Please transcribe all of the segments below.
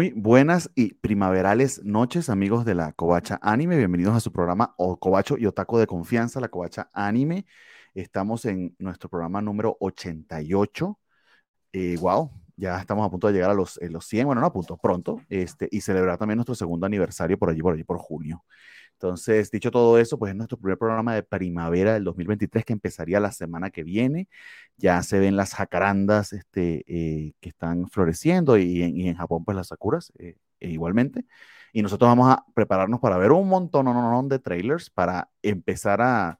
Muy buenas y primaverales noches, amigos de la Covacha Anime. Bienvenidos a su programa o Covacho y Otaco de Confianza, la Covacha Anime. Estamos en nuestro programa número 88. Eh, wow, ya estamos a punto de llegar a los, eh, los 100, bueno, no a punto, pronto, este, y celebrar también nuestro segundo aniversario por allí, por allí, por junio. Entonces, dicho todo eso, pues es nuestro primer programa de primavera del 2023 que empezaría la semana que viene. Ya se ven las jacarandas este, eh, que están floreciendo y y en, Japón pues las sakuras eh, e igualmente. Y nosotros vamos a prepararnos para ver un montón no, no, no, de trailers para empezar a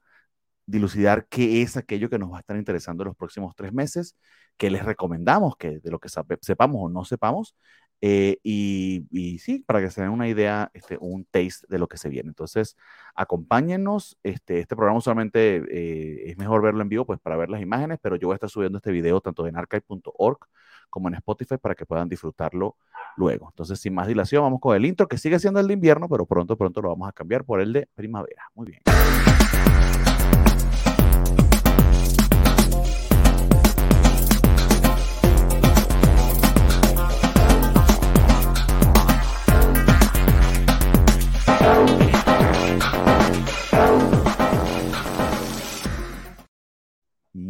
dilucidar qué es aquello que nos va a estar interesando en los próximos tres meses, qué les recomendamos, que de lo que sepamos o no sepamos, eh, y, sí, para que se den una idea, este, un taste de lo que se viene. Entonces, acompáñenos. Este, este programa usualmente eh, es mejor verlo en vivo, pues para ver las imágenes, pero yo voy a estar subiendo este video tanto en archive.org como en Spotify para que puedan disfrutarlo luego. Entonces, sin más dilación, vamos con el intro, que sigue siendo el de invierno, pero pronto, pronto lo vamos a cambiar por el de primavera. Muy bien.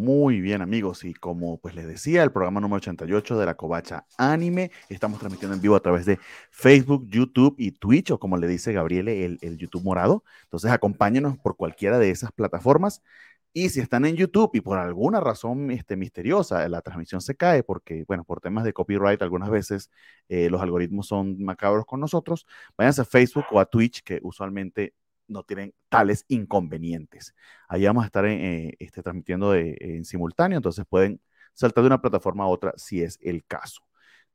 Muy bien amigos y como pues les decía, el programa número 88 de la Covacha Anime, estamos transmitiendo en vivo a través de Facebook, YouTube y Twitch o como le dice Gabriele, el, el YouTube morado. Entonces acompáñenos por cualquiera de esas plataformas y si están en YouTube y por alguna razón este, misteriosa la transmisión se cae porque, bueno, por temas de copyright algunas veces eh, los algoritmos son macabros con nosotros, váyanse a Facebook o a Twitch que usualmente no tienen tales inconvenientes. Ahí vamos a estar eh, este, transmitiendo en simultáneo, entonces pueden saltar de una plataforma a otra si es el caso.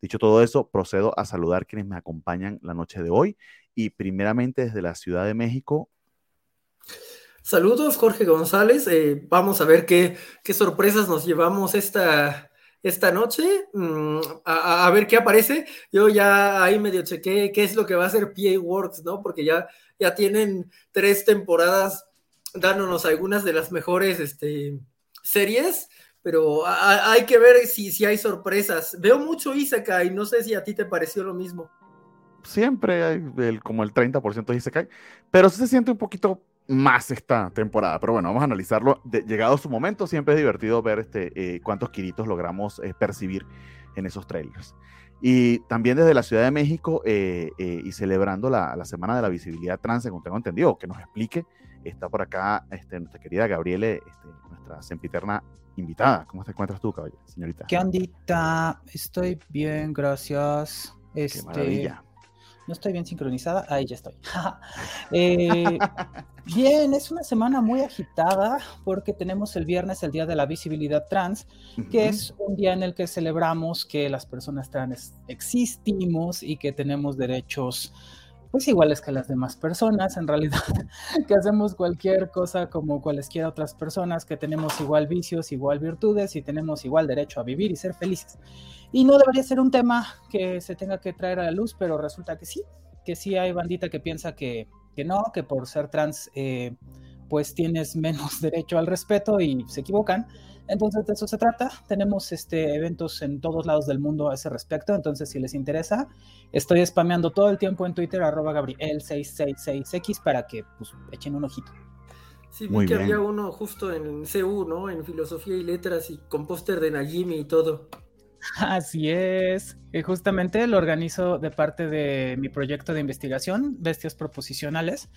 Dicho todo eso, procedo a saludar quienes me acompañan la noche de hoy y primeramente desde la Ciudad de México. Saludos, Jorge González. Eh, vamos a ver qué, qué, sorpresas nos llevamos esta, esta noche. Mm, a, a, ver qué aparece. Yo ya ahí medio chequé qué es lo que va a hacer PA Works, ¿no? Porque ya ya tienen tres temporadas dándonos algunas de las mejores este, series, pero hay que ver si, si hay sorpresas. Veo mucho Isekai, no sé si a ti te pareció lo mismo. Siempre hay el, como el 30% de Isekai, pero se siente un poquito más esta temporada. Pero bueno, vamos a analizarlo. De, llegado su momento, siempre es divertido ver este, eh, cuántos kiritos logramos eh, percibir en esos trailers. Y también desde la Ciudad de México eh, eh, y celebrando la, la, Semana de la Visibilidad Trans, según tengo entendido, que nos explique, está por acá este, nuestra querida Gabriele, este, nuestra sempiterna invitada. ¿Cómo te encuentras tú, señorita? ¿Qué ondita? Estoy bien, gracias. Este, Qué maravilla. No estoy bien sincronizada. Ahí ya estoy. eh, bien, es una semana muy agitada porque tenemos el viernes el Día de la Visibilidad Trans, que uh -huh. es un día en el que celebramos que las personas trans existimos y que tenemos derechos pues iguales que las demás personas, en realidad, que hacemos cualquier cosa como cualesquiera otras personas, que tenemos igual vicios, igual virtudes y tenemos igual derecho a vivir y ser felices. Y no debería ser un tema que se tenga que traer a la luz, pero resulta que sí, que sí hay bandita que piensa que, que no, que por ser trans eh, pues tienes menos derecho al respeto y se equivocan. Entonces de eso se trata. Tenemos este, eventos en todos lados del mundo a ese respecto. Entonces si les interesa, estoy spameando todo el tiempo en Twitter arroba Gabriel666X para que pues, echen un ojito. Sí, vi Muy que bien. había uno justo en CU, ¿no? En Filosofía y Letras y con póster de Najimi y todo. Así es. Y justamente lo organizo de parte de mi proyecto de investigación, Bestias Proposicionales,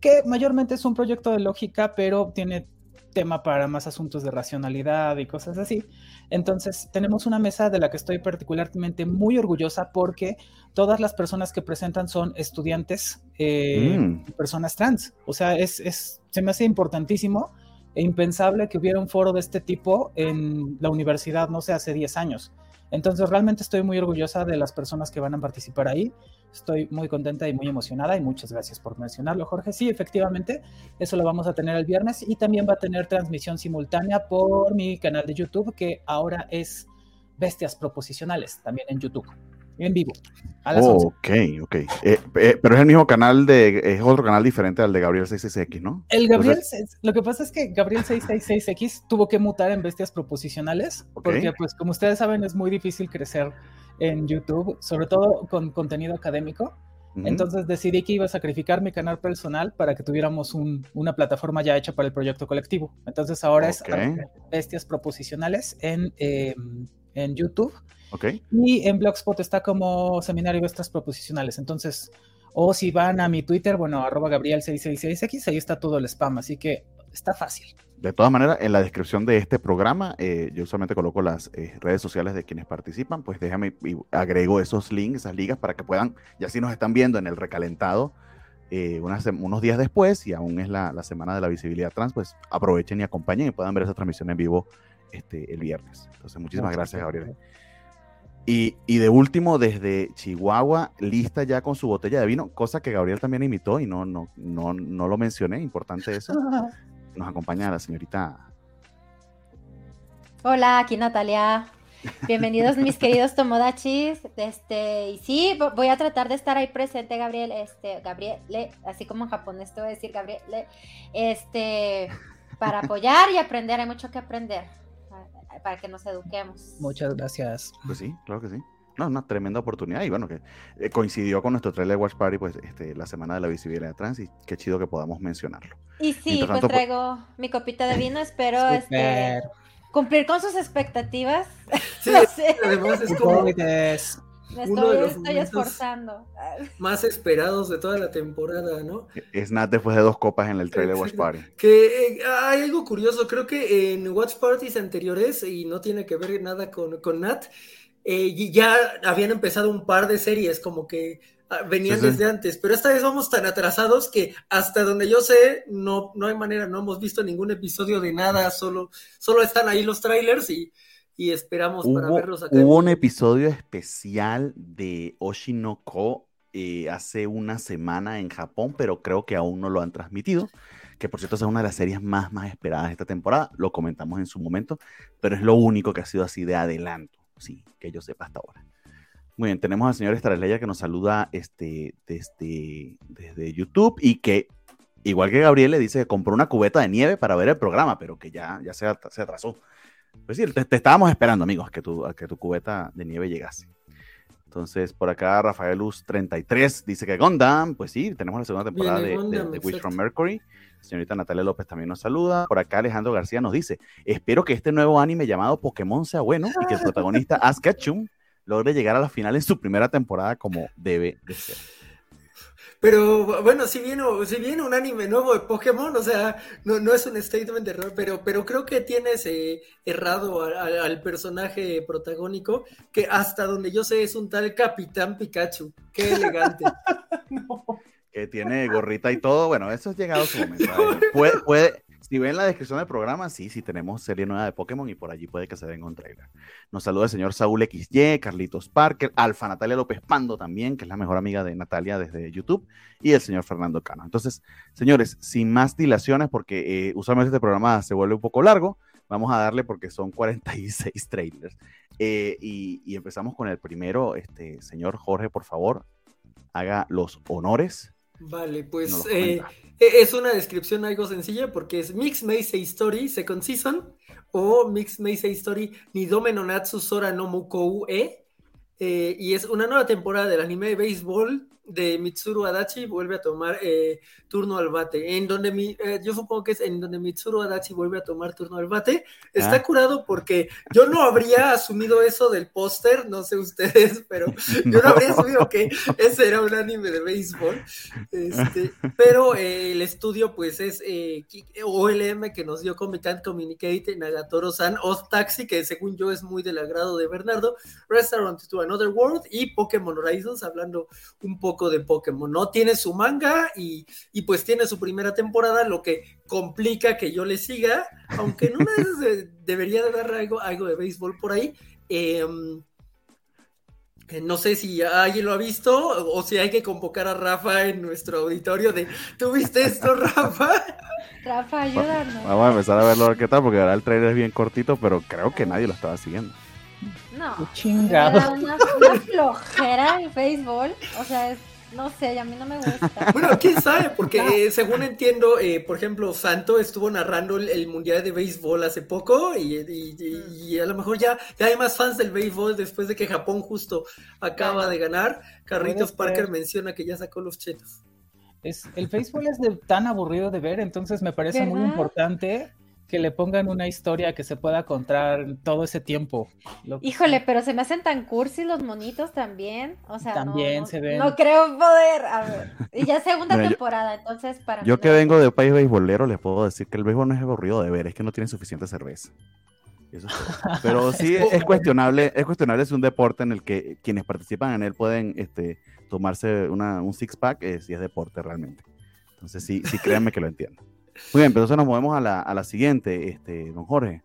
que mayormente es un proyecto de lógica, pero tiene tema para más asuntos de racionalidad y cosas así. Entonces, tenemos una mesa de la que estoy particularmente muy orgullosa porque todas las personas que presentan son estudiantes, eh, mm. personas trans. O sea, es, es, se me hace importantísimo e impensable que hubiera un foro de este tipo en la universidad, no sé, hace 10 años. Entonces, realmente estoy muy orgullosa de las personas que van a participar ahí. Estoy muy contenta y muy emocionada y muchas gracias por mencionarlo, Jorge. Sí, efectivamente, eso lo vamos a tener el viernes y también va a tener transmisión simultánea por mi canal de YouTube, que ahora es Bestias Proposicionales, también en YouTube, en vivo. A las oh, 11. ok, ok. Eh, eh, pero es el mismo canal de, es otro canal diferente al de Gabriel 66X, ¿no? El Gabriel, Entonces... lo que pasa es que Gabriel 666X tuvo que mutar en Bestias Proposicionales, okay. porque pues como ustedes saben es muy difícil crecer en YouTube, sobre todo con contenido académico. Entonces decidí que iba a sacrificar mi canal personal para que tuviéramos una plataforma ya hecha para el proyecto colectivo. Entonces ahora es Bestias Proposicionales en, em, en YouTube. Okay. Y en Blogspot está como Seminario Bestias Proposicionales. Entonces, o si van a mi Twitter, bueno, arroba Gabriel666X, ahí está todo el spam. Así que está fácil. De todas maneras, en la descripción de este programa, eh, yo solamente coloco las eh, redes sociales de quienes participan, pues déjame y agrego esos links, esas ligas para que puedan, ya si nos están viendo en el recalentado eh, unos días después y aún es la, semana de la visibilidad trans, pues aprovechen y acompañen y puedan ver esa transmisión en vivo este, el viernes. Entonces, muchísimas gracias, Gabriel. Y, y, de último, desde Chihuahua, lista ya con su botella de vino, cosa que Gabriel también imitó y no, no, no, no lo mencioné, importante eso. nos acompaña la señorita. Hola, aquí Natalia. Bienvenidos mis queridos tomodachis. Este, y sí, voy a tratar de estar ahí presente, Gabriel, este, Gabriele, así como en japonés te voy a decir Gabriele, este, para apoyar y aprender, hay mucho que aprender para que nos eduquemos. Muchas gracias. Pues sí, claro que sí no, una tremenda oportunidad y bueno, que eh, coincidió con nuestro trailer Watch Party, pues este, la semana de la visibilidad trans y qué chido que podamos mencionarlo. Y sí, pues, pues traigo mi copita de vino, espero este, cumplir con sus expectativas. Sí, además es como me estoy, estoy esforzando. Más esperados de toda la temporada, ¿no? Es Nat después de dos copas en el trailer Watch Party. Que eh, hay algo curioso, creo que en Watch Parties anteriores, y no tiene que ver nada con, con Nat, eh, ya habían empezado un par de series como que ah, venían desde antes, pero esta vez vamos tan atrasados que hasta donde yo sé, no, no hay manera, no hemos visto ningún episodio de nada, solo, solo están ahí los trailers y, y esperamos para verlos acá. Hubo un episodio especial de Oshinoko eh, hace una semana en Japón, pero creo que aún no lo han transmitido que por cierto es una de las series más, más esperadas de esta temporada, lo comentamos en su momento, pero es lo único que ha sido así de adelanto sí, que yo sepa hasta ahora. Muy bien, tenemos al señor Estrella que nos saluda este, desde, desde YouTube y que, igual que Gabriel, le dice que compró una cubeta de nieve para ver el programa, pero que ya, ya se, se atrasó. Pues sí, te, estábamos esperando, amigos, que tu, a que tu cubeta de nieve llegase. Entonces, por acá Rafael Luz 33 dice que Gundam, pues sí, tenemos la segunda temporada de, de, Wish from Mercury. Señorita Natalia López también nos saluda. Por acá Alejandro García nos dice, espero que este nuevo anime llamado Pokémon sea bueno y que el protagonista Ash Ketchum logre llegar a la final en su primera temporada como debe de ser. Pero bueno, si viene, si viene un anime nuevo de Pokémon, o sea, no, no es un statement de error, pero, pero creo que tienes eh, errado al personaje protagónico, que hasta donde yo sé es un tal Capitán Pikachu. Qué elegante. no que tiene gorrita y todo. Bueno, eso es llegado a su momento. Puede, puede, si ven la descripción del programa, sí, sí tenemos serie nueva de Pokémon y por allí puede que se den un trailer. Nos saluda el señor Saúl XY, Carlitos Parker, Alfa Natalia López Pando también, que es la mejor amiga de Natalia desde YouTube, y el señor Fernando Cano. Entonces, señores, sin más dilaciones, porque eh, usualmente este programa se vuelve un poco largo, vamos a darle porque son 46 trailers. Eh, y, y, empezamos con el primero, este señor Jorge, por favor, haga los honores Vale, pues eh, e-, es una descripción algo sencilla porque es Mix Meisei Story Second Season o Mix Meisei Story Nidome no Natsu Sora no Mukou e. Eh, y es una nueva temporada del anime de béisbol de Mitsuru Adachi vuelve a tomar eh, turno al bate. En donde mi, eh, yo supongo que es en donde Mitsuru Adachi vuelve a tomar turno al bate. Está ah. curado porque yo no habría asumido eso del póster, no sé ustedes, pero yo no habría asumido que ese era un anime de béisbol. Este, pero eh, el estudio, pues, es OLM que nos dio Comic Can Communicate, Nagatoro-san, Oz Taxi, que según yo es muy del agrado de Bernardo, Restaurant to Another World y Pokémon Horizons, hablando un poco de Pokémon, ¿no? Tiene su manga y, pues tiene su primera temporada, lo que complica que yo le siga, aunque una de debería de haber algo, algo de béisbol por ahí. Em, eh, no sé si alguien lo ha visto o si hay que convocar a Rafa en nuestro auditorio de ¿Tú viste esto, Rafa? Rafa, ayúdanos. Vamos a empezar a verlo a ver qué tal, porque ahora el trailer es bien cortito, pero creo que nadie lo estaba siguiendo. No. chingado. Una, flojera el béisbol. O sea, es No sé, a mí no me gusta. Bueno, quién sabe, porque eh, según entiendo, eh, por ejemplo, Santo estuvo narrando el, Mundial de Béisbol hace poco y, a lo mejor ya, ya, hay más fans del béisbol después de que Japón justo acaba de ganar. Carritos Parker menciona que ya sacó los chetos. Es, el béisbol es de, tan aburrido de ver, entonces me parece muy importante que le pongan una historia que se pueda contar todo ese tiempo. Híjole, pero se me hacen tan cursi los monitos también. O sea, también no, se ven. No creo poder. A ver. Y ya segunda temporada, entonces para. Yo que vengo de país beisbolero, les puedo decir que el béisbol no es aburrido de ver, es que no tiene suficiente cerveza. Pero sí es, cuestionable, es cuestionable si un deporte en el que quienes participan en él pueden este, tomarse una, un six pack, eh, si es deporte realmente. Entonces sí, sí créanme que lo entiendo. Muy bien, pero entonces nos movemos a la, a la siguiente, este, don Jorge.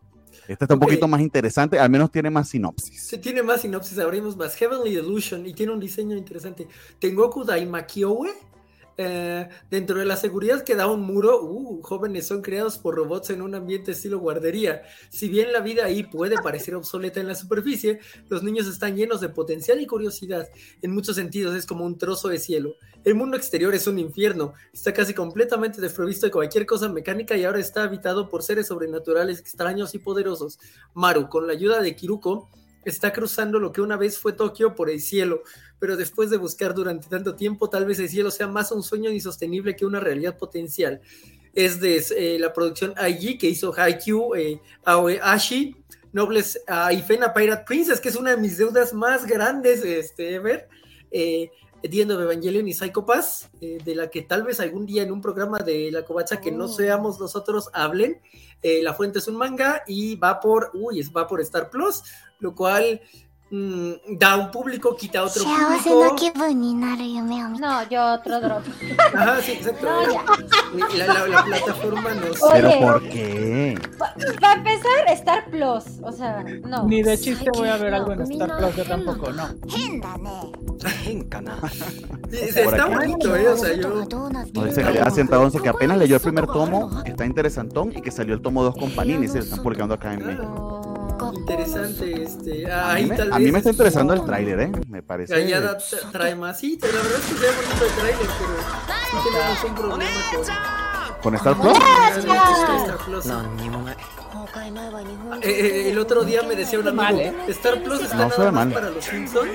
Esta está un poquito más interesante, al menos tiene más sinopsis. Sí, tiene más sinopsis, abrimos más. Heavenly Illusion y tiene un diseño interesante. Tengoku Daimakyoe eh, dentro de la seguridad que da un muro, uh, jóvenes son creados por robots en un ambiente estilo guardería. Si bien la vida ahí puede parecer obsoleta en la superficie, los niños están llenos de potencial y curiosidad. En muchos sentidos es como un trozo de cielo. El mundo exterior es un infierno, está casi completamente desprovisto de cualquier cosa mecánica y ahora está habitado por seres sobrenaturales extraños y poderosos. Maru, con la ayuda de Kiruko, está cruzando lo que una vez fue Tokio por el cielo, pero después de buscar durante tanto tiempo, tal vez el cielo sea más un sueño insostenible que una realidad potencial. Es de eh, la producción IG que hizo Haikyuu, eh, Aoi Ashi, Nobles uh, y Fena Pirate Princess, que es una de mis deudas más grandes este, ever. Eh, The of Evangelion y Psycho Pass, eh, de la que tal vez algún día en un programa de la covacha que no oh. seamos nosotros hablen. la fuente es un manga y va por, uy, va por Star Plus, lo cual mm, da un público, quita otro público. No, yo otro drop. Ajá, sí, exacto. La, la, plataforma no sé. ¿Pero por qué? Para empezar, Star Plus, o sea, no. Ni de chiste voy a ver algo en Star Plus, yo tampoco, no. Está bonito, ¿eh? O sea, yo... No, dice que que apenas leyó el primer tomo, está interesantón, y que salió el tomo 2 con Panini, se lo están publicando acá en México interesante. Este, ahí a, mí tal me, a mí me está interesando el tráiler, ¿eh? Me parece. Gallada trae más. Sí, la verdad es que se ve bonito el tráiler, pero sí tenemos un problema con. ¿Con Star Plus? Eh, eh, el otro día me decía un amigo, ¿eh? Star Plus está no, nada más para los Simpsons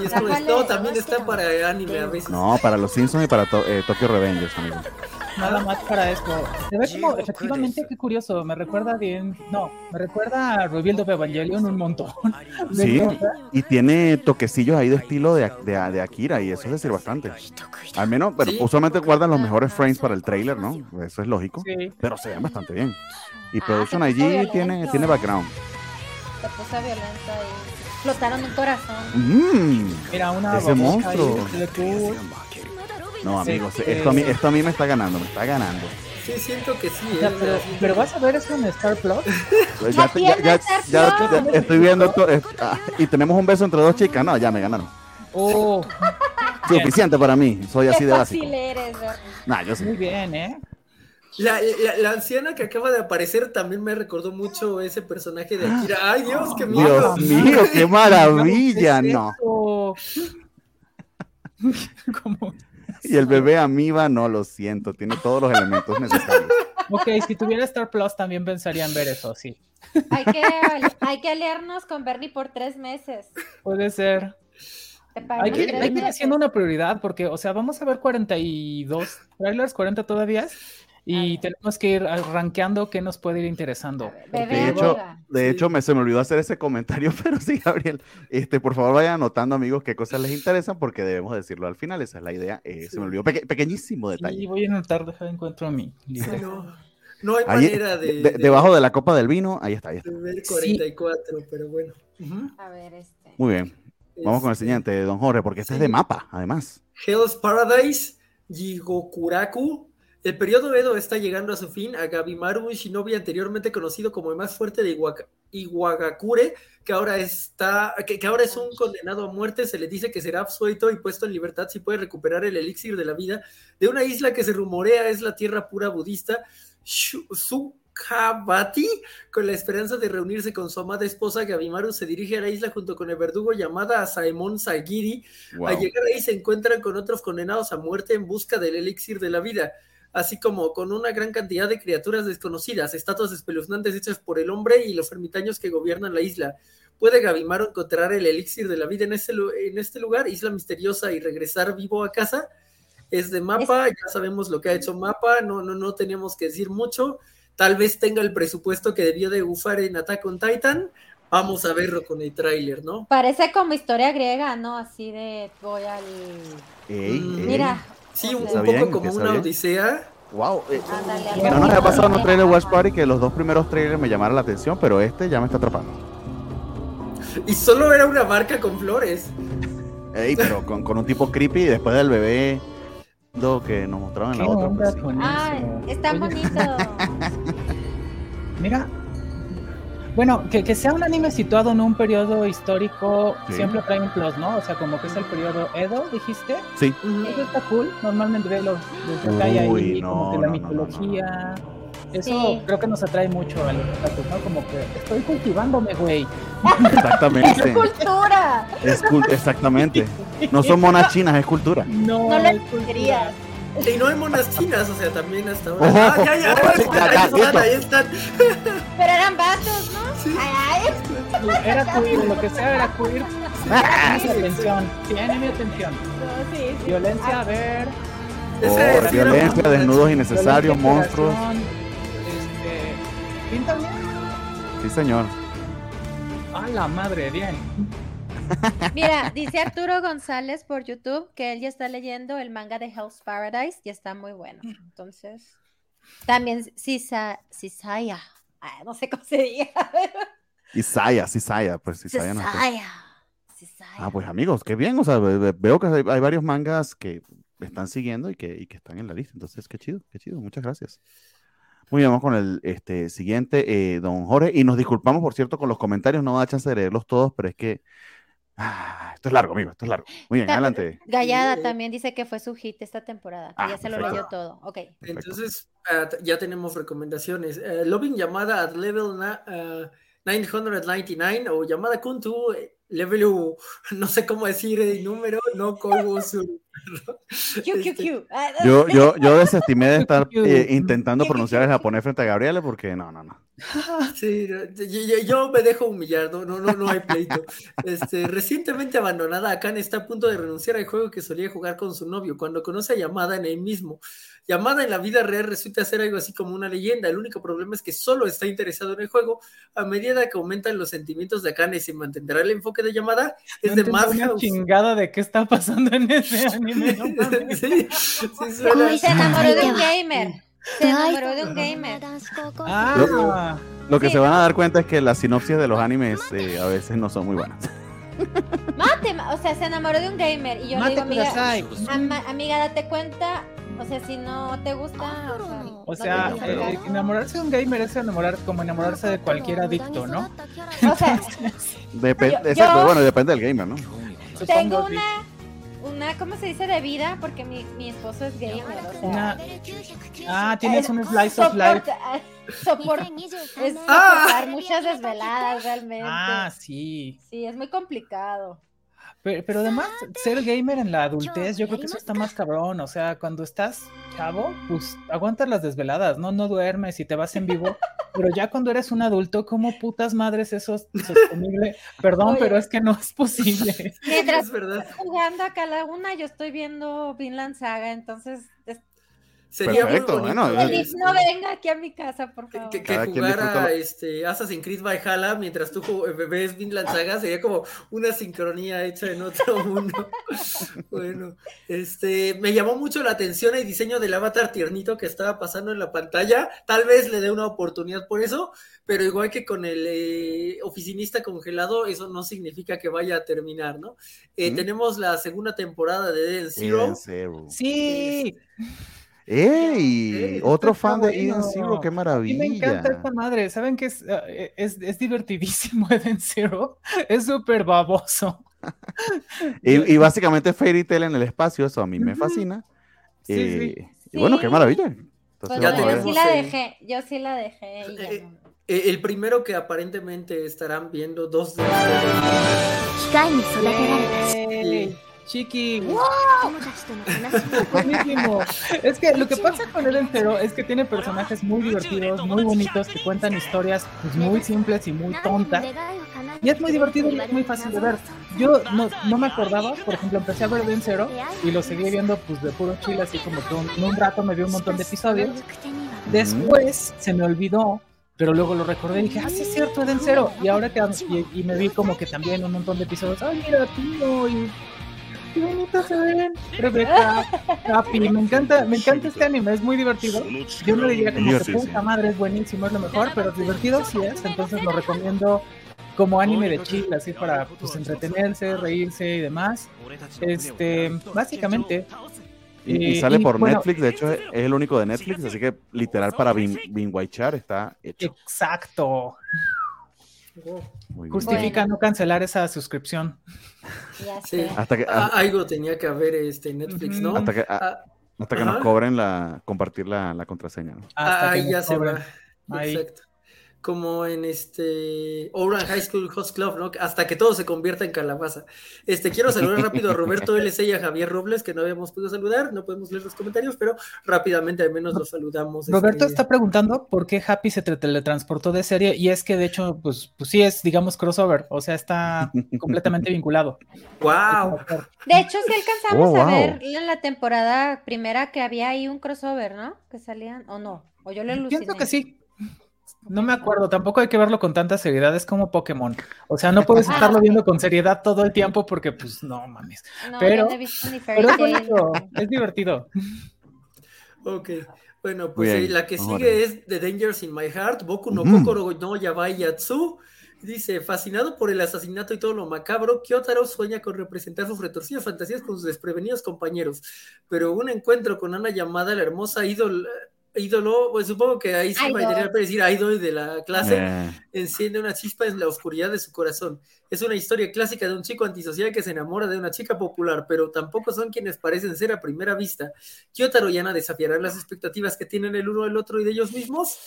y esto no, también está para anime a veces. No, para los Simpsons y para to eh, Tokyo Revengers, amigo nada más para esto. Se ve como, efectivamente, qué curioso, me recuerda bien, no, me recuerda a Rebuild of Evangelion un montón. Sí, y tiene toquecillos ahí de estilo de, de, Akira, y eso es decir bastante. Al menos, pero usualmente guardan los mejores frames para el trailer, ¿no? Eso es lógico, pero se ven bastante bien. Y ah, Production allí tiene, tiene background. Se puso violenta y explotaron un corazón. Mmm, Mira, una ese monstruo. No, amigos, esto, a mí, esto a mí me está ganando, me está ganando. Sí, siento que sí. ¿eh? pero, vas a ver eso en Star Plus. Pues ya, ya, ya, estoy viendo todo. Ah, y tenemos un beso entre dos chicas. No, ya me ganaron. Oh. Suficiente para mí. Soy así de básico. Eres, nah, yo sí. Muy bien, ¿eh? La, la, la, anciana que acaba de aparecer también me recordó mucho ese personaje de Akira. ¡Ay, Dios, qué miedo! Dios mío, qué maravilla, no. ¿Cómo? Y el bebé amiba, no lo siento, tiene todos los elementos necesarios. Ok, si tuviera Star Plus también pensaría en ver eso, sí. Hay que, hay que aliarnos con Bernie por tres meses. Puede ser. Hay que, hay que ir haciendo una prioridad porque, o sea, vamos a ver 42 trailers, 40 todavía. Y tenemos que ir rankeando qué nos puede ir interesando. de hecho, de hecho me, se me olvidó hacer ese comentario, pero sí, Gabriel, este, por favor vayan anotando, amigos, qué cosas les interesan, porque debemos decirlo al final, esa es la idea. Eh, se me olvidó, pequeñísimo detalle. Y voy a anotar, deja de encuentro a mí. No, hay manera de, Debajo de la copa del vino, ahí está, ahí está. 44, pero bueno. A ver, este. Muy bien. Vamos con el este. siguiente, don Jorge, porque este es de mapa, además. Hell's Paradise, Jigokuraku, el periodo Edo está llegando a su fin. A Gabimaru, un shinobi anteriormente conocido como el más fuerte de Iwagakure, que ahora, está, que, ahora es un condenado a muerte, se le dice que será absuelto y puesto en libertad si puede recuperar el elixir de la vida de una isla que se rumorea es la tierra pura budista, Sukatsuki Kabati, con la esperanza de reunirse con su amada esposa Gabimaru, se dirige a la isla junto con el verdugo llamada Saemon Sagiri. Al llegar ahí se encuentran con otros condenados a muerte en busca del elixir de la vida, así como con una gran cantidad de criaturas desconocidas, estatuas espeluznantes hechas por el hombre y los ermitaños que gobiernan la isla. ¿Puede Gabimaru encontrar el elixir de la vida en este, en este lugar, isla misteriosa, y regresar vivo a casa? Es de mapa, ya sabemos lo que ha hecho mapa, no, no, no tenemos que decir mucho tal vez tenga el presupuesto que debió de bufar en Attack on Titan. Vamos a verlo con el tráiler, ¿no? Parece como historia griega, ¿no? Así de voy al... Mm. Mira. Sí, un, poco como una odisea. Wow. Eh, no nos había pasado en un trailer Watch Party que los dos primeros trailers me llamaron la atención, pero este ya me está atrapando. Y solo era una marca con flores. Ey, pero con, con un tipo creepy y después del bebé lo que nos mostraron en la otra. Pues, ah, está bonito. Mira, bueno, que, que, sea un anime situado en un periodo histórico siempre trae un plus, ¿no? O sea, como que es el periodo Edo, dijiste. Sí. Eso está cool. Normalmente ve los, los hay ahí, como que la mitología. Eso creo que nos atrae mucho a los ¿no? Como que estoy cultivándome, güey. Exactamente. es cultura. Es exactamente. No son monas chinas, es cultura. No, no esconderías. Y no hay monas chinas, o sea, también hasta ahora. Ah, ya, ya, ahí están, ahí están. Pero eran vatos, ¿no? Sí. Ay, ay. Era queer, lo que sea era queer. Sí. mi atención, tiene mi atención. No, sí, sí. Violencia, a ver. Oh, violencia, desnudos innecesarios, monstruos. ¿Pinta bien? Sí, señor. A la madre, bien. Mira, dice Arturo González por YouTube que él ya está leyendo el manga de Hell's Paradise y está muy bueno. Entonces, también Sisa, Sisaya, ah, no sé cómo se diga. Isaya, Sisaya, pues Isaya no Sisaya. Ah, pues amigos, qué bien, o sea, veo que hay, varios mangas que están siguiendo y que, y que están en la lista, entonces qué chido, qué chido, muchas gracias. Muy bien, vamos con el este, siguiente, eh, don Jorge. Y nos disculpamos, por cierto, con los comentarios. No da chance de leerlos todos, pero es que. Ah, esto es largo, amigo, esto es largo. Muy bien, adelante. Gallada también dice que fue su hit esta temporada, que ah, ya se lo leyó todo. Ok. Entonces, ah, ya tenemos recomendaciones. Uh, Loving llamada at level 999 o llamada Kuntu level, no sé cómo decir el número, no como su... Este, ah, yo, yo, yo desestimé de estar eh, intentando pronunciar el japonés frente a Gabriela porque no, no, no. Sí, yo, me dejo humillar, no, no, no, hay pleito. Este, recientemente abandonada, Akane está a punto de renunciar al juego que solía jugar con su novio cuando conoce a Yamada en el mismo. Yamada en la vida real resulta ser algo así como una leyenda. El único problema es que solo está interesado en el juego. A medida que aumentan los sentimientos de Akane y se mantendrá el enfoque de Yamada, es de más chingada de qué está pasando en ese anime. sí, se enamoró de un gamer. Se enamoró de un gamer. Ah. Lo, que se van a dar cuenta es que las sinopsis de los animes eh, a veces no son muy buenas. Mate, o sea, se enamoró de un gamer y yo le digo, amiga, amiga, date cuenta, o sea, si no te gusta. O sea, eh, enamorarse de un gamer es enamorar, como enamorarse de cualquier adicto, ¿no? O sea, depende, bueno, depende del gamer, ¿no? Tengo una, una, ¿cómo se dice? De vida, porque mi, mi esposo es gamer, o sea. ah, tienes un slice of life. Soport, es soportar muchas desveladas realmente. Ah, sí. Sí, es muy complicado. Pero, además, ser gamer en la adultez, yo creo que eso está más cabrón. O sea, cuando estás chavo, pues aguantas las desveladas, ¿no? No duermes y te vas en vivo. Pero ya cuando eres un adulto, ¿cómo putas madres eso es sostenible? Perdón, pero es que no es posible. Mientras es verdad. jugando acá la una, yo estoy viendo Vinland Saga, entonces Sería Perfecto, muy bonito. Bueno, no venga aquí a mi casa, por favor. Que, que, jugara este, Assassin's Creed Valhalla mientras tú ves Vinland Saga sería como una sincronía hecha en otro mundo. bueno, este, me llamó mucho la atención el diseño del avatar tiernito que estaba pasando en la pantalla. Tal vez le dé una oportunidad por eso, pero igual que con el eh, oficinista congelado, eso no significa que vaya a terminar, ¿no? Eh, tenemos la segunda temporada de Dead Zero. Zero. Sí. ¡Ey! Otro fan de Eden Zero, qué maravilla. me encanta esta madre. ¿Saben que es, eh, es, es divertidísimo Eden Zero? Es súper baboso. y, básicamente Fairy Tail en el espacio, eso a mí me fascina. Sí, sí. Eh, y bueno, qué maravilla. Pues yo sí la dejé, yo sí la dejé. Eh, eh, el primero que aparentemente estarán viendo dos de ustedes. Chiqui, es que lo que pasa con Eden Zero es que tiene personajes muy divertidos, muy bonitos, que cuentan historias pues, muy simples y muy tontas. Y es muy divertido y es muy fácil de ver. Yo no, no me acordaba, por ejemplo, empecé a ver Eden Zero y lo seguí viendo pues de puro chile, así como que en un rato me vi un montón de episodios. Después se me olvidó pero luego lo recordé y dije, ah, sí es cierto, Eden Zero. Y ahora que y, me vi como que también un montón de episodios, ay, mira, tío, y qué bonita se ven. Rebeca, Capi, me encanta, me encanta este anime, es muy divertido. Yo no diría como que puta madre es buenísimo, es lo mejor, pero divertido sí es, entonces lo recomiendo como anime de chill, así para pues entretenerse, reírse y demás. Este, básicamente. Y, sale por Netflix, de hecho es, el único de Netflix, así que literal para Bin, está hecho. Exacto. Justifica no cancelar esa suscripción. Sí. Hasta que, ah, algo tenía que haber este Netflix, ¿no? Hasta que, ah, hasta que nos cobren la compartir la, la contraseña. ¿no? Ah, ahí ya se va. Exacto como en este Orange High School Host Club, ¿no? Hasta que todo se convierta en calabaza. Este, quiero saludar rápido a Roberto LC y a Javier Robles, que no habíamos podido saludar, no podemos leer los comentarios, pero rápidamente al menos los saludamos. Roberto este, está preguntando por qué Happy se teletransportó de serie, y es que de hecho, pues, pues sí es, digamos, crossover, o sea, está completamente vinculado. ¡Wow! De hecho, sí alcanzamos oh, a ver en la temporada primera que había ahí un crossover, ¿no? Que salían, o no, o yo lo aluciné. Pienso que sí, no me acuerdo, tampoco hay que verlo con tanta seriedad, es como Pokémon. O sea, no puedes estarlo viendo con seriedad todo el tiempo porque, pues, no mames. pero, es, divertido. Ok, bueno, pues eh, la que sigue es The Dangers in My Heart, Boku no Kokoro no Yabai Yatsu. Dice, fascinado por el asesinato y todo lo macabro, Kyotaro sueña con representar sus retorcidas fantasías con sus desprevenidos compañeros, pero un encuentro con Ana llamada la hermosa ídol ídolo, pues supongo que ahí sí me para decir idol de la clase, eh. enciende una chispa en la oscuridad de su corazón. Es una historia clásica de un chico antisocial que se enamora de una chica popular, pero tampoco son quienes parecen ser a primera vista. Kyotaro y Ana desafiarán las expectativas que tienen el uno del otro y de ellos mismos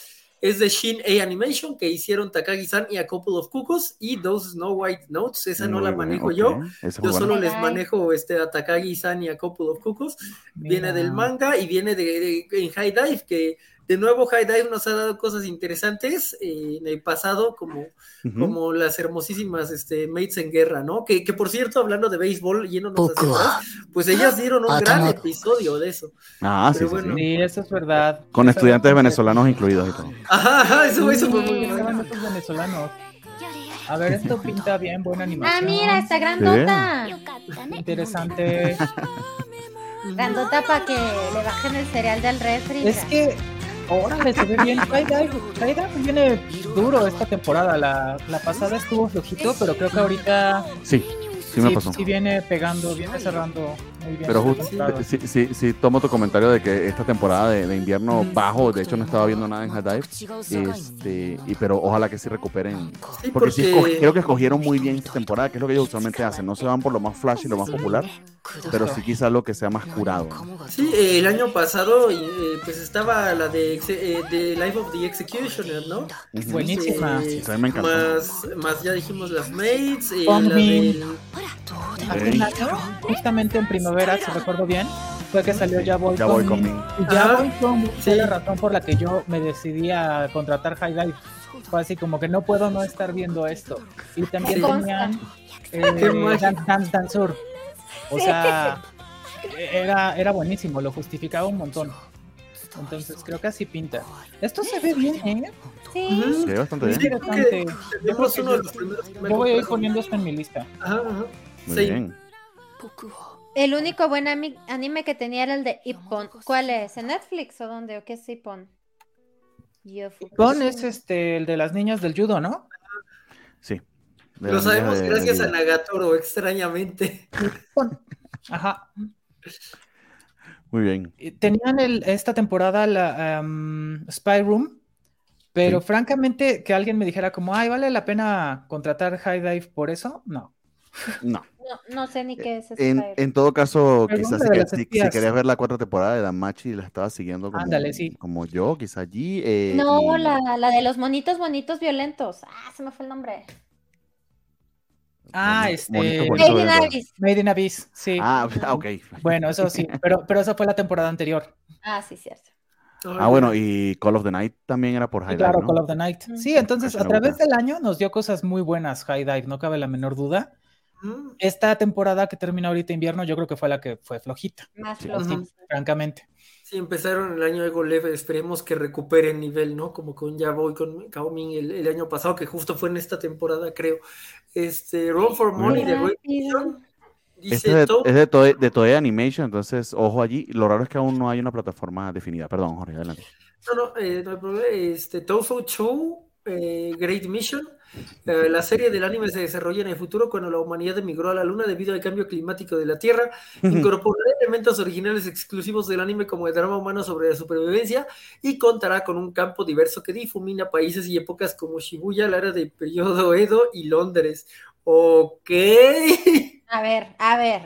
es de Shin A Animation, que hicieron Takagi-san y A Couple of Cuckoos, y Those Snow White Notes, esa no la manejo yo, yo solo les manejo este, a Takagi-san y A Couple of Cuckoos, viene del manga y viene de, en High Dive, que de nuevo, High Dive nos ha dado cosas interesantes eh, en el pasado, como, como las hermosísimas este, Mates en Guerra, ¿no? Que, que por cierto, hablando de béisbol, yéndonos hacia pues ellas dieron un ah, gran episodio de eso. Ah, sí, sí, eso es verdad. Con estudiantes venezolanos incluidos y todo. Ajá, eso, eso fue muy bien. venezolanos. A ver, esto pinta bien, buena animación. Ah, mira, esta grandota. Interesante. Grandota para que le bajen el cereal del refri. Es que Órale, se ve bien. Kaida viene duro esta temporada. La, la pasada estuvo flojito, pero creo que ahorita. Sí, sí me pasó. Sí viene pegando, viene cerrando muy bien. Pero justo, sí, sí, sí, tomo tu comentario de que esta temporada de, invierno bajo, de hecho no estaba viendo nada en High Dive, este, y, pero ojalá que sí recuperen. porque, sí creo que escogieron muy bien esta temporada, que es lo que ellos usualmente hacen. No se van por lo más flash y lo más popular, pero sí quizás lo que sea más curado. Sí, el año pasado eh, pues estaba la de, eh, de Life of the Executioner, ¿no? Buenísima. me encantó. Más, más ya dijimos las Mates, eh, la del... Justamente en primavera, si recuerdo bien, fue que salió Ya Voy, ya voy conmigo. Ya Voy con fue la razón por la que yo me decidí a contratar High Dive. Fue así como que no puedo no estar viendo esto. Y también tenían eh, Dance Dance O sea, era, era buenísimo, lo justificaba un montón. Entonces creo que así pinta. Esto se ve bien, ¿eh? Sí. Se ve bastante bien. Yo, voy a ir poniendo esto en mi lista. Ajá, ajá. Muy bien. El único buen anime que tenía era el de Ippon. ¿Cuál es? ¿En Netflix o dónde? ¿O qué es Ippon? Ippon es este, el de las niñas del judo, ¿no? Sí. Lo sabemos gracias a Nagatoro, extrañamente. Ajá. Muy bien. Tenían esta temporada la Spy Room, pero francamente que alguien me dijera como, ay, vale la pena contratar High Dive por eso, no. No. No, sé ni qué es en, en, todo caso, quizás si, querías ver la cuarta temporada de Damachi y la estaba siguiendo como, como yo, quizás allí. Eh, no, la, la, de los monitos bonitos violentos. Ah, se me fue el nombre. Ah, este. Made in Abyss. Made in Abyss, sí. Ah, ok. Bueno, eso sí, pero, pero esa fue la temporada anterior. Ah, sí, cierto. Ah, bueno, y Call of the Night también era por High Dive. Claro, Call of the Night. Sí, entonces a través del año nos dio cosas muy buenas High Dive, no cabe la menor duda. Esta temporada que termina ahorita invierno, yo creo que fue la que fue flojita. Más flojita. francamente. Sí, empezaron el año de leve, esperemos que recuperen nivel, ¿no? Como con ya voy con Kaomin el, el, año pasado, que justo fue en esta temporada, creo. Este, Run for Money de Great este es de, Toei, de Toei Animation, entonces ojo allí. Lo raro es que aún no hay una plataforma definida. Perdón, Jorge, adelante. No, no, eh, no hay problema. Este, Tofu Show, eh, Great Mission. Eh, la serie del anime se desarrolla en el futuro cuando la humanidad emigró a la Luna debido al cambio climático de la Tierra. Incorporará elementos originales exclusivos del anime como el drama humano sobre la supervivencia y contará con un campo diverso que difumina países y épocas como Shibuya, la era del periodo Edo y Londres. Ok. A ver, a ver.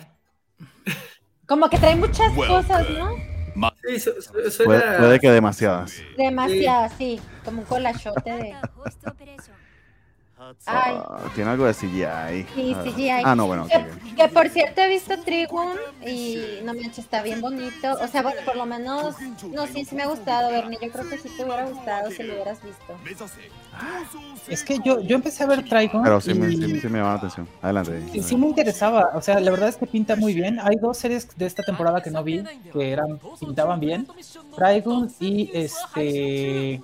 Como que trae muchas cosas, ¿no? Sí, puede, que demasiadas. Demasiadas, sí. Como un colachote de. Ah, tiene algo de CGI. Sí, ah. CGI. Ah, no, bueno. Que, por cierto he visto Trigun y no manches, está bien bonito. O sea, bueno, por lo menos, no, sí, sí me ha gustado, Bernie. Yo creo que sí te hubiera gustado si lo hubieras visto. Es que yo, yo empecé a ver Trigun. Pero sí, me, sí, me llamaba la atención. Adelante. Sí, sí me interesaba. O sea, la verdad es que pinta muy bien. Hay dos series de esta temporada que no vi que eran pintaban bien. Trigun y este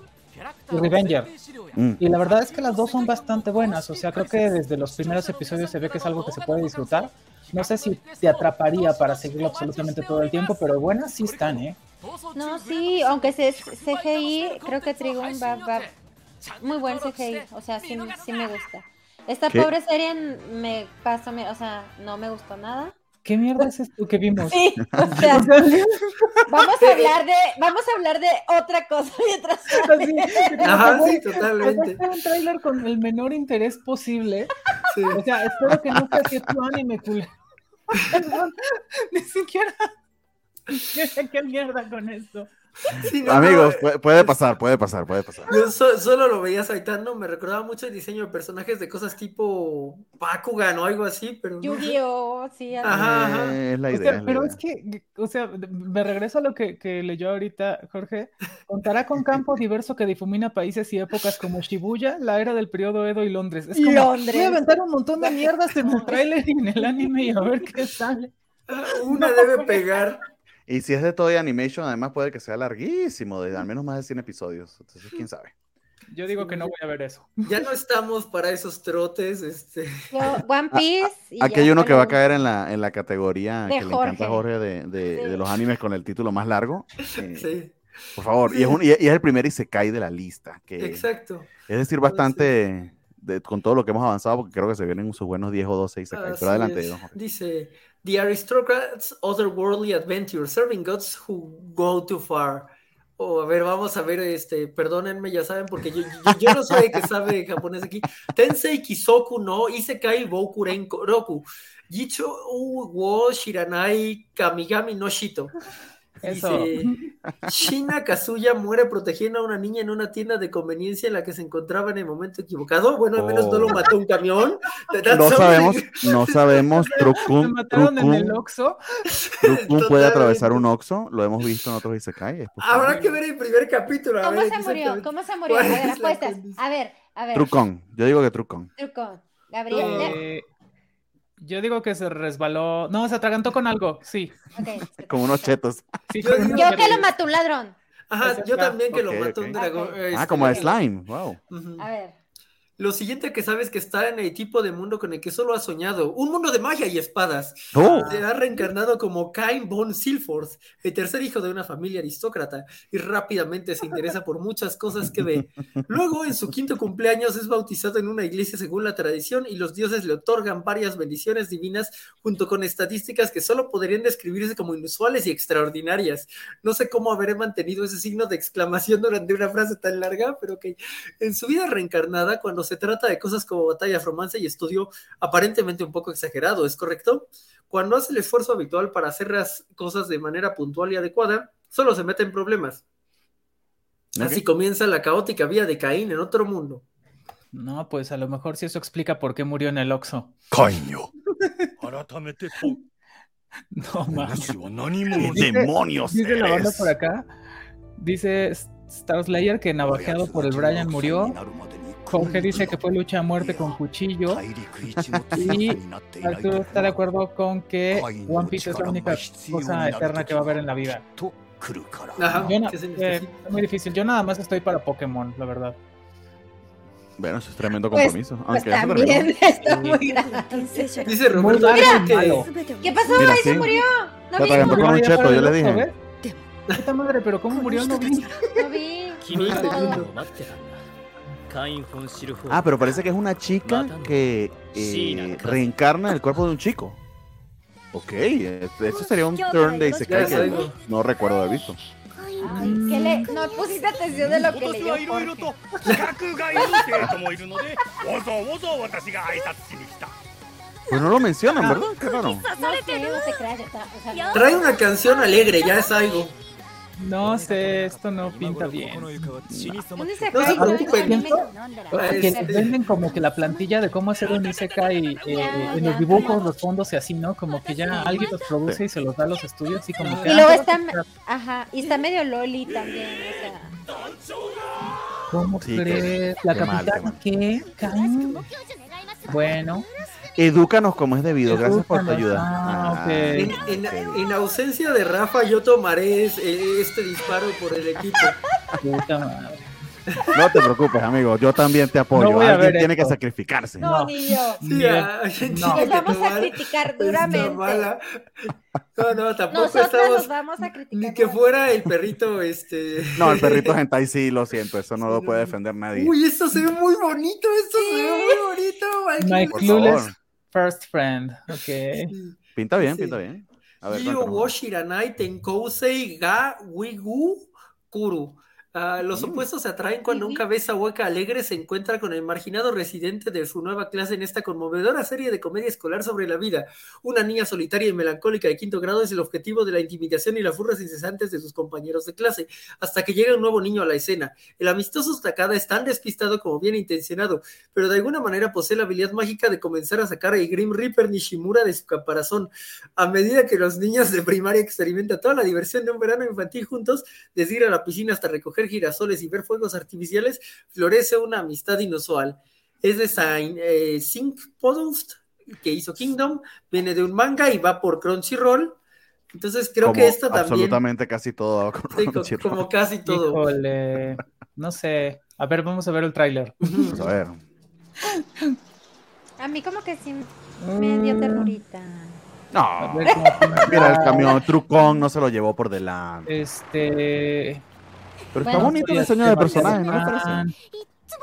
y Revenger. Mm. Y la verdad es que las dos son bastante buenas. O sea, creo que desde los primeros episodios se ve que es algo que se puede disfrutar. No sé si te atraparía para seguirlo absolutamente todo el tiempo, pero buenas sí están, ¿eh? No, sí, aunque sea CGI, creo que Trigun va, va muy buen CGI. O sea, sí, sí me gusta. Esta pobre serie me pasó, o sea, no me gustó nada. ¿Qué mierda es esto que vimos? Sí, o sea, vamos a hablar de, vamos a hablar de otra cosa mientras. Ajá, sí, totalmente. un tráiler con el menor interés posible. Sí. O sea, espero que no sea tu anime, culero. Ni siquiera. ¿Qué mierda con esto? Amigos, puede, pasar, puede pasar, puede pasar. Yo solo lo veía Saitano, me recordaba mucho el diseño de personajes de cosas tipo Bakugan o algo así, pero. Yu-Gi-Oh! Sí, ajá, Es la idea. pero es que, o sea, me regreso a lo que, que, leyó ahorita Jorge. Contará con campo diverso que difumina países y épocas como Shibuya, la era del periodo Edo y Londres. Es como, Londres. Voy a aventar un montón de mierdas en el trailer y en el anime y a ver qué sale. Una debe pegar. Y si es de Toy Animation, además puede que sea larguísimo, de al menos más de 100 episodios. Entonces, quién sabe. Yo digo que no voy a ver eso. Ya no estamos para esos trotes. Este. One Piece. Aquí hay uno que va a caer en la, en la categoría que le encanta a Jorge de, de, los animes con el título más largo. Eh, sí. Por favor, y, es un, y, es el primer y se cae de la lista. Que, Exacto. Es decir, bastante de, con todo lo que hemos avanzado, porque creo que se vienen sus buenos 10 o 12 y se cae. Pero adelante, Dice, The aristocrats, otherworldly adventure, serving gods who go too far. Oh, a ver, vamos a ver, este, perdónenme, ya saben, porque yo, yo, no soy el que sabe japonés aquí. Tensei Kisoku no Isekai Bokuren Roku. Yicho wo Shiranai Kamigami no Shito. Dice, Shina Kazuya muere protegiendo a una niña en una tienda de conveniencia en la que se encontraba en el momento equivocado. Bueno, al menos no lo oh. mató un camión. No sabemos, no sabemos. Trucum, mataron en el Oxxo. puede atravesar un Oxxo, lo hemos visto en otros Isekai. Habrá que ver el primer capítulo. ¿Cómo se murió? ¿Cómo se murió? A ver, apuestas. A ver, a ver. Trucón, yo digo que Trucón. Trucón. Gabriel. Eh, yo digo que se resbaló. No, se atragantó con algo, sí. Como unos chetos. yo, que lo mató un ladrón. Ajá, yo también que lo mató un dragón. ah, como a slime, wow. A ver. Lo siguiente que sabes que está en el tipo de mundo con el que solo has soñado, un mundo de magia y espadas. Oh. Se ha reencarnado como Cain von Silforth, el tercer hijo de una familia aristócrata, y rápidamente se interesa por muchas cosas que ve. Luego, en su quinto cumpleaños, es bautizado en una iglesia según la tradición y los dioses le otorgan varias bendiciones divinas junto con estadísticas que solo podrían describirse como inusuales y extraordinarias. No sé cómo haber mantenido ese signo de exclamación durante una frase tan larga, pero que en su vida reencarnada, cuando cuando se trata de cosas como batallas, romance y estudio aparentemente un poco exagerado, ¿es correcto? Cuando hace el esfuerzo habitual para hacer las cosas de manera puntual y adecuada, solo se mete en problemas. Así comienza la caótica vida de Caín en otro mundo. No, pues a lo mejor si eso explica por qué murió en el Oxxo. ¡Coño! no más. ¡Demonios! Dice la banda por acá. Dice Star Slayer que navajeado por el Brian murió. Jorge dice que fue lucha a muerte con cuchillo. Y Arturo está de acuerdo con que One Piece es la única cosa eterna que va a haber en la vida. Ajá, Yo na- ¿qué significa? eh, es muy difícil. Yo nada más estoy para Pokémon, la verdad. Bueno, eso es tremendo Pues- compromiso. Pues aunque se terminó. también está Sí. muy grande. Dice Roberto que. ¿Qué pasó? Mira, Ahí se sí. murió. No vi, todavía con un cheto, yo le dije. Puta madre, pero ¿cómo murió? No vi. no vi. Ah, ah, pero parece que es una chica que eh, reencarna el cuerpo de un chico. Ok, eso sería un turn de Isekai que no, recuerdo haber visto. No pusiste atención de lo que le dio pues no lo mencionan, ¿verdad? Qué raro. Trae una canción alegre, ya es algo. No sé, esto no pinta bien. ¿Dónde venden como que la plantilla de cómo hacer un Isekai eh, en los dibujos, los fondos y así, ¿no? Como que ya alguien los produce y se los da a los estudios y como que... Y luego ah, está... Ajá, y está medio loli también, o sea... ¿Cómo Sí, crees? ¿La capitana qué? Bueno, Edúcanos como es debido. Gracias por tu ayuda. Ah, ok. En, en- en ausencia de Rafa, yo tomaré eh, este disparo por el equipo. puta madre. No te preocupes, amigo. Yo también te apoyo. No Alguien tiene que sacrificarse. No, No. ni yo. Sí, alguien no. Nos vamos a criticar duramente. No, no, tampoco Nosotros estamos. nos vamos a criticar. Ni que fuera el perrito, este. No, el perrito hentai sí, lo siento. Eso no Sí, lo puede defender nadie. Uy, esto se ve muy bonito, esto se ve muy bonito. Clueless favor. First friend. Ok. Pinta bien, Sí. pinta bien. A ver, Gio shiranai tenkousei ga wigu kuru. Ah, los opuestos se atraen cuando un cabeza hueca alegre se encuentra con el marginado residente de su nueva clase en esta conmovedora serie de comedia escolar sobre la vida. Una niña solitaria y melancólica de quinto grado es el objetivo de la intimidación y las furras incesantes de sus compañeros de clase, hasta que llega un nuevo niño a la escena. El amistoso Takada es tan despistado como bien intencionado, pero de alguna manera posee la habilidad mágica de comenzar a sacar el Grim Reaper Nishimura de su caparazón. A medida que los niños de primaria experimentan toda la diversión de un verano infantil juntos, desde ir a la piscina hasta recoger girasoles y ver fuegos artificiales, florece una amistad inusual. Es de Saint eh, Sync Post, que hizo Kingdom, viene de un manga y va por Crunchyroll. Entonces creo Como que esta también, Absolutamente casi todo. con sí, co- Crunchyroll. como casi todo. Híjole. No sé. A ver, vamos a ver el tráiler. Vamos a ver. A mí como que sí me dio ternurita. A No. Mira, el camión trucón no se lo llevó por delante. Este. Pero está Bueno, bonito el diseño de personaje, ¿no les parece?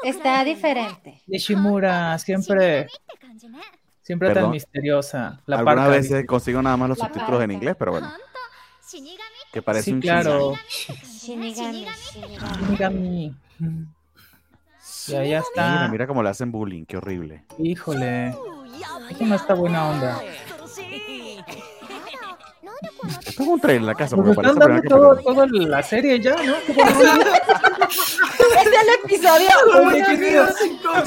Está diferente. Nishimura, siempre, siempre tan misteriosa. La Algunas veces consigo nada más los La subtítulos en inglés, pero bueno, que parece Sí, un claro. Shinigami, Shinigami. Shinigami. Y ahí está. Mira, mira cómo le hacen bullying, qué horrible. Híjole. Esto no está buena onda. Esto es un trailer, la casa, Nos porque están dando todo, toda la serie ya, ¿no? Es el episodio Oye.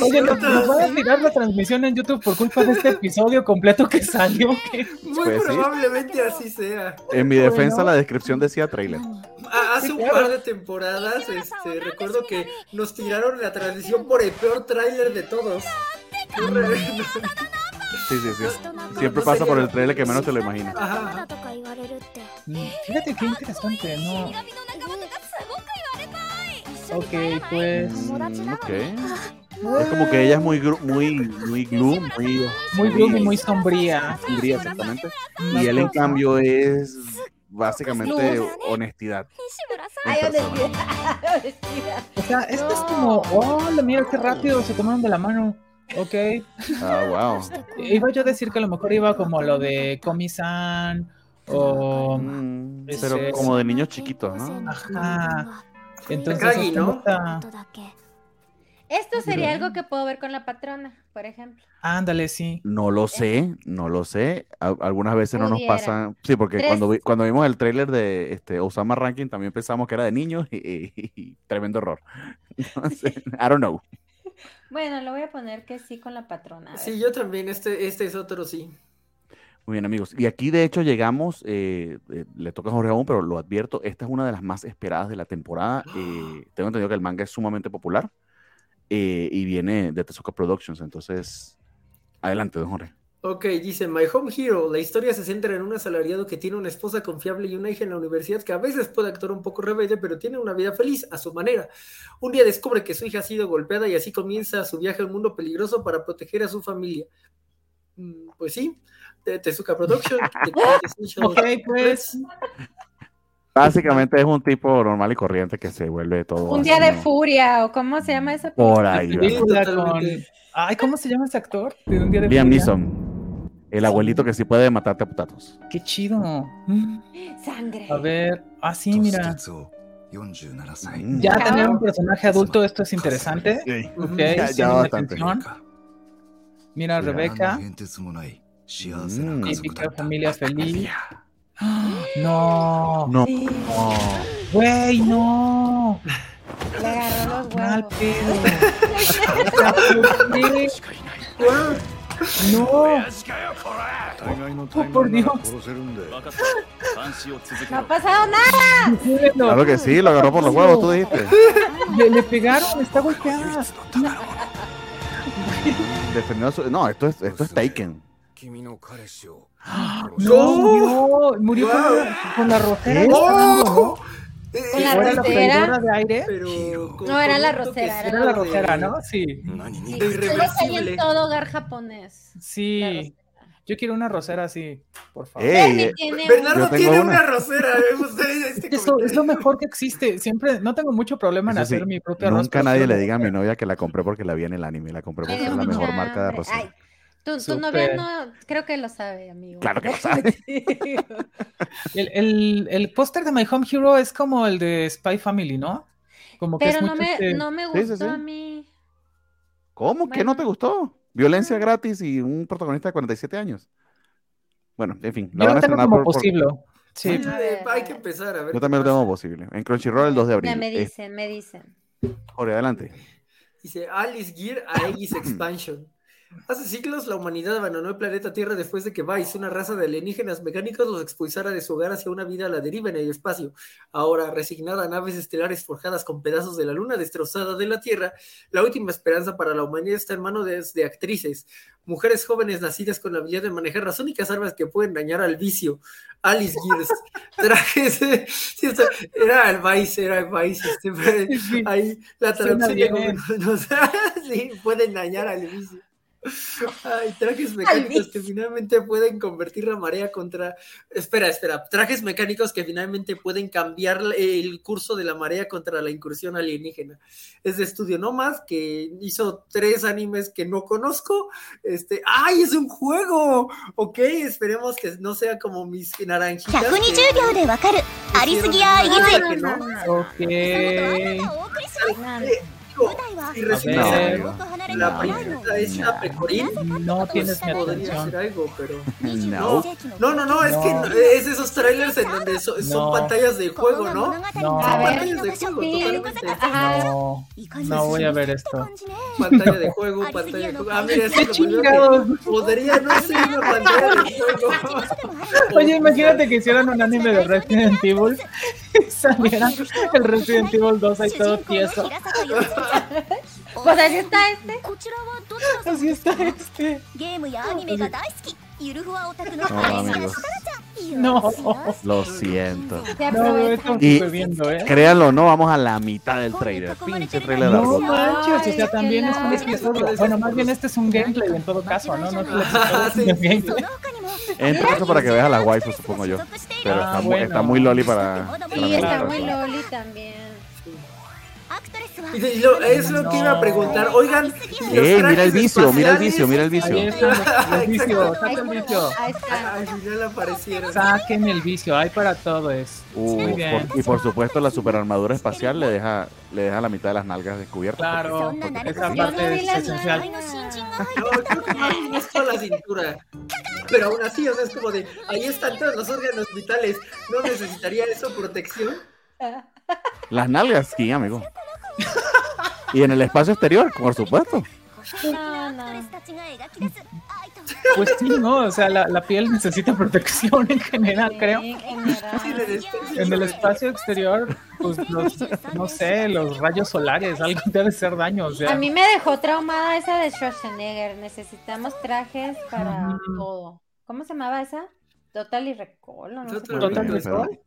Oye, nos, nos van a tirar la transmisión en YouTube por culpa de este episodio completo que salió. ¿qué? Muy Pues sí. probablemente así sea. En mi defensa, Bueno. la descripción decía trailer. Ah, Hace Sí, un par de temporadas, este, recuerdo que nos tiraron la transmisión por el peor tráiler de todos. No re- Sí, sí, sí. Siempre pasa por el trailer que menos te lo imaginas. Ajá. Mm, Fíjate qué interesante, ¿no? Ok, pues. Mm, ok. Es como que ella es muy, muy, muy gloom, muy, Muy gloomy, muy sombría. sombría, exactamente. Y él, en cambio, es básicamente honestidad. Ay, honestidad. O sea, esto es como, oh, mira qué rápido se tomaron de la mano. Ok. Ah, wow. Iba yo a decir que a lo mejor iba como lo de Komi-san o... Mm, ese- pero como de niños chiquitos, ¿no? Ajá. Entonces, esto ¿no? está- Esto sería algo que puedo ver con la patrona, por ejemplo. Ándale, sí. No lo sé, no lo sé. Al- algunas veces no nos pasa. Sí, porque Tres. cuando, vi- cuando vimos el tráiler de este, Osama Ranking también pensamos que era de niños y, y- y tremendo error. Entonces, I don't know. Bueno, lo voy a poner que sí con la patrona. Sí, yo también, este, este es otro sí. Muy bien, amigos. Y aquí, de hecho, llegamos, eh, eh, le toca a Jorge aún, pero lo advierto, esta es una de las más esperadas de la temporada. Eh, tengo entendido que el manga es sumamente popular eh, y viene de Tezuka Productions. Entonces, adelante, don Jorge. Ok, dice My Home Hero. La historia se centra en un asalariado que tiene una esposa confiable y una hija en la universidad que a veces puede actuar un poco rebelde, pero tiene una vida feliz a su manera. Un día descubre que su hija ha sido golpeada y así comienza su viaje al mundo peligroso para proteger a su familia. Mm, Pues sí, de Tezuka Production. Ok, pues. Básicamente es un tipo normal y corriente que se vuelve todo. Un así, día de ¿no? furia, o cómo se llama esa Por película? ahí. Sí, ¿verdad? Película con. Ay, ¿cómo se llama ese actor? De un día de Liam furia. Neeson, el abuelito que sí puede matarte a putatos. ¡Qué chido! ¡Sangre! A ver, ah, sí, mira. Mm. Ya tener un personaje adulto, esto es interesante. Sí. Okay, ya, ya bastante. Mira, Rebeca. Mm. Familia. No. No. Güey, no. No. Oh, oh, por Dios. No ha pasado nada. Claro que sí, lo agarró por los huevos, tú dijiste. Le, pegaron, está golpeada. Defendió a su... No, esto es, esto es Taken. No, murió, murió con, la, con la con la ¿O era la rosera. de aire? Pero con- No, era la rosera, Era la rosera, ¿no? Sí. Sí, irreversible. en todo hogar japonés. Sí. rosera. Yo quiero una rosera así, por favor. Ey, eh, tiene Bernardo tiene una. una, rosera. eh, este Eso es lo mejor que existe. Siempre, no tengo mucho problema en Eso sí, hacer mi propia Nunca rosca. nadie le diga a mi novia que la compré porque la vi en el anime. La compré porque es la mejor marca de rosera. Ay, tu, tu novia no, creo que lo sabe, amigo. Claro que lo sabe. El, el, el póster de My Home Hero es como el de Spy Family, ¿no? Como que Pero es no me, este- no me Sí, sí, gustó sí. a mí. ¿Cómo? ¿Qué no te Bueno. gustó? Violencia gratis y un protagonista de 47 años. Bueno, en fin. La Yo van a lo tengo estrenar como por- por- posible. Sí. Eh, Hay que empezar a ver. Yo también lo tengo posible. En Crunchyroll el 2 de abril. Ya me Eh, dicen, me dicen. Jorge, adelante. Dice Alice Gear Aegis Expansion. Hace siglos la humanidad abandonó el planeta Tierra después de que Vice, una raza de alienígenas mecánicos, los expulsara de su hogar hacia una vida a la deriva en el espacio. Ahora, resignada a naves estelares forjadas con pedazos de la luna destrozada de la Tierra, la última esperanza para la humanidad está en manos de, de actrices, mujeres jóvenes nacidas con la habilidad de manejar las únicas armas que pueden dañar al vicio. Alice Gears, trajes, eh, era el Vice, era el Vice, este, ahí la traducción no sé, sí, pueden dañar al vicio. Ay, trajes mecánicos que finalmente pueden convertir la marea contra. Espera, espera. Trajes mecánicos que finalmente pueden cambiar el curso de la marea contra la incursión alienígena. Es de estudio nomás que hizo tres animes que no conozco. Este, ¡ay, es un juego! Ok, esperemos que no sea como mis naranjitas. 120 de no. Ok no. la princesa es una pecoril, no tienes mi atención. Hacer algo, pero... no. no, no, no, es que es esos trailers en donde son pantallas de juego, ¿no? No, pantallas de juego, totalmente. No, voy a ver esto. Pantalla de juego, pantalla de juego. Ah, mira, eso chingados. Podría no ser una pantalla de juego. Oye, imagínate que hicieran un anime de Resident Evil y saliera el Resident Evil 2 ahí todo tieso. pues así está este. Así está este. No, no, lo siento. No, y viendo, ¿eh? créanlo no, vamos a la mitad del trailer. Pinche trailer. No manches, o sea, también es un episodio. Bueno, más bien este es un gameplay en todo caso, ¿no? No sí. En todo caso para que veas a la waifu, supongo yo. Pero ah, está, está, muy loli para. para está muy loli también. Y lo- es lo que iba a preguntar. Oigan, ¿y los ¡Ey, mira el vicio, mira el espaciales? vicio, mira el vicio! Ahí está, el vicio, Exacto. saca el vicio. Ahí está. Al final aparecieron. Saquen el vicio, hay para todos. Uh, Muy bien. por- y por supuesto la superarmadura espacial le deja, le deja la mitad de las nalgas descubiertas. Claro, porque- esa parte es esencial. No, creo que más bien es toda la cintura. Pero aún así, o sea, es como de, ahí están todos los órganos vitales. ¿No necesitaría eso protección? Las nalgas, sí, amigo. Y en el espacio exterior, por supuesto. No, no. Pues sí, no, o sea, la, la piel necesita protección en general, creo. Sí, en el espacio exterior, pues los, no sé, los rayos solares, algo debe ser daño, o sea. A mí me dejó traumada esa de Schwarzenegger. Necesitamos trajes para todo. ¿Cómo se llamaba esa? Total y Recall. ¿o no? sé Total Total. Recall.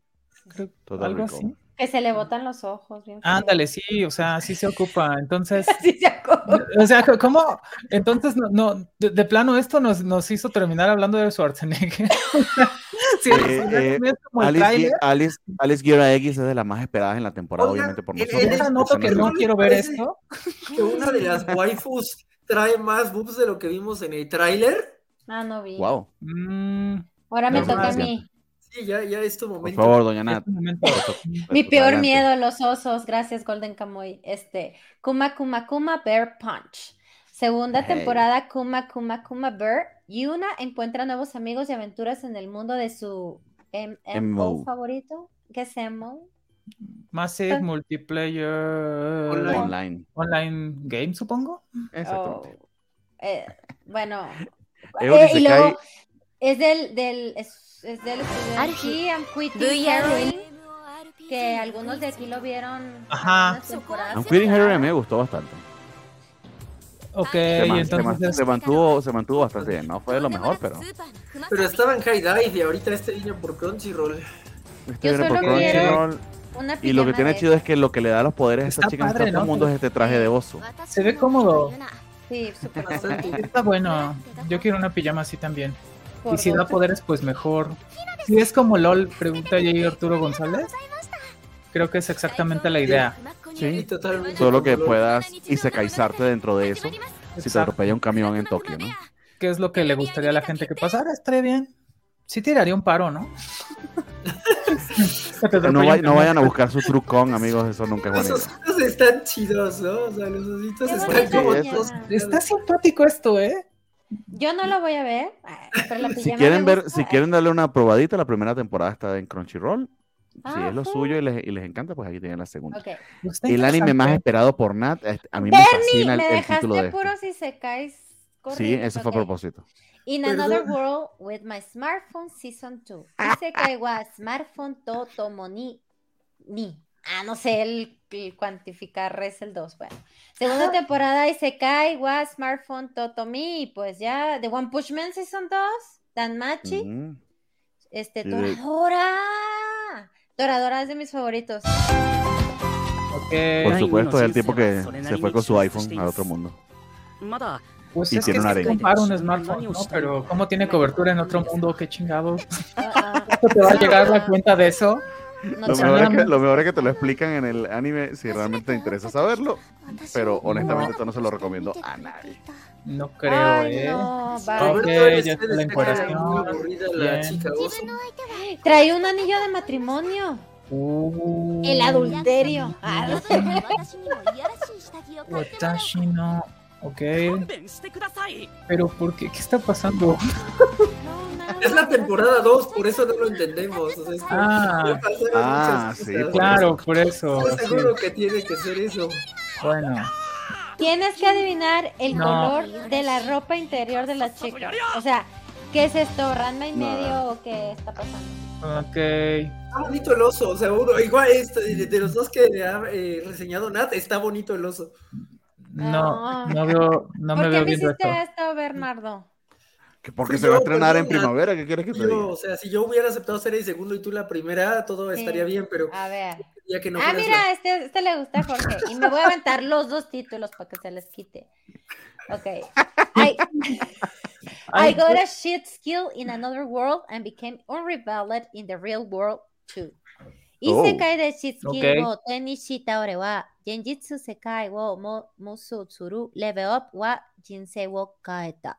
Creo- Total algo Recall. así. Que se le botan los ojos. Bien. Ándale, sí, o sea, sí se ocupa. Entonces, Así se acabó. o sea, ¿cómo? Entonces, no, no de, de plano esto nos, nos hizo terminar hablando de Schwarzenegger. sí, Eh, sí, eh, es como el Alice. Alice, Alice Guerra X es de las más esperadas en la temporada, obviamente por el- nosotros. Deja noto que no quiero ver esto. Que una de las waifus trae más boobs de lo que vimos en el tráiler. Ah, no vi. Wow. Mm, Ahora me toca a mí. Sí, ya, ya es tu Por favor, doña Nat. este. Mi peor Adelante. miedo, los osos. Gracias, Golden Kamuy. Este, Kuma Kuma Kuma Bear Punch. Segunda Hey. temporada, Kuma Kuma Kuma Bear. Yuna encuentra nuevos amigos y aventuras en el mundo de su M- MMO MMO. favorito. ¿Qué es MMO? Massive Multiplayer Online. Online. Online Game, supongo. Exactamente. Oh, eh, bueno. Eh, y luego es del, del, es, es del estudio I'm Quitting. Heroin, que algunos de aquí lo vieron. Ajá. I'm Quitting Heroin a mí me gustó bastante. Ok, Se, y man- se man- entonces se mantuvo, se mantuvo bastante bien. No fue de lo mejor, pero. Pero estaba en High Dive y ahorita este vino por Crunchyroll. Este Yo viene por Crunchyroll, Una Y lo que tiene chido es que lo que le da los poderes a esta Está chica en padre, este ¿no? mundo es este traje de oso. se ve cómodo. Sí, súper Bastante. Está bueno. Yo quiero una pijama así también. Y si da poderes, pues mejor. Si es como LOL, pregunta J. Arturo González. Creo que es exactamente la idea. Sí, totalmente. Solo que puedas isecaizarte dentro de eso si te atropella un camión en Tokio, ¿no? ¿Qué es lo que le gustaría a la gente que pasara? Estaría bien. Sí tiraría un paro, ¿no? No, vayan a buscar su trucón, amigos, eso nunca es Los ositos están chidos, ¿no? O sea, los ositos están como todos. Está simpático esto, ¿eh? Yo no lo voy a ver, ay, pero la Si quieren me ver, gusta. si quieren darle una probadita, la primera temporada está en Crunchyroll. Si Ah, es lo cool. suyo y les, y les encanta, pues aquí tienen la segunda. Ok. Está El anime más esperado por Nat, este, a mí me Bernie, fascina el, me el dejaste título de esto. puros y se caes Sí, eso fue a Ok. propósito. In Perdón. Another World with My Smartphone Season 2. Isekai wa Smartphone to Tomoni ni. Ah, no sé el, el cuantificar es el 2. Bueno. Segunda temporada Isekai wa Smartphone to Tomi. Y pues ya, The One Punch Man Season 2. Danmachi. Ujú. Este, Sí, de- Toradora. Toradora es de mis favoritos. Por supuesto, es el tipo que se fue con su iPhone al otro mundo. Pues y es tiene que una compara un smartphone, ¿no? Pero ¿cómo tiene cobertura en otro mundo? Qué chingados. Ah, ¿Cuánto te va a llegar la cuenta de eso? No Lo mejor, es que, lo mejor es que te lo explican en el anime si realmente te interesa saberlo, pero honestamente esto no se lo recomiendo a nadie. No creo, Ay, ¿eh? no, bye. Ok, Roberto, ya está la oso. Trae un anillo de matrimonio. Uh, El adulterio. Watashi no. Ok. Pero ¿por qué? ¿Qué está pasando? Es la temporada 2, por eso no lo entendemos. O sea, es que Ah. Ah, sí, por Claro, por eso. Estoy sí. seguro que tiene que ser eso. Bueno. Tienes que adivinar el No. color de la ropa interior de la chica. O sea, ¿qué es esto? ¿Ranma y No. medio o qué está pasando? Ok. Está bonito el oso, o sea, uno, igual este, de, de los dos que le ha eh, reseñado Nat, está bonito el oso. No, no veo, no me ¿Por qué veo me hiciste esto. esto, Bernardo? ¿Que porque sí, se yo, va a estrenar pues, en primavera, ¿qué quieres que te yo, diga? O sea, si yo hubiera aceptado ser el segundo y tú la primera, todo sí. estaría bien, pero. A ver. Ya que no ah, mira, la... este, este le gusta a Jorge. Y me voy a aventar los dos títulos para que se les quite. Ok. I, I got a shit skill in another world and became unreveled in the real world too. Oh, Isekai de shit skill okay. wo Genjitsu sekai wo mo musu tsuru level up wa jinsei wo kaeta.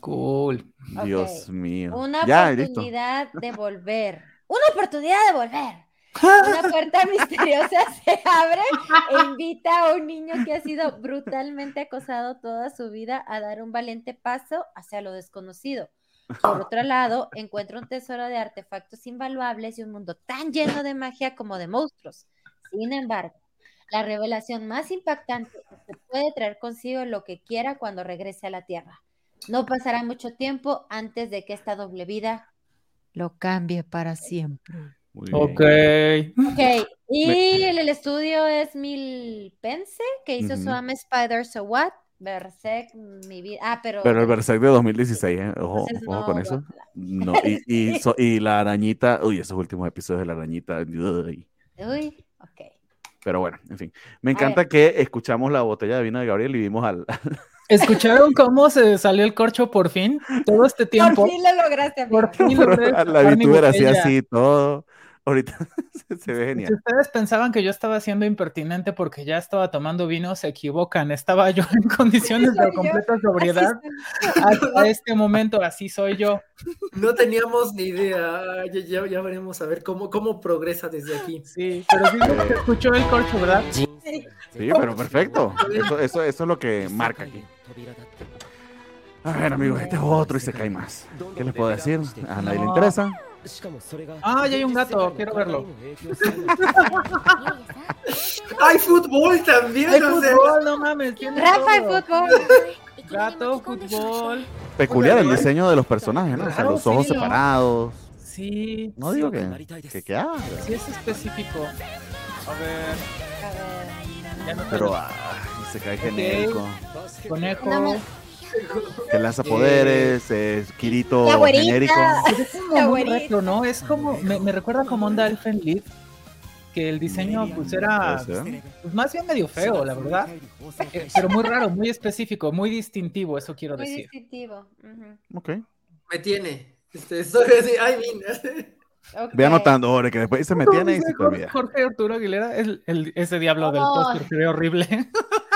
Cool. Dios mío. Una oportunidad de volver. Una oportunidad de volver. Una puerta misteriosa se abre e invita a un niño que ha sido brutalmente acosado toda su vida a dar un valiente paso hacia lo desconocido. Por otro lado, encuentra un tesoro de artefactos invaluables y un mundo tan lleno de magia como de monstruos. Sin embargo, la revelación más impactante es que puede traer consigo lo que quiera cuando regrese a la Tierra. No pasará mucho tiempo antes de que esta doble vida lo cambie para siempre. Muy bien. Ok. Ok, y el, el estudio es Milpense, que hizo Ujú. Swam Spider So What, Berserk, mi vida. Ah, pero. Pero el Berserk de 2016, ¿eh? Ojo, entonces ojo no, con eso. No, y, y, so- y la arañita, uy, esos últimos episodios de la arañita. uy. Uy, ok. Pero bueno, en fin. Me encanta que escuchamos la botella de vino de Gabriel y vimos al. ¿Escucharon cómo se salió el corcho por fin? Todo este tiempo. Por fin lo lograste, amigo. Por fin logré la VTuber así, botella. así, todo. Ahorita se, ve Si genial. ustedes pensaban que yo estaba siendo impertinente porque ya estaba tomando vino, se equivocan. Estaba yo en condiciones de yo. completa sobriedad. Hasta este momento, así soy yo. No teníamos ni idea. Ya, ya, ya veremos a ver cómo, cómo progresa desde aquí. Sí, pero sí se escuchó el corcho, ¿verdad? Sí, pero perfecto. Eso, eso, eso es lo que marca aquí. A ver, amigos, este es otro y se cae más. ¿Qué les puedo decir? A nadie le interesa. Ah, ya hay un gato, quiero verlo. ¡Hay fútbol también! ¡Hay fútbol! No mames, tiene Rafa, el todo. fútbol. Gato, fútbol. Peculiar el diseño de los personajes, ¿no? O sea, los ojos separados. Sí, No digo que, que, que haga, sí es específico. A ver, A ver. ya no te pero ah, se cae genérico. Conejo. No Que lanza poderes, es Kirito La güerita. genérico. Es como muy retro, ¿no? Es como, me, me recuerda como onda Elfen Lied, que el diseño pues era Puede ser. pues, más bien medio feo, la verdad, Eh, pero muy raro, muy específico, muy distintivo, eso quiero Muy decir. distintivo. ujú. Ok. Me tiene. Este, estoy así, ay, mira. Ok. Ve anotando, ahora que después se me tiene y se te olvida. Jorge Arturo Aguilera, el, el- ese diablo del Ay. póster se ve horrible.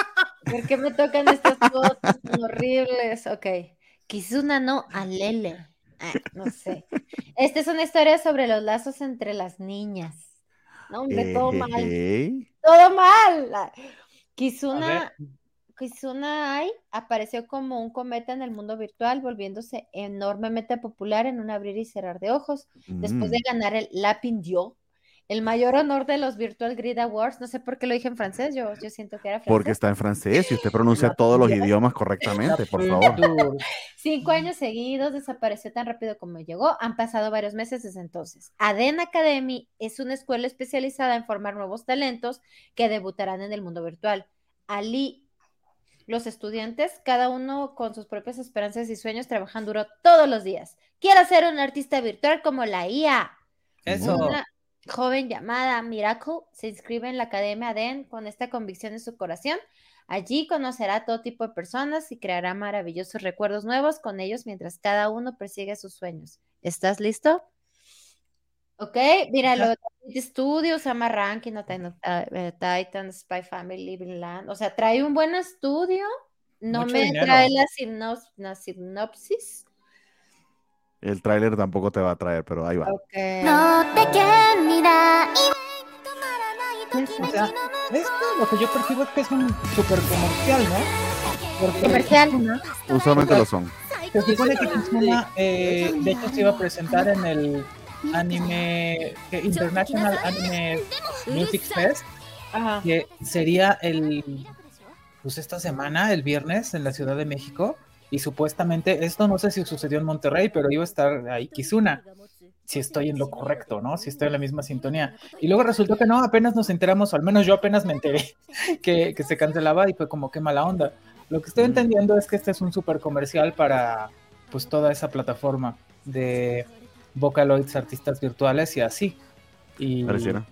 ¿Por qué me tocan estas fotos tan horribles? Ok. Kizuna no Alele. Ah, no sé. Esta es una historia sobre los lazos entre las niñas. No, hombre, todo mal. Ejejey. Todo mal. Ah, A Kizuna, Kizuna Ai apareció como un cometa en el mundo virtual, volviéndose enormemente popular en un abrir y cerrar de ojos. Después de Mm. ganar el Lapin Dio, el mayor honor de los Virtual Grid Awards. No sé por qué lo dije en francés, yo, yo siento que era francés. Porque está en francés y usted pronuncia todos los idiomas correctamente, por favor. Cinco años seguidos, desapareció tan rápido como llegó. Han pasado varios meses desde entonces. Aden Academy es una escuela especializada en formar nuevos talentos que debutarán en el mundo virtual. Ali, los estudiantes, cada uno con sus propias esperanzas y sueños, trabajan duro todos los días. Quiero ser un artista virtual como la IA. Eso. Una joven llamada Miracle se inscribe en la Academia Aden con esta convicción en su corazón. Allí conocerá a todo tipo de personas y creará maravillosos recuerdos nuevos con ellos mientras cada uno persigue sus sueños. ¿Estás listo? Ok, mira, lo de Trinity Studios, Sama Ranking, on eh, Titan, Spy Family, Living Land. O sea, trae un buen estudio. No Mucho me dinero. trae la, sinop- la sinopsis. El tráiler tampoco te va a traer, pero ahí va. Okay. O sea, esto lo que yo percibo es que es un super comercial, ¿no? Porque comercial. Usualmente lo son. Se supone que Kitsuna, eh, de hecho, se iba a presentar en el anime eh, International Anime Music Fest, que sería el, pues esta semana, el viernes, en la Ciudad de México. Y supuestamente, esto no sé si sucedió en Monterrey, pero iba a estar ahí Kizuna. Si estoy en lo correcto, ¿no? Si estoy en la misma sintonía. Y luego resultó que no, apenas nos enteramos, o al menos yo apenas me enteré, que, que se cancelaba y fue como que mala onda. Lo que estoy Mm. entendiendo es que este es un super comercial para pues toda esa plataforma de Vocaloids, artistas virtuales y así. Y, Pareciera.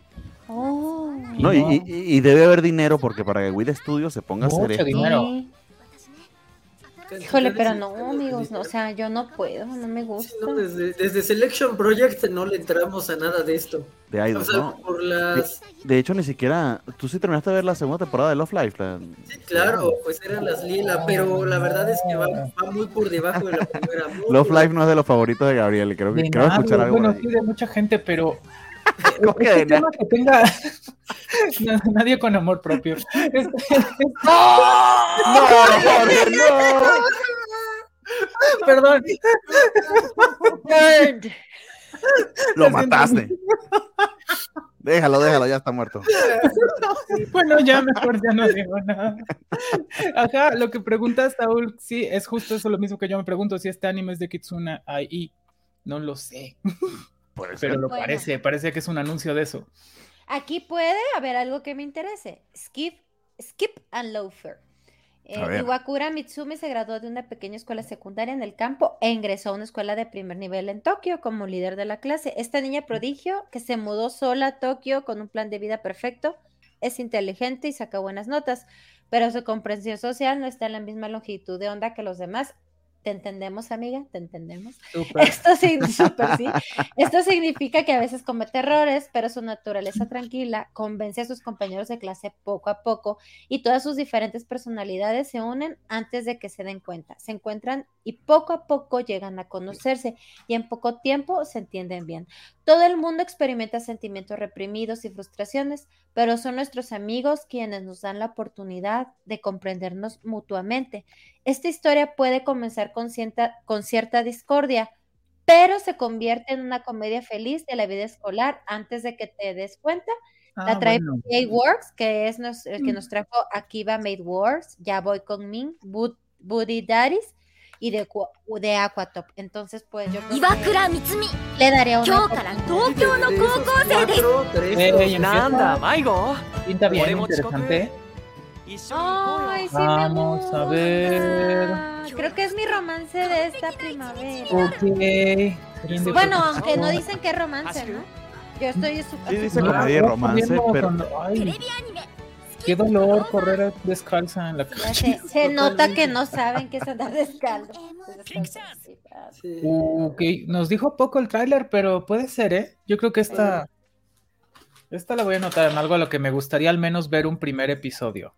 Oh. y No, y, y- y debe haber dinero porque para que Wii Studio se ponga a hacer esto, dinero. Híjole, pero no, amigos, no, o sea, yo no puedo, no me gusta. Sí, no, desde, desde Selection Project no le entramos a nada de esto. De Idol, O sea, ¿no? por las... De hecho, ni siquiera. Tú sí terminaste de ver la segunda temporada de Love Life. la- Sí, claro, pues eran las Lila, pero la verdad es que va, va muy por debajo de la primera. Love Life no es de los favoritos de Gabriel. Creo que De quiero nadie, escuchar algo. bueno, sí, de mucha gente, pero ¿Cómo que este de tema que tenga No, nadie con amor propio. Este- ¡No, Jorge, no! Perdón. Lo mataste. Déjalo, déjalo, ya está muerto. Bueno, ya mejor ya no digo nada. Ajá, lo que pregunta Saúl, sí, es justo eso lo mismo que yo me pregunto, si este anime es de Kitsuna AI. No lo sé, Puede ser. pero lo Bueno. parece, parece que es un anuncio de eso. Aquí puede haber algo que me interese. Skip, Skip and Loafer. Eh. Iwakura Mitsumi se graduó de una pequeña escuela secundaria en el campo e ingresó a una escuela de primer nivel en Tokio como líder de la clase. Esta niña prodigio que se mudó sola a Tokio con un plan de vida perfecto, es inteligente y saca buenas notas, pero su comprensión social no está en la misma longitud de onda que los demás. ¿Te entendemos, amiga? ¿Te entendemos? Esto, sí. Esto significa que a veces comete errores, pero su naturaleza tranquila convence a sus compañeros de clase poco a poco y todas sus diferentes personalidades se unen antes de que se den cuenta. Se encuentran y poco a poco llegan a conocerse y en poco tiempo se entienden bien. Todo el mundo experimenta sentimientos reprimidos y frustraciones, pero son nuestros amigos quienes nos dan la oportunidad de comprendernos mutuamente. Esta historia puede comenzar con cierta, con cierta discordia, pero se convierte en una comedia feliz de la vida escolar antes de que te des cuenta. La Ah, trae bueno. PA Works, que es nos- el que Mm. nos trajo Akiba Made Wars, Ya Voy Con Min, Buddy Daddies y de, de Aquatop. Entonces, pues yo creo que le daré una Nanda, Maigo. Pinta bien, interesante. Ay, sí, Vamos a ver. Creo que es mi romance de esta primavera. Ok. Bueno, aunque no dicen que es romance, ah, ¿no? Yo estoy... Sí, dice romance, pero qué dolor correr descalza en la calle. Se, se nota que no saben que es andar descalzo. Sí. Ok, nos dijo poco el tráiler, pero puede ser, ¿eh? Yo creo que esta, esta la voy a anotar en algo a lo que me gustaría al menos ver un primer episodio.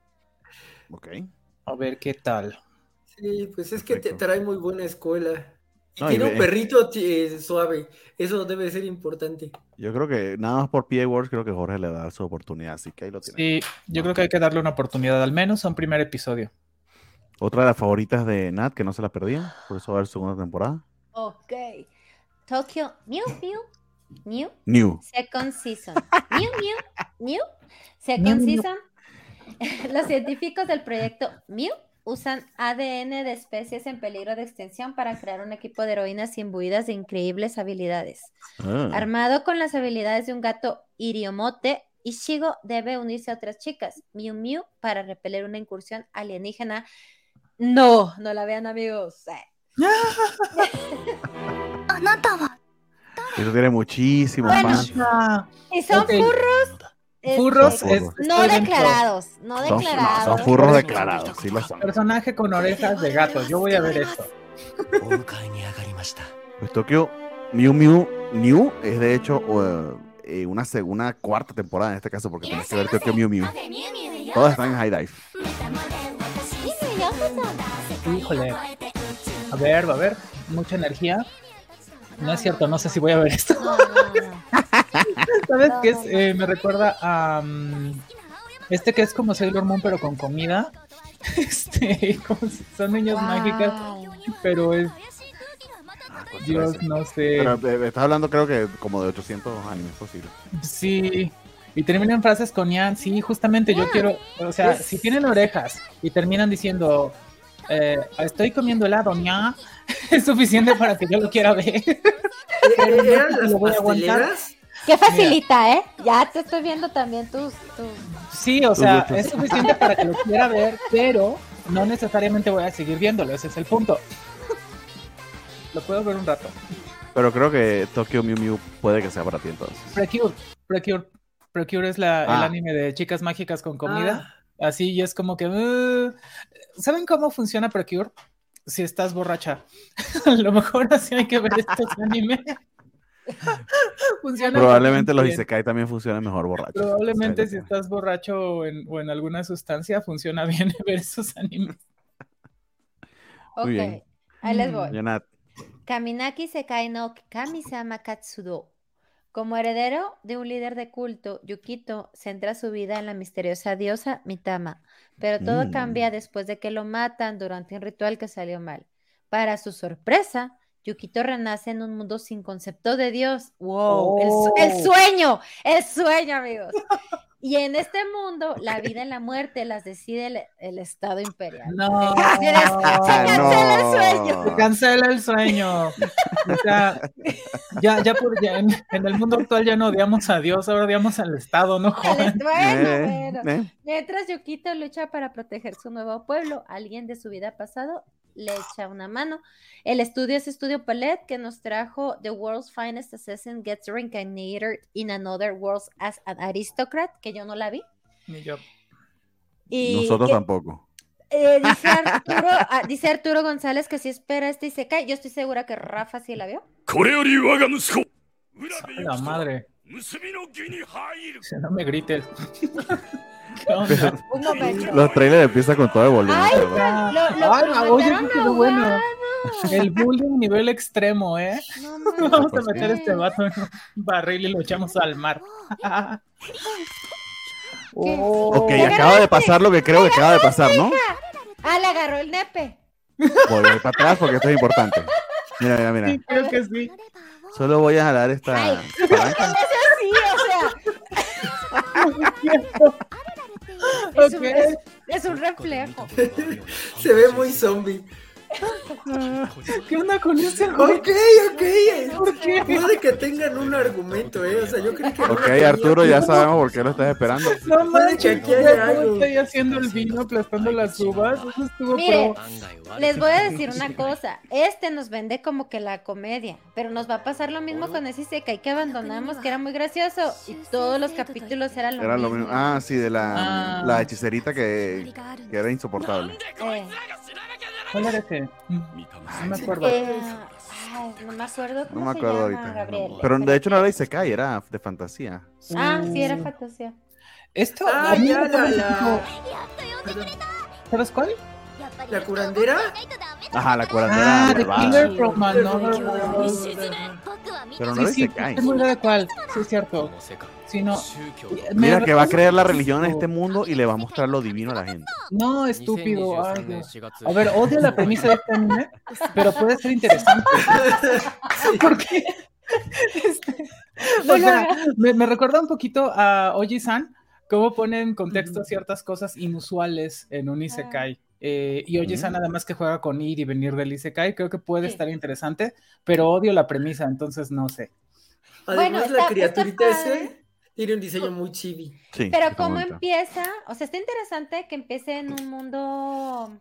Ok. A ver qué tal. Sí, pues es que te trae muy buena escuela. Y No, y tiene un perrito eh, suave. Eso debe ser importante. Yo creo que nada más por PA Words, creo que Jorge le va a dar su oportunidad, así que ahí lo tiene. Sí, yo creo que hay que darle una oportunidad al menos a un primer episodio. Otra de las favoritas de Nat, que no se la perdían, por eso va a haber segunda temporada. Ok. Tokyo Mew Mew New New. Second Season. Mew Mew New Second. Season. Los científicos del proyecto Mew usan ADN de especies en peligro de extinción para crear un equipo de heroínas imbuidas de increíbles habilidades. Ah. Armado con las habilidades de un gato iriomote, Ishigo debe unirse a otras chicas, Miu Miu, para repeler una incursión alienígena. No, no la vean amigos. Eh. Eso tiene muchísimo bueno, más. Y son burros Furros es, no declarados, no son, declarados. Son, furros declarados, sí lo son. Personaje con orejas de gato, yo voy a ver esto. pues Tokyo New Mew New es de hecho eh, una segunda, cuarta temporada en este caso, porque tenés que ver Tokyo Mew Mew. Todas están en High Dive. Híjole. A ver, va a ver, mucha energía. No es cierto, no sé si voy a ver esto. No, no, no. ¿Sabes No, qué es? no, no. Eh, me recuerda a mm, este que es como Sailor Moon, pero con comida. Este, como si son niñas mágicas, Wow. pero es Ah, Dios, no sé. Pero eh, estás hablando creo que como de 800 animes posibles. Sí. Y terminan frases con Ian, sí, justamente yo quiero, o sea, si tienen orejas y terminan diciendo, eh, estoy comiendo helado, ña, es suficiente para que yo lo quiera ver. ¿Eran Lo voy a aguantar. Qué facilita, ¿eh? Ya te estoy viendo también tus. tus... Sí, o sea, gustos. es suficiente para que lo quiera ver, pero no necesariamente voy a seguir viéndolo, ese es el punto. Lo puedo ver un rato. Pero creo que Tokyo Mew Mew puede que sea para ti entonces. Precure, Precure, Precure es la, el Ah. anime de chicas mágicas con comida. Ah, Así y es como que. uh, ¿Saben cómo funciona Precure? si estás borracha. A lo mejor así hay que ver estos animes. Funciona Probablemente los. Isekai también funcionan mejor borrachos. Probablemente si estás borracho o en, o en alguna sustancia funciona bien ver esos animes. Ok, ahí les voy. Kaminaki Sekai no Kami-sama Katsudo. Como heredero de un líder de culto, Yukito centra su vida en la misteriosa diosa Mitama, pero todo Mm. cambia después de que lo matan durante un ritual que salió mal. Para su sorpresa, Yukito renace en un mundo sin concepto de Dios. ¡Wow! El, su- el Oh. sueño, el sueño, amigos. Y en este mundo, la vida y la muerte las decide el, el Estado imperial. No. Se cancela el sueño. Se cancela el sueño. O sea, ya, ya, por, ya en, en el mundo actual ya no odiamos a Dios, ahora odiamos al Estado, ¿no, Al joven? Bueno, Eh, bueno. eh. Mientras Yukito lucha para proteger su nuevo pueblo, alguien de su vida pasado le echa una mano. El estudio es Estudio Palette, que nos trajo The World's Finest Assassin Gets Reincarnated in Another World as an Aristocrat, que yo no la vi. Ni yo. Nosotros tampoco. Eh, ah, dice, Arturo, González que si espera este y se cae. Yo estoy segura que Rafa sí la vio. La madre. No me grites. Un momento. Los trailers empiezan con todo el volumen. Ay, perdón. Ah, Lo, lo, ay, oye, qué bueno. El bullying nivel extremo, ¿eh? No Vamos a manches. meter este vato en un barril y lo echamos al mar. Oh. Ok, acaba de pasar lo que creo que acaba de pasar, ¿no? Ah, le agarró el nepe. Ir para atrás porque esto es importante. Mira, mira, mira. Sí, creo que sí. Solo voy a jalar esta Ay. palanca. Sí, o sea, es, un, es un reflejo. Se ve muy zombie. ¿Qué onda con ese güey? Ok, ok. Puede que tengan un argumento, ¿eh? O sea, yo creo que. Ok, lo. Arturo, ya sabemos por qué lo estás esperando. No que manches, aquí haya ¿cómo algo. estoy haciendo el vino, aplastando las uvas? Eso estuvo Mire, pro. Les voy a decir una cosa. Este nos vende como que la comedia, pero nos va a pasar lo mismo con ese Isekai que abandonamos, que era muy gracioso y todos los capítulos eran lo Era lo mismo. mismo. Ah, sí, de la, Ah. la hechicerita que, que era insoportable. Eh, ¿Cuál era ese? No me acuerdo. eh, ay, no me acuerdo cómo No me se acuerdo llama, ahorita. Gabriel. Pero de hecho no era Isekai, era de fantasía. Ah, sí, era fantasía. Esto, Ah, ya, la, como- ¿Sabes cuál? La curandera. Ajá, la curandera Ah, The. Killer from Another World. Pero no Sí, es muy de cuál. Sí, es cierto. Sí, no. Mira que va a creer la religión en este mundo y le va a mostrar lo divino a la gente. No, estúpido. ay, Dios. A ver, odio la premisa de este anime, pero puede ser interesante. ¿Por qué? Este, o sea, me, me recuerda un poquito a Oji-san, cómo pone en contexto ciertas cosas inusuales en un Isekai. Eh, y Oji-san, Mm. además que juega con ir y venir del Isekai, creo que puede Sí. estar interesante, pero odio la premisa, entonces no sé. Además, Bueno, la está- criaturita ese tiene un diseño muy chibi. Sí, Pero cómo empieza, o sea, está interesante que empiece en un mundo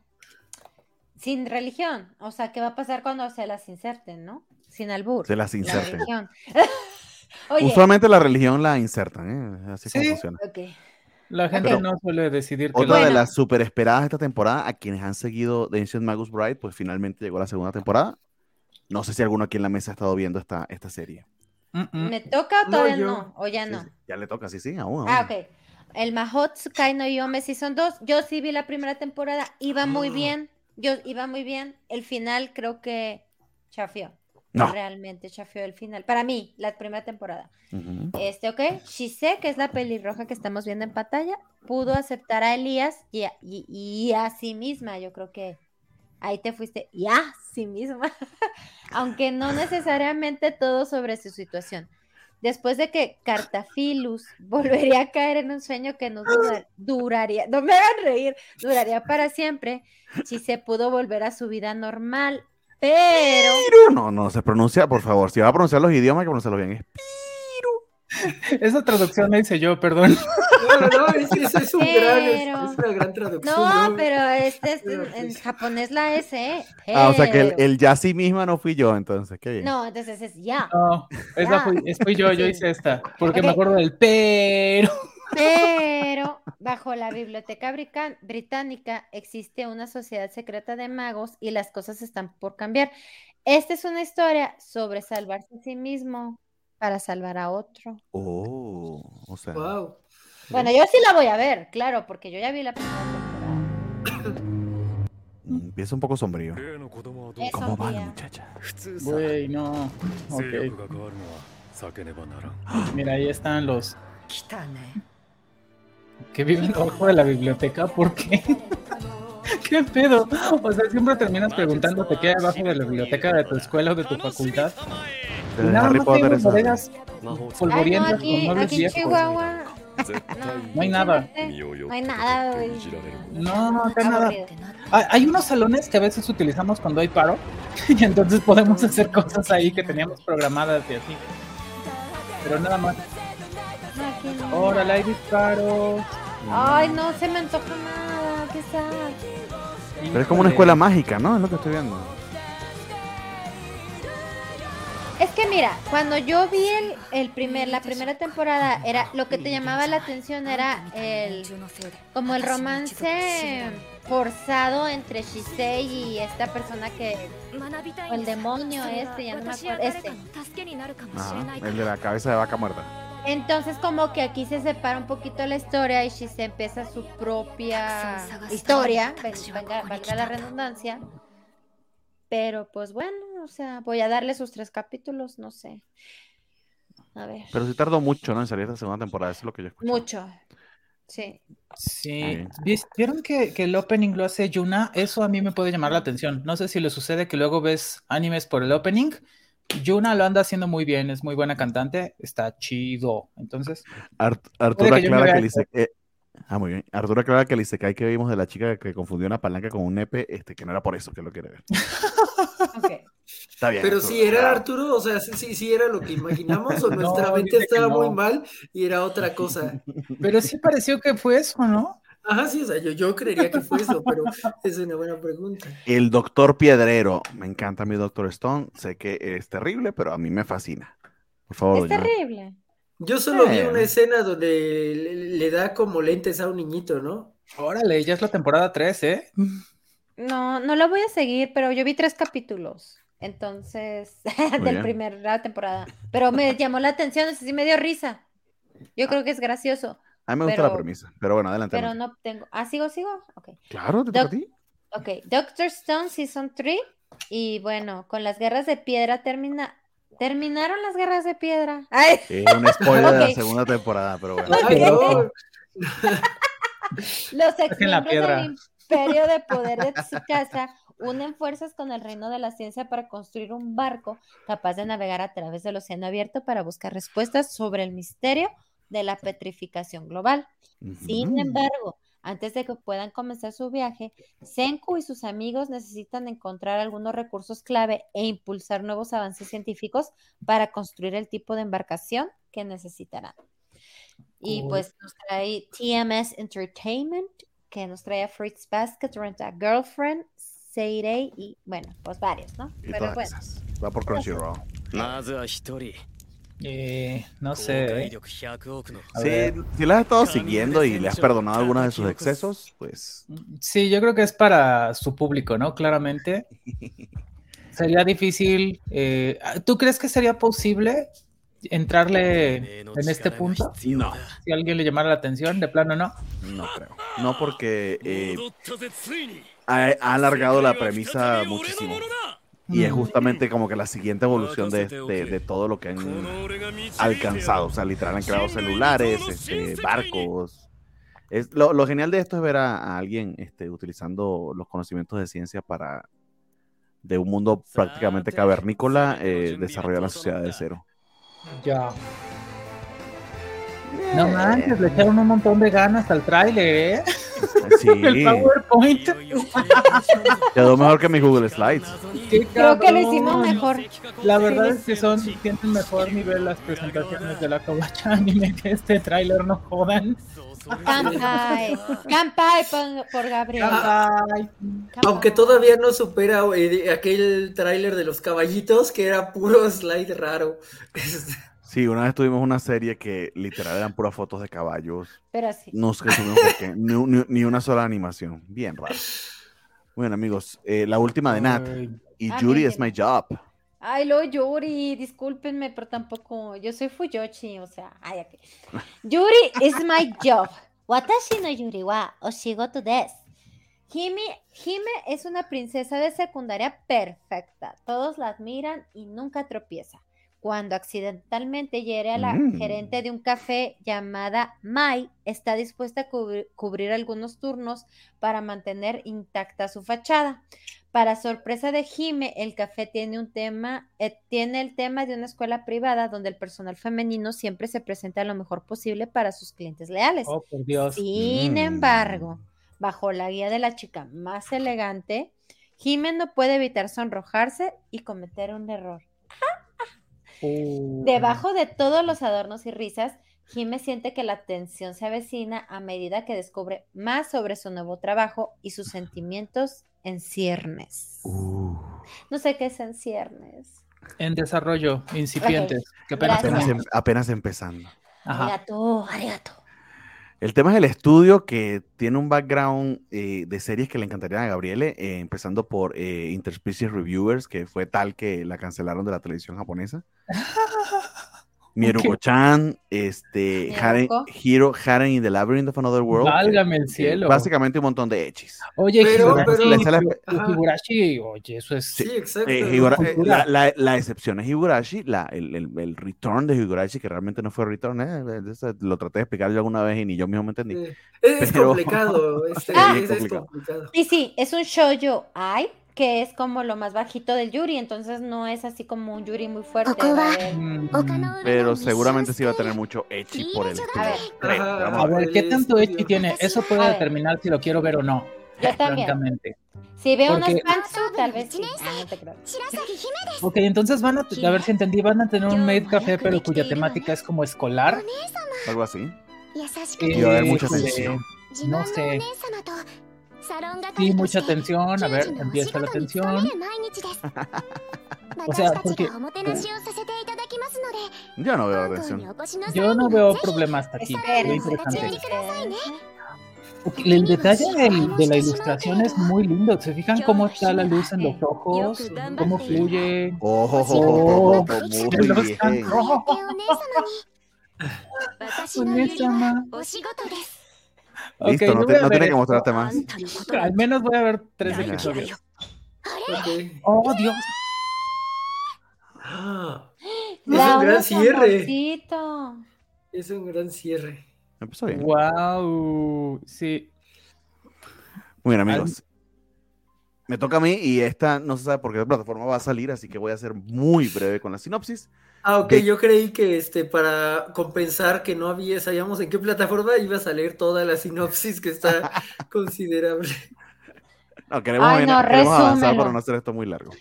sin religión, o sea, ¿qué va a pasar cuando se las inserten, no? Sin albur. Se las la inserten. Oye, Usualmente la religión la insertan, ¿eh? Así como Sí. funciona. ok. La gente Ok. no suele decidir que Otra lo- de las super esperadas esta temporada, a quienes han seguido The Ancient Magus Bride, pues finalmente llegó la segunda temporada. No sé si alguno aquí en la mesa ha estado viendo esta, esta serie. Mm, mm. ¿Me toca o No, todavía yo- no? ¿O ya Sí, no? sí, Ya le toca, sí, sí, aún. aún. Ah, ok. El Mahotsukai no Yome Season 2. Yo sí vi la primera temporada. Iba muy Ah. bien. Yo iba muy bien. El final creo que chafió. No. Realmente chafió el final. Para mí, la primera temporada. Ujú. Este, ok. Shise, que es la pelirroja que estamos viendo en pantalla, pudo aceptar a Elías y a, y- y a sí misma. Yo creo que ahí te fuiste. Y a sí misma. Aunque no necesariamente todo sobre su situación. Después de que Cartafilus volvería a caer en un sueño que no dura- duraría, no me hagan reír, duraría para siempre, si se pudo volver a su vida normal. Pero No, no se pronuncia, por favor. Si va a pronunciar los idiomas, que pronunciarlos bien. Es Esa traducción la hice yo, perdón. No, no, no, es, es, es un gran, es, Pero- es una gran traducción. no, pero este es en, en japonés la S, ¿eh? Ah, o sea que el, Pero- el ya sí misma no fui yo, entonces. Qué bien. No, entonces es ya. No, esa Ah. fui, es- fui yo, yo hice esta, porque me acuerdo del pero. Pero bajo la biblioteca británica existe una sociedad secreta de magos y las cosas están por cambiar. Esta es una historia sobre salvarse a sí mismo para salvar a otro. Oh, o sea. Wow. Bueno, yo sí la voy a ver, claro, porque yo ya vi la primera. Empieza un poco sombrío. ¿Cómo va la muchacha? Güey, no. Okay. Mira, ahí están los que viven abajo de la biblioteca, ¿por qué? ¿Qué pedo? O sea, siempre terminas preguntándote qué hay abajo de la biblioteca de tu escuela o de tu facultad. Y nada más hay bodegas polvorientas no, con muebles viejos. Chihuahua. No hay nada. No hay nada. No, no, acá nada. Hay unos salones que a veces utilizamos cuando hay paro y entonces podemos hacer cosas ahí que teníamos programadas y así. Pero nada más. Órale, hay disparos. Ay, no se me antoja nada, qué sad. Pero es como una escuela mágica, ¿no? Es lo que estoy viendo. Es que mira, cuando yo vi el, el primer, la primera temporada, era lo que te llamaba la atención era el como el romance forzado entre Shisei y esta persona que o el demonio este, ya no me acuerdo, este. Ajá, el de la cabeza de vaca muerta. Entonces como que aquí se separa un poquito la historia y Shisei empieza su propia historia, venga- valga la redundancia. Pero pues bueno, o sea, voy a darle sus tres capítulos, no sé. A ver. Pero sí tardó mucho, ¿no? En salir esta segunda temporada, eso es lo que yo escuché. Mucho. Sí. Sí. ¿Vis- ¿Vieron que, que el opening lo hace Yuna? Eso a mí me puede llamar la atención. No sé si le sucede que luego ves animes por el opening. Yuna lo anda haciendo muy bien, es muy buena cantante, está chido. Entonces, Art- Arturo que que le dice que... Ah, muy bien. Arturo aclara que el Isekai que vimos de la chica que confundió una palanca con un nepe, este, que no era por eso que lo quiere ver. Ok. Está bien. Pero Arturo. si era Arturo, o sea, sí, sí, sí era lo que imaginamos, o No, nuestra mente dice que estaba no. muy mal y era otra cosa. pero sí pareció que fue eso, ¿no? Ajá, sí, o sea, yo, yo creería que fue eso, pero es una buena pregunta. El doctor Piedrero. Me encanta mi Doctor Stone. Sé que es terrible, pero a mí me fascina. Por favor, Es doña. terrible. Yo solo vi Eh. una escena donde le, le da como lentes a un niñito, ¿no? Órale, ya es la temporada 3, ¿eh? No, no lo voy a seguir, pero yo vi tres capítulos. Entonces, del bien. primera temporada. Pero me llamó la atención, eso sí me dio risa. Yo creo que es gracioso, A mí me gusta pero- la premisa. Pero bueno, adelante. pero no tengo. Ah, sigo, sigo. Ok. Claro, te toca a ti. Ok, Doctor Stone Season 3. Y bueno, con las guerras de piedra termina. Terminaron las guerras de piedra. Ay, Es un spoiler de la segunda temporada, pero bueno. Ay, no. los ex del imperio de poder de Tsukasa unen fuerzas con el reino de la ciencia para construir un barco capaz de navegar a través del océano abierto para buscar respuestas sobre el misterio de la petrificación global. Sin embargo, antes de que puedan comenzar su viaje, Senku y sus amigos necesitan encontrar algunos recursos clave e impulsar nuevos avances científicos para construir el tipo de embarcación que necesitarán. Y Cool. pues nos trae TMS Entertainment, que nos trae a Fruits Basket, Rent a Girlfriend, Seirei y bueno, pues varios, ¿no? Y Pero bueno, esas. Va por Crunchyroll. No sé. si las has estado siguiendo y le has perdonado algunos de sus excesos, pues. Sí, yo creo que es para su público, ¿no? Claramente. sería difícil. Eh, ¿Tú crees que sería posible entrarle en este punto? No. Si alguien le llamara la atención, de plano no. No creo. No, porque eh, ha, ha alargado la premisa muchísimo. Y es mm. justamente como que la siguiente evolución de, este, de, todo lo que han alcanzado. O sea, literal, han creado celulares, este, barcos. Es, lo, genial de esto es ver a, alguien este, utilizando los conocimientos de ciencia para, de un mundo prácticamente cavernícola, eh, desarrollar la sociedad de cero. Ya. No manches, le echaron un montón de ganas al tráiler, ¿eh? Sí. El PowerPoint. Quedó mejor que mi Google Slides. Creo que lo hicimos mejor. La verdad es que son tienen mejor nivel las presentaciones de la Kawacha Anime que este tráiler, no jodan. Kampai, por, Gabriel. Aunque todavía no supera eh, aquel tráiler de los caballitos que era puro slide raro. Este, Sí, una vez tuvimos una serie que literal eran puras fotos de caballos. Pero sí. No sé qué. Ni, ni- ni una sola animación. Bien raro. Bueno, amigos, eh, la última de Nat. Y Ah, Yuri is my job. Ay, lo Yuri, discúlpenme, pero tampoco. Yo soy Fuyoshi, o sea, ay, aquí. Yuri is my job. Watashi no Yuri wa oshigoto desu. Hime, Hime es una princesa de secundaria perfecta. Todos la admiran y nunca tropieza. Cuando accidentalmente hiere a la Mm. gerente de un café llamada Mai, está dispuesta a cubri- cubrir algunos turnos para mantener intacta su fachada. Para sorpresa de Jime, el café tiene un tema, eh, tiene el tema de una escuela privada donde el personal femenino siempre se presenta lo mejor posible para sus clientes leales. Oh, por Dios. Sin Mm. embargo, bajo la guía de la chica más elegante, Jime no puede evitar sonrojarse y cometer un error. Uh, Debajo de todos los adornos y risas, Jime siente que la tensión se avecina a medida que descubre más sobre su nuevo trabajo y sus sentimientos en ciernes. Uh, No sé qué es en ciernes. En desarrollo, incipientes. Que apenas em- apenas empezando. Ajá. Arigato, arigato. El tema es el estudio que tiene un background eh, de series que le encantarían a Gabriele, eh, empezando por eh, Interspecies Reviewers, que fue tal que la cancelaron de la televisión japonesa. Mieruko-chan, este, Haren. Hero, Haren in the Labyrinth of Another World. Válgame el cielo. Básicamente un montón de hechis. Oye, Pero- Higurashi, pero- Ajá. Higurashi, oye, eso es. Sí, exacto. Eh, Higura- eh, la, la- la excepción es Higurashi, la, el, el, el return de Higurashi, que realmente no fue return, eh, eso lo traté de explicar yo alguna vez y ni yo mismo me entendí. Sí. Es, es Pero- complicado. Este, Ah. es, es complicado. complicado. Sí, sí, es un shoujo ai, que es como lo más bajito del Yuri, entonces no es así como un Yuri muy fuerte. Mm, pero seguramente sí va a tener mucho Echi por el tren. A ver, ¿qué tanto Echi tiene? Eso puede determinar si lo quiero ver o no. Yo. Si veo Porque... unos pantsuit, tal vez sí. Ah, ok, entonces van a, a ver si entendí, van a tener un maid café, pero cuya temática es como escolar. Algo así. Y va a haber mucha este, atención. No sé. Sí, mucha tensión. A ver, empieza la tensión. O sea, porque. Yo no veo atención. Yo no veo problema hasta aquí. Lo interesante. El detalle de la ilustración es muy lindo. ¿Se fijan cómo está la luz en los ojos? ¿Cómo fluye? ¡Oh! oh muy bien. Listo, yo no, te- no tiene que mostrarte más. Al menos voy a ver tres episodios. Oh, Dios. Ah, Da un gran cierre. amorcito. es un gran cierre. Empezó bien. Wow. Sí. Muy bien, amigos. Me toca a mí y esta no se sabe por qué plataforma va a salir, así que voy a ser muy breve con la sinopsis. Ah, ok, De- yo creí que este, para compensar que no había, sabíamos en qué plataforma ibas a leer toda la sinopsis que está considerable. No, queremos, Ay, no, queremos avanzar para no hacer esto muy largo.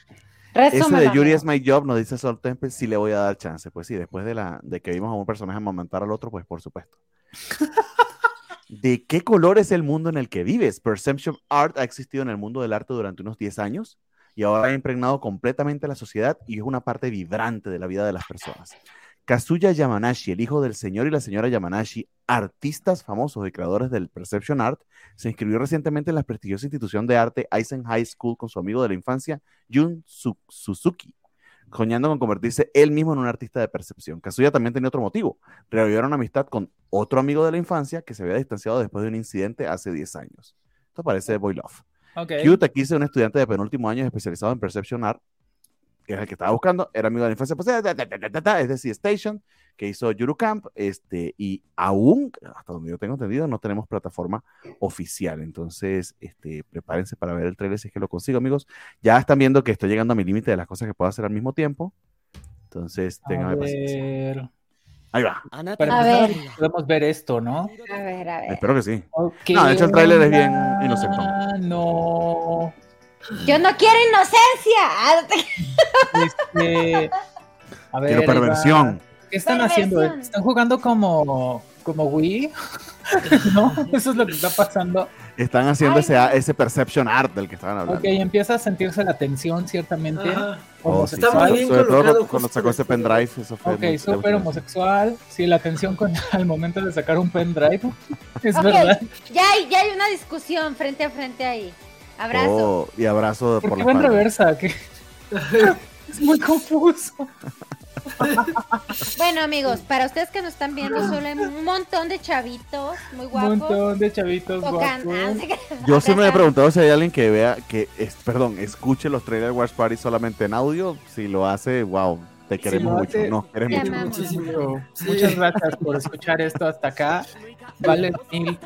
Ese Resúmelo, de Yuri is my job nos dice Sol Temple si le voy a dar chance. Pues sí, después de, la, de que vimos a un personaje amamantar al otro, pues por supuesto. ¿De qué color es el mundo en el que vives? Perception Art ha existido en el mundo del arte durante unos 10 años y ahora ha impregnado completamente la sociedad y es una parte vibrante de la vida de las personas. Kazuya Yamanashi, el hijo del señor y la señora Yamanashi, artistas famosos y creadores del Perception Art, se inscribió recientemente en la prestigiosa institución de arte Eisen High School con su amigo de la infancia, Jun Su- Suzuki, soñando con convertirse él mismo en un artista de percepción. Kazuya también tenía otro motivo, revivir una amistad con otro amigo de la infancia que se había distanciado después de un incidente hace 10 años. Esto parece Boy Love. Ok. Cute aquí es un estudiante de penúltimo año especializado en Perception Art, que es el que estaba buscando, era amigo de la infancia, pues, ta, es decir, Station, que hizo Yuru Camp, este, y aún, hasta donde yo tengo entendido, no tenemos plataforma oficial, entonces, este, prepárense para ver el trailer si es que lo consigo, amigos. Ya están viendo que estoy llegando a mi límite de las cosas que puedo hacer al mismo tiempo, entonces, tengan paciencia. Ahí va, Para A empezar, ver. podemos ver esto, ¿no? A ver, a ver. espero que sí. No, de hecho, el tráiler es bien onda. inocentón. No. Yo no quiero inocencia. Ah, no te- Este, a ver, Quiero perversión. ¿Qué están haciendo? ¿Están jugando como, como Wii? no, eso es lo que está pasando. Están haciendo Ay, ese, no. ese perception art del que estaban hablando. Ok, empieza a sentirse la tensión, ciertamente. Ajá. Oh, sí, Está sí, muy bien Sobre todo cuando sacó ese pendrive, eso fue Ok, muy- súper homosexual. Sí, la tensión con al momento de sacar un pendrive. Es verdad. Ya hay, ya hay una discusión frente a frente ahí. Abrazo. Oh, y abrazo ¿Por por qué la va en reversa? ¿Qué? Es muy confuso. Bueno, amigos, para ustedes que nos están viendo, solo hay un montón de chavitos muy Un guapos. montón de chavitos tocan- guapos. ah, no. Yo siempre me he preguntado si hay alguien que vea, que, es, perdón, escuche los Trailer Wars Party solamente en audio. Si lo hace, wow, te queremos mucho. hace, queremos te mucho. Muchísimo. Sí. Muchas gracias por escuchar esto hasta acá. Vale mil.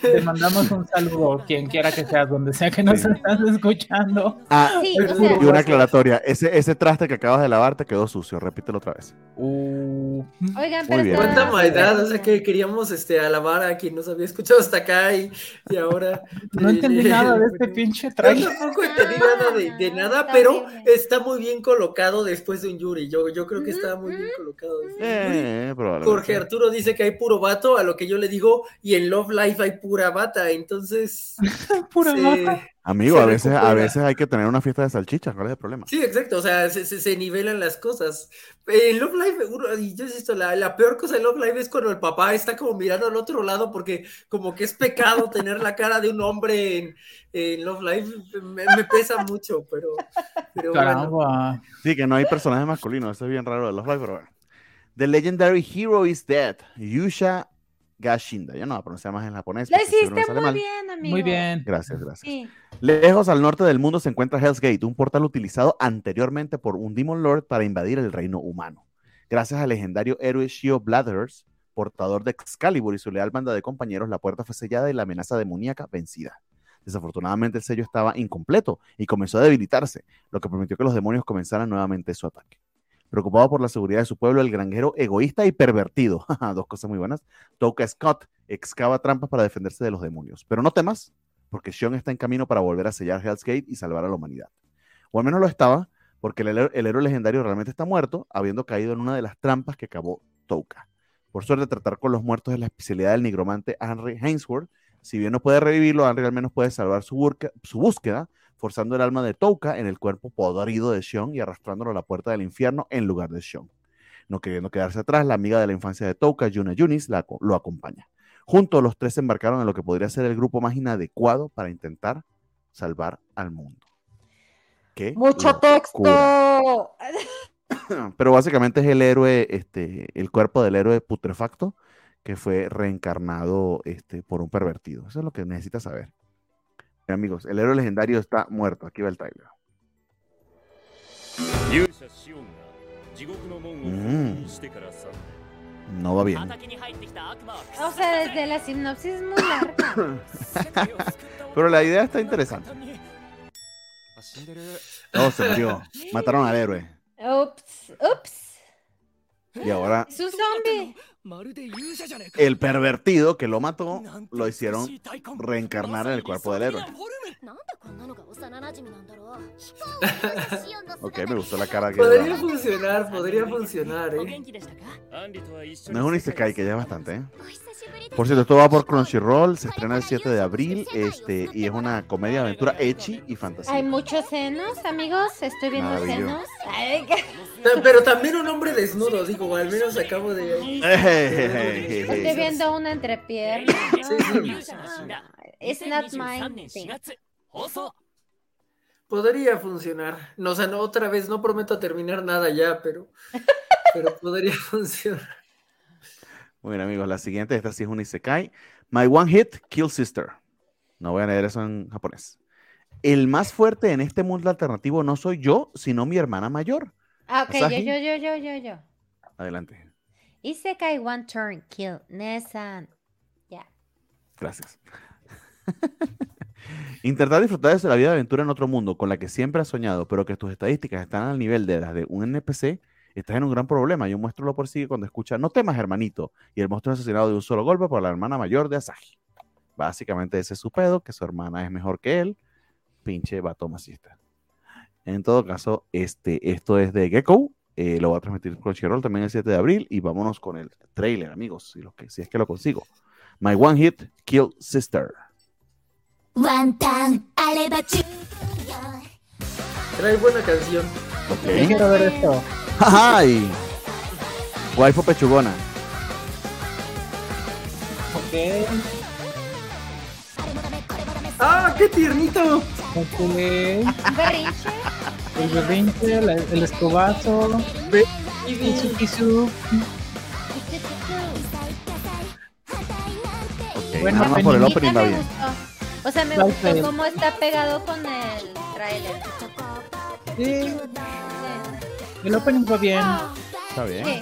Te mandamos un saludo, quien quiera que seas, donde sea que nos Sí. estás escuchando. Ah, Sí, Es o puro sea, y una aclaratoria. Ese, ese traste que acabas de lavar te quedó sucio. Repítelo otra vez. Uh, oigan, Muy pero bien. Cuánta maldad, o sea que queríamos este alabar a quien nos había escuchado hasta acá y, y ahora. no entendí eh, nada de este pinche Yo trailer. tampoco entendí nada de, de nada, Está pero horrible. está muy bien colocado después de un Yuri. Yo, yo creo que está muy bien colocado. después de un Yuri. Eh. Jorge Arturo dice que hay puro vato, a lo que yo le digo, y en Love Life hay pura bata, entonces. Pura se- bata. Amigo, a veces, a veces hay que tener una fiesta de salchichas. ¿Cuál es el problema? Sí, exacto, o sea, se, se- se nivelan las cosas. En Love Live, uno- y yo insisto, la, la peor cosa de Love Live es cuando el papá está como mirando al otro lado porque como que es pecado tener la cara de un hombre en, en Love Live. Me, me pesa mucho, pero, pero bueno. Caramba. Sí, que no hay personajes masculinos. Eso es bien raro de los live, pero bueno. The legendary hero is dead. Yusha Gashinda. Yo no voy a pronunciar más en japonés. Lo hiciste muy mal. bien, amigo. Muy bien. Gracias, gracias. Sí. Lejos al norte del mundo se encuentra Hell's Gate, un portal utilizado anteriormente por un Demon Lord para invadir el reino humano. Gracias al legendario héroe Shio Blathers, portador de Excalibur y su leal banda de compañeros, la puerta fue sellada y la amenaza demoníaca vencida. Desafortunadamente el sello estaba incompleto y comenzó a debilitarse, lo que permitió que los demonios comenzaran nuevamente su ataque. Preocupado por la seguridad de su pueblo, el granjero egoísta y pervertido, dos cosas muy buenas, Toka Scott excava trampas para defenderse de los demonios. Pero no temas, porque Sean está en camino para volver a sellar Hell's Gate y salvar a la humanidad. O al menos lo estaba, porque el, héroe- legendario realmente está muerto, habiendo caído en una de las trampas que cavó Touka. Por suerte, tratar con los muertos es la especialidad del nigromante Henry Hainsworth. Si bien no puede revivirlo, Henry al menos puede salvar su, su búsqueda, forzando el alma de Touka en el cuerpo podrido de Sean y arrastrándolo a la puerta del infierno en lugar de Sean. No queriendo quedarse atrás, la amiga de la infancia de Touka, Yuna Yunis, la lo acompaña. Juntos los tres se embarcaron en lo que podría ser el grupo más inadecuado para intentar salvar al mundo. ¿Qué Mucho locura. texto. Pero básicamente es el héroe, este, el cuerpo del héroe putrefacto que fue reencarnado este, por un pervertido. Eso es lo que necesitas saber. Amigos, el héroe legendario está muerto. Aquí va el trailer. Mm. No va bien. O sea, desde la sinopsis es muy larga. Pero la idea está interesante. No, se murió. Mataron al héroe. Ups, ups. Y ahora. Es un zombie. El pervertido que lo mató lo hicieron reencarnar en el cuerpo del héroe. ok, me gustó la cara que Podría funcionar, podría funcionar, ¿eh? No es un Isekai, que ya es bastante, ¿eh? Por cierto, esto va por Crunchyroll, se estrena el 7 de abril, este, y es una comedia aventura echi y fantasía. Hay muchos senos, amigos, estoy viendo senos. Pero también un hombre desnudo, digo, al menos acabo de... Estoy viendo una entrepierna. It's not my thing. Podría funcionar. No, o sea, no, otra vez, no prometo terminar nada ya, pero, pero podría funcionar. Muy bien, amigos, la siguiente, esta sí es un isekai. My One Hit Kill Sister. No voy a leer eso en japonés. El más fuerte en este mundo alternativo no soy yo, sino mi hermana mayor. Ah, ok, yo, yo, yo, yo, yo, yo. Adelante. Isekai one turn kill Nesan. Ya. Gracias. Intentar disfrutar de la vida de aventura en otro mundo con la que siempre has soñado, pero que tus estadísticas están al nivel de las de un NPC, estás en un gran problema. Y un monstruo lo persigue cuando escucha, no temas, hermanito. Y el monstruo es asesinado de un solo golpe por la hermana mayor de Asahi. Básicamente ese es su pedo, que su hermana es mejor que él. Pinche vato masista. En todo caso, este, esto es de Gecko. Eh, lo va a transmitir Crunchyroll también el 7 de abril. Y vámonos con el trailer, amigos, si, lo que, si es que lo consigo. My One Hit Kill Sister. Trae buena canción. Okay. Quiero ver esto. ¡Ay! Waifu pechugona. Ok. ¡Ah, qué tiernito! Ok. Berrinche. El berrinche, la- el escobazo. El sukisu. Ok, Bueno, nada más por el opening va bien. gustó. O sea, me gustó cómo está pegado con el tráiler. Sí. El opening va bien. Está bien. Sí.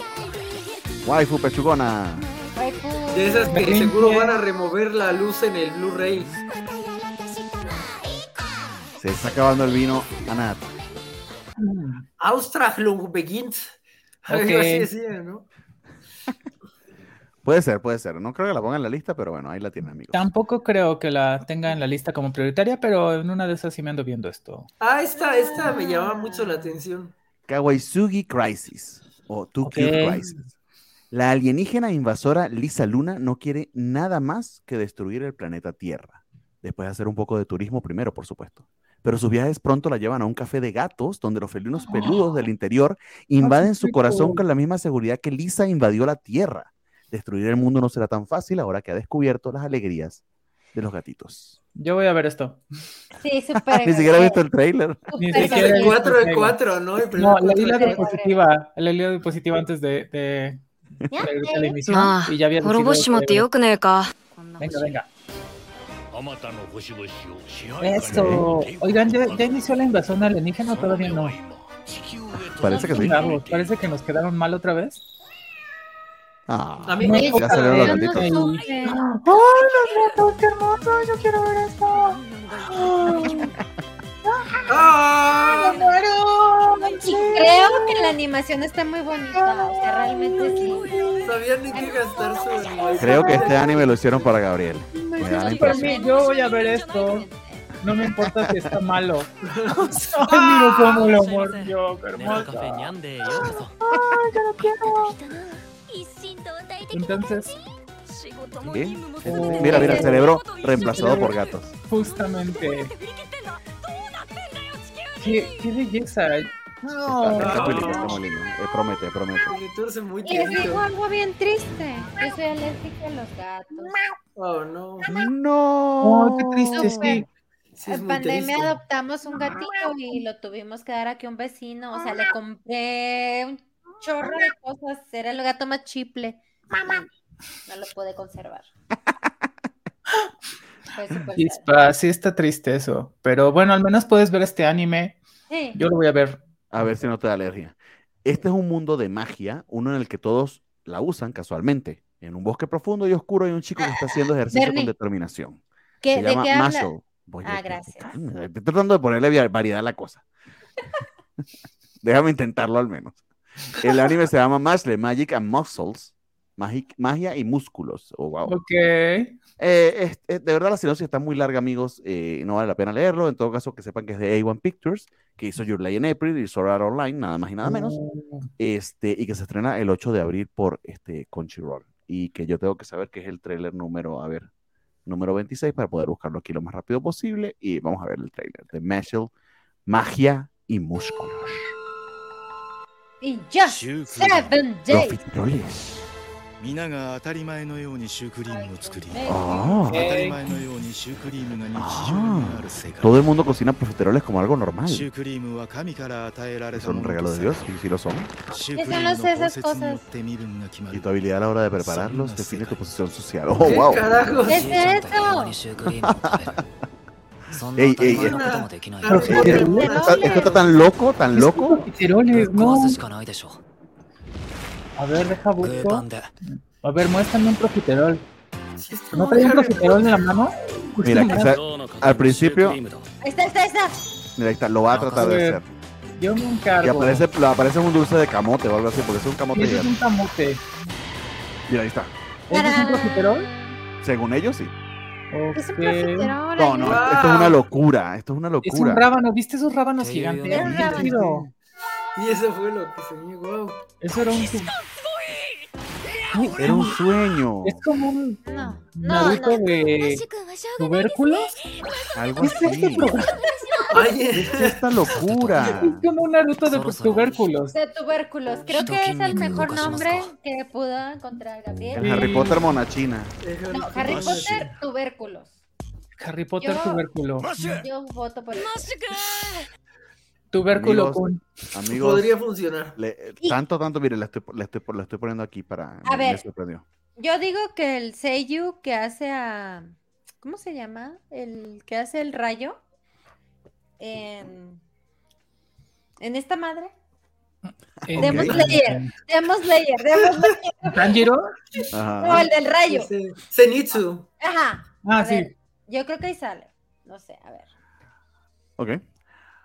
Waifu pechugona. Waifu. De esas que Berrinche. seguro van a remover la luz en el Blu-ray. Se está acabando el vino, Anat. Austrahlung begins. Ok. Algo así decía, ¿no? Puede ser, puede ser. No creo que la ponga en la lista, pero bueno, ahí la tienen, amigos. Tampoco creo que la tenga en la lista como prioritaria, pero en una de esas sí me ando viendo esto. Ah, esta, esta me llama mucho la atención. Kawaisugi Crisis o. Cute Crisis. La alienígena invasora Lisa Luna no quiere nada más que destruir el planeta Tierra. Después de hacer un poco de turismo primero, por supuesto pero sus viajes pronto la llevan a un café de gatos donde los felinos peludos del interior invaden su corazón con la misma seguridad que Lisa invadió la Tierra. Destruir el mundo no será tan fácil ahora que ha descubierto las alegrías de los gatitos. Yo voy a ver esto. Sí, súper. Ni siquiera he visto el trailer. Ni siquiera el 4 de 4, ¿no? El no, leí la diapositiva. Leí la diapositiva antes de, de, de, de la emisión. Y ya había Venga, venga. Eso. Oigan, ¿ya, ya inició la invasión alienígena o todavía no? Parece que sí. Parece que nos quedaron mal otra vez. Ah, A mí No, me ya salieron los no Ay. ¡Ay, los gatos! ¡Qué hermoso! ¡Yo quiero ver esto! ¡Ah! ¡Me muero! Creo que la animación está muy bonita. O sea, realmente sí. Sabían ni qué gastar su. Creo que este anime lo hicieron para Gabriel. Me da la impresión. Yo voy a ver esto. No me importa si está malo. Ay, miro cómo lo mordió. Ah, lo quiero. Entonces, ¿Sí? Mira, mira, cerebro reemplazado por gatos. Justamente. ¡Qué, qué belleza! Está, No. está muy lindo, está muy lindo. Eh, promete, promete. Muy Y les digo algo bien triste. Yo soy alérgica a los gatos. Oh, no. No. Oh, qué triste, sí. Sí, es en muy pandemia triste. adoptamos un gatito y lo tuvimos que dar aquí a un vecino. O sea, le compré un chorro de cosas. Era el gato más chiple. No lo pude conservar. Sí está triste eso. Pero bueno, al menos puedes ver este anime. Sí. Yo lo voy a ver. A ver si no te da alergia. Este es un mundo de magia, uno en el que todos la usan casualmente. En un bosque profundo y oscuro hay un chico que está haciendo ejercicio con Bernie. determinación. ¿Qué- Se ¿De llama qué habla? Marshall. Voy Ah, a- gracias. Estoy tratando de ponerle variedad a la cosa. Déjame intentarlo al menos. El anime se llama Mashle, Magic and Muscles. Magic- magia y músculos. Oh, wow. Ok. Eh, es, es, de verdad, la sinopsis está muy larga, amigos. Eh, no vale la pena leerlo. En todo caso, que sepan que es de A1 Pictures, que hizo Your Lie in April y Sword Art Online, nada más y nada menos. Oh. Este, y que se estrena el 8 de abril por este, Crunchyroll. Y que yo tengo que saber que es el tráiler número, a ver, número 26 para poder buscarlo aquí lo más rápido posible. Y vamos a ver el tráiler de Mashel, Magia y Músculos. Y just seven days. Profiteroles. 皆が当たり前のようにシュークリームを作り Ah, 当たり前のようにシュークリームが日常にある世界 todo el mundo cocina profiteroles como algo normal. シュークリームは神から与えられた Son も un の regalo と de さ Dios, y sí lo son. シュークリームの Eso no sé 包 esas 摂によって身分が決ま Y る tu habilidad a la hora de prepararlos define tu posición social. Oh, ¿Qué wow. carajos? ¿Qué es じいちゃんと平和 eso? にシュークリームを食べるそんな Ey, 当たり ey, 前のこともできない ey. よ Profiteroles. Esto, esto está tan loco, tan loco. Profiteroles, ぶっ壊 no. A ver, deja busco. A ver, muéstrame un profiterol. ¿No traía un profiterol en la mano? Mira, quizá al principio. Ahí está, ahí está, está. Mira, ahí está, lo va a tratar de hacer. Yo me encargo. Y aparece, aparece un dulce de camote o algo así, porque es un camote. Es un camote. Mira, ahí está. Es un profiterol? Según ellos, sí. Okay. Es un. No, no, esto es una locura. Esto es una locura. Es un rábano, ¿viste esos rábanos gigantes? Y eso fue lo que soñé, wow. Eso era un sub- Era un sueño. Es como un No, no, Naruto no. de tubérculos. Algo ¿Qué es este así. programa? Ay, ¿Qué es esta locura? Es como un Naruto de tubérculos. De tubérculos. Creo que es el mejor nombre que pudo encontrar El Gabriel. Harry Potter monachina. No, Harry Potter, tubérculos. Harry Potter Yo- tubérculo. Yo voto por eso. Tubérculo Amigos. Amigos, podría funcionar. le- Y- tanto, tanto, mire, le estoy, le estoy, le estoy poniendo aquí para... A me- me ver. sorprendió. Yo digo que el Seiyu que hace a. ¿Cómo se llama? El que hace el rayo. En, en esta madre. Demon Slayer. Demon Slayer, Demon Slayer. ¿Tanjiro? No, el del rayo. Ese- Zenitsu. Ajá. Ah, A sí. ver, yo creo que ahí sale. No sé, a ver. Ok.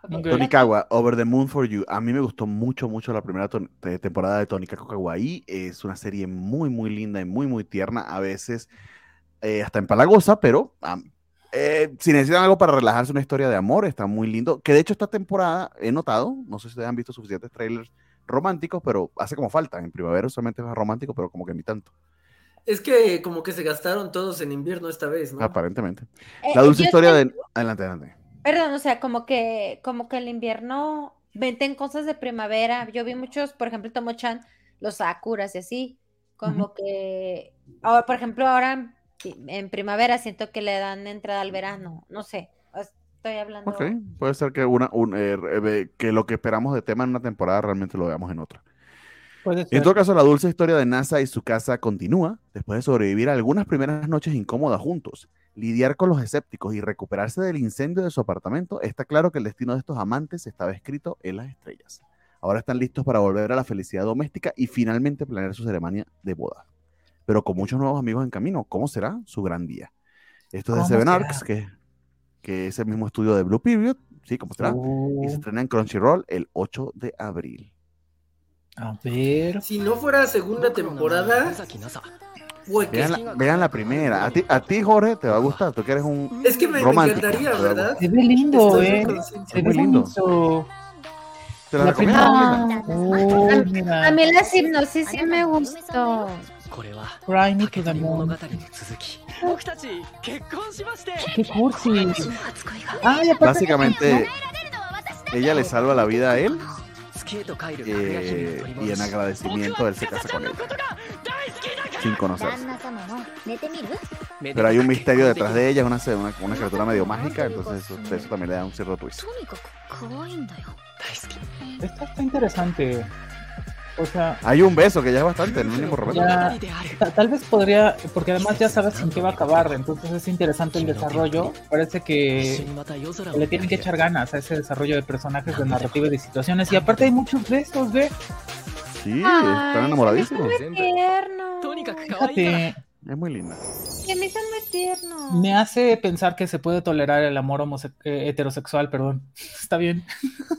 Tonikawa, Over the Moon for You. A mí me gustó mucho, mucho la primera temporada de Tonikawa Kawaii. Es una serie muy, muy linda y muy, muy tierna. A veces eh, hasta empalagosa, pero am, eh, si necesitan algo para relajarse, una historia de amor, está muy lindo. Que de hecho esta temporada he notado, no sé si ustedes han visto suficientes trailers románticos, pero hace como falta. En primavera usualmente es más romántico, pero como que ni tanto, Es que como que se gastaron todos en invierno esta vez, ¿no? aparentemente. Eh, La dulce historia estoy- de... Adelante, adelante. Perdón, o sea, como que, como que el invierno venden cosas de primavera. Yo vi muchos, por ejemplo, Tomo-chan, los sakuras y así. Como que, ahora, por ejemplo, ahora en, primavera siento que le dan entrada al verano. No sé, estoy hablando. Ok, puede ser que, una, un, eh, eh, que lo que esperamos de tema en una temporada realmente lo veamos en otra. En todo caso, la dulce historia de NASA y su casa continúa después de sobrevivir a algunas primeras noches incómodas juntos. Lidiar con los escépticos y recuperarse del incendio de su apartamento, está claro que el destino de estos amantes estaba escrito en las estrellas. Ahora están listos para volver a la felicidad doméstica y finalmente planear su ceremonia de boda. Pero con muchos nuevos amigos en camino, ¿cómo será su gran día? Esto es de ¿Cómo Seven será? Arcs, que, que es el mismo estudio de Blue Period, ¿sí? ¿Cómo será? Uh, Y se estrena en Crunchyroll el 8 de abril. a ver. Si no fuera segunda temporada, Vean, la, vean, la, primera. A ti, a ti, Jorge, te va a gustar. Tú que eres un. Es que me, romántico, me encantaría, ¿verdad? Se ve lindo, eh. Se ve lindo. lindo. ¿Te la, la primera. Oh, a mí la hipnosis sí me gustó. Cry Naked Amor. Qué cursi. Ah, Básicamente, ella le salva la vida a él. Eh, y en agradecimiento él se casa con sin conocerse. Pero hay un misterio detrás de ella, es una, una, criatura medio mágica, entonces eso, también le da un cierto twist. Esto está interesante. O sea, hay un beso que ya es bastante, el mínimo tal vez podría, porque además ya sabes en qué va a acabar, entonces es interesante el desarrollo. Parece que le tienen que echar ganas a ese desarrollo de personajes, de narrativa y de situaciones. Y aparte hay muchos besos, ¿ve? Sí, están enamoradísimos. Es muy tierno. Fíjate, es muy linda. Que me son muy tierno. Me hace pensar que se puede tolerar el amor eh, heterosexual, perdón. Está bien.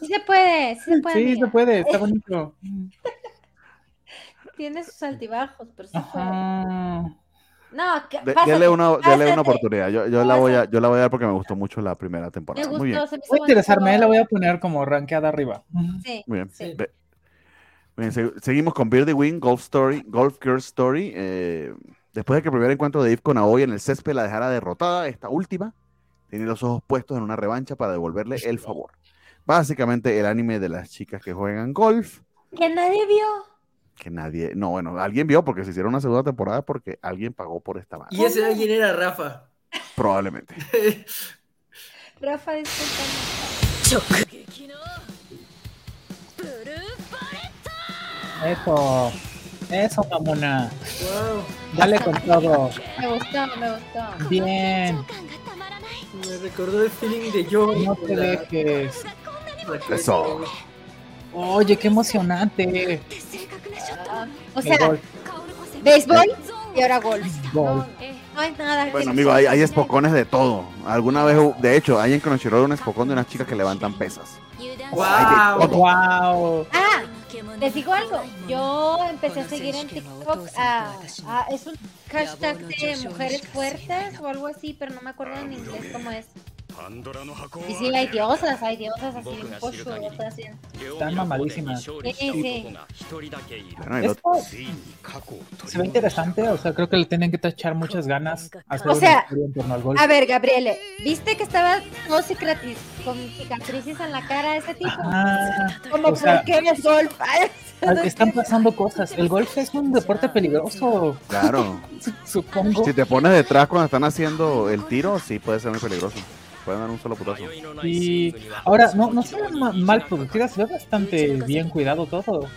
Sí se puede, sí se puede. Sí, se puede, está bonito. Tiene sus altibajos, pero sí puede. No, que, una, una oportunidad. Yo, yo la voy a, yo la voy a dar porque me gustó mucho la primera temporada. Me gustó, Muy bien. Se me voy a interesarme, eh, la voy a poner como rankeada arriba. Sí, Muy bien. Sí seguimos con Beardy Wing, Golf Story, Golf Girl Story. eh, después de que el primer encuentro de Eve con Aoi en el césped la dejara derrotada, esta última tiene los ojos puestos en una revancha para devolverle el favor. Básicamente el anime de las chicas que juegan golf, Que nadie vio. que nadie, no, bueno, alguien vio porque se hicieron una segunda temporada porque alguien pagó por esta banda, Y ese alguien era Rafa. probablemente. Rafa, disculpa. Eso. Eso, mamona. Wow. Dale con todo. Me gustó, me gustó. Bien. Me recordó el feeling de yo. No te la... dejes. Eso. Oye, qué emocionante. Ah, o sea, béisbol y ahora golf. Eh, no nada Bueno, no amigo, hay, hay espocones de todo. Alguna vez, de hecho, hay en Crunchyroll un espocón de unas chicas que levantan pesas. Wow. Wow. Ah, les digo algo. Yo empecé a seguir en TikTok a, a- es un hashtag de mujeres fuertes o algo así, pero no me acuerdo en inglés cómo es. Y sí, hay diosas, hay diosas así, pocho, así. Están mamadísimas. Esto se ve interesante, o sea, creo que le tienen que tachar muchas ganas. A o sea, a ver, Gabriele, ¿viste que estaba todo con cicatrices en la cara de ese tipo? Como o sea, porque. Están pasando cosas. El golf es un deporte peligroso. Claro. Supongo. Si te pones detrás cuando están haciendo el tiro, sí puede ser muy peligroso pueden dar un solo putazo. Y ahora, no, no se ve mal producidas, se ve bastante bien cuidado todo.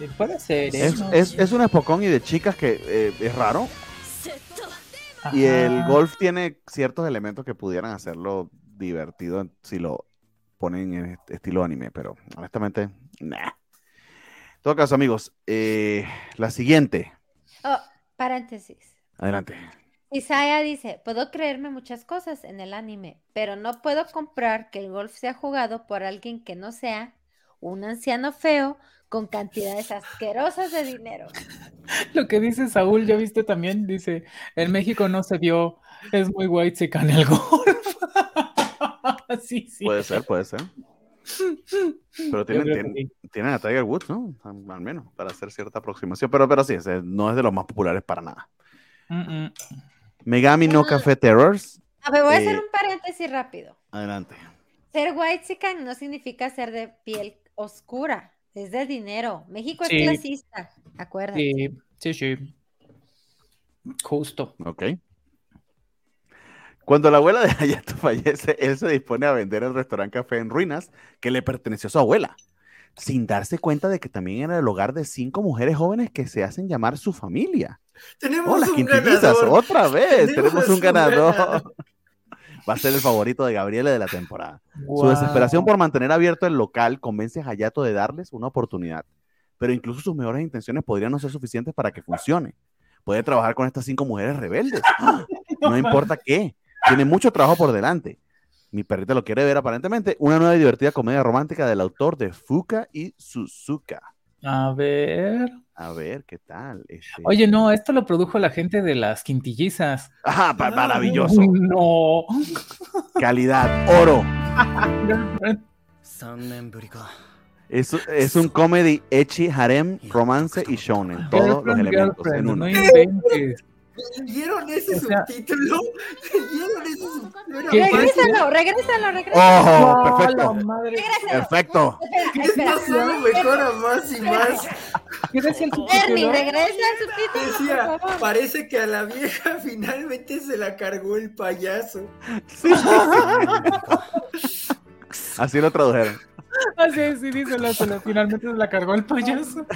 Eh, puede ser. ¿eh? Es, es, es un espocón y de chicas que eh, es raro. Y el golf tiene ciertos elementos que pudieran hacerlo divertido si lo ponen en estilo anime, pero honestamente, nah. En todo caso, amigos, la siguiente. Oh, paréntesis. Adelante. Isaya dice, puedo creerme muchas cosas en el anime, pero no puedo comprar que el golf sea jugado por alguien que no sea un anciano feo con cantidades asquerosas de dinero. Lo que dice Saúl, ya viste también, dice, en México no se vio, es muy white secan el golf. sí, sí. Puede ser, puede ser. Pero tienen, tienen, sí. tienen a Tiger Woods, ¿no? Al al menos, para hacer cierta aproximación. Pero, pero sí, ese no es de los más populares para nada. Mm, mm. Megami no Café Terrors. A ver, voy a hacer Eh, un paréntesis rápido. Adelante. Ser white no significa ser de piel oscura, es de dinero. México es clasista, acuérdate. Sí, sí, sí. Justo. Ok. Cuando la abuela de Hayato fallece, él se dispone a vender el restaurante Café en Ruinas que le perteneció a su abuela, sin darse cuenta de que también era el hogar de cinco mujeres jóvenes que se hacen llamar su familia. Tenemos ¡Oh, las un ganador. ¡Otra vez! Tenemos, Tenemos un ganador. ganador. Va a ser el favorito de Gabriela de la temporada. Su Guau. desesperación por mantener abierto el local convence a Hayato de darles una oportunidad, pero incluso sus mejores intenciones podrían no ser suficientes para que funcione. Puede trabajar con estas cinco mujeres rebeldes. No importa qué. Tiene mucho trabajo por delante. Mi perrita lo quiere ver aparentemente. Una nueva y divertida comedia romántica del autor de Fuka y Suzuka. A ver. A ver, ¿qué tal? Este, Oye, no, pues esto lo produjo la gente de las quintillizas. Ajá, maravilloso. No. Calidad, oro. Es, es, un comedy echi, harem, romance y shonen. Todos los elementos en uno. No inventes. ¿Vieron ese O sea- subtítulo? ¿Vieron ese subtítulo? Regrésalo, regrésalo, regrésalo. ¡Oh! No, Perfecto. madre. Perfecto. Esto espera. solo mejora más y más. ¿Qué decía el subtítulo? regresa al subtítulo, Decía, por favor. parece que a la vieja finalmente se la cargó el payaso. Así lo tradujeron. Así es, sí, dice Lázaro. Finalmente se la cargó el payaso.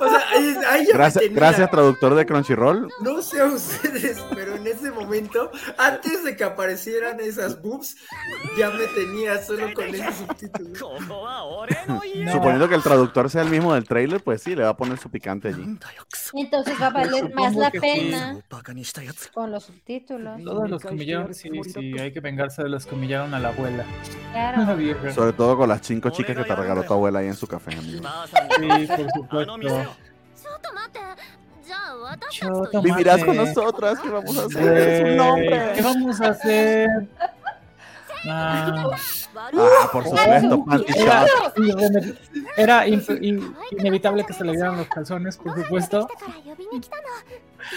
o sea, gracias, traductor de Crunchyroll. No sé a ustedes, pero en ese momento, antes de que aparecieran esas boobs, ya me tenía solo con ese subtítulo. Suponiendo que el traductor sea el mismo del trailer, pues sí, le va a poner su picante allí. Entonces va a valer más la pena con los subtítulos. Todos los comillaron, sí, sí, hay que vengarse de los comillaron a la abuela. Claro. Sobre todo con las cinco chicas que te regaló tu abuela ahí en su café, amigo. Vivirás con nosotras, ¿qué vamos a hacer? ¿Qué vamos a hacer? Ah, por supuesto, Era, inevitable que se le dieran los calzones, por supuesto.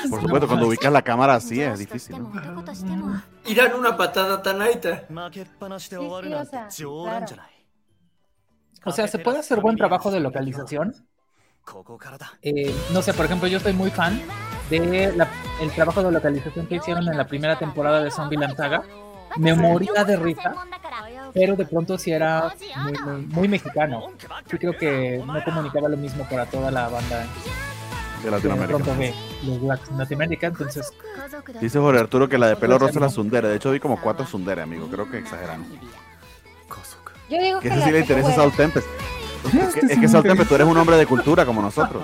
Por supuesto, cuando ubicas la cámara así es difícil. ¿no? Y dan una patada tan alta. Sí, sí, o, sea, claro. o sea, ¿se puede hacer buen trabajo de localización? Eh, no sé, por ejemplo, yo soy muy fan de la, el trabajo de localización que hicieron en la primera temporada de Zombie Lanzaga. Me moría de risa, pero de pronto sí era muy, muy, muy mexicano. Yo creo que no comunicaba lo mismo para toda la banda de Latinoamérica. Latinoamérica, entonces. Dice Jorge Arturo que la de pelo rosa es la sundere. De hecho, vi como cuatro sundere, amigo. Creo que exageramos. Yo digo que, sí le interesa a Es que, es que tú eres un hombre de cultura como nosotros.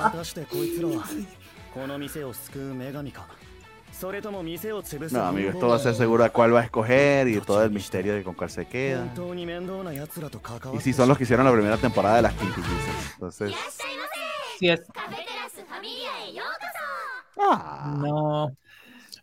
No, amigo, esto va a ser seguro a cuál va a escoger y todo el misterio de con cuál se queda. Y si son los que hicieron la primera temporada de las Quintillices. Entonces. Sí es. Ah. no.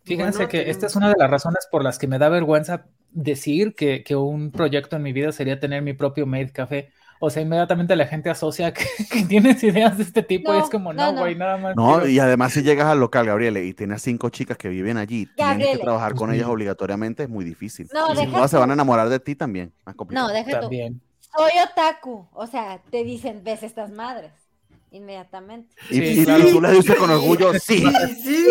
Fíjense que esta es una de las razones por las que me da vergüenza decir que, que un proyecto en mi vida sería tener mi propio Maid Café. O sea, inmediatamente la gente asocia que, tienes ideas de este tipo no, y es como, no, güey, nada más. No, y además si llegas al local, Gabriela, y tienes cinco chicas que viven allí, tienes que trabajar con ellas obligatoriamente, es muy difícil. No, y si no, se van a enamorar de ti también. No, Soy otaku, o sea, te dicen, ves estas madres. Inmediatamente. Y, Sí, y- y claro. tú le dices con orgullo, sí. Sí, sí,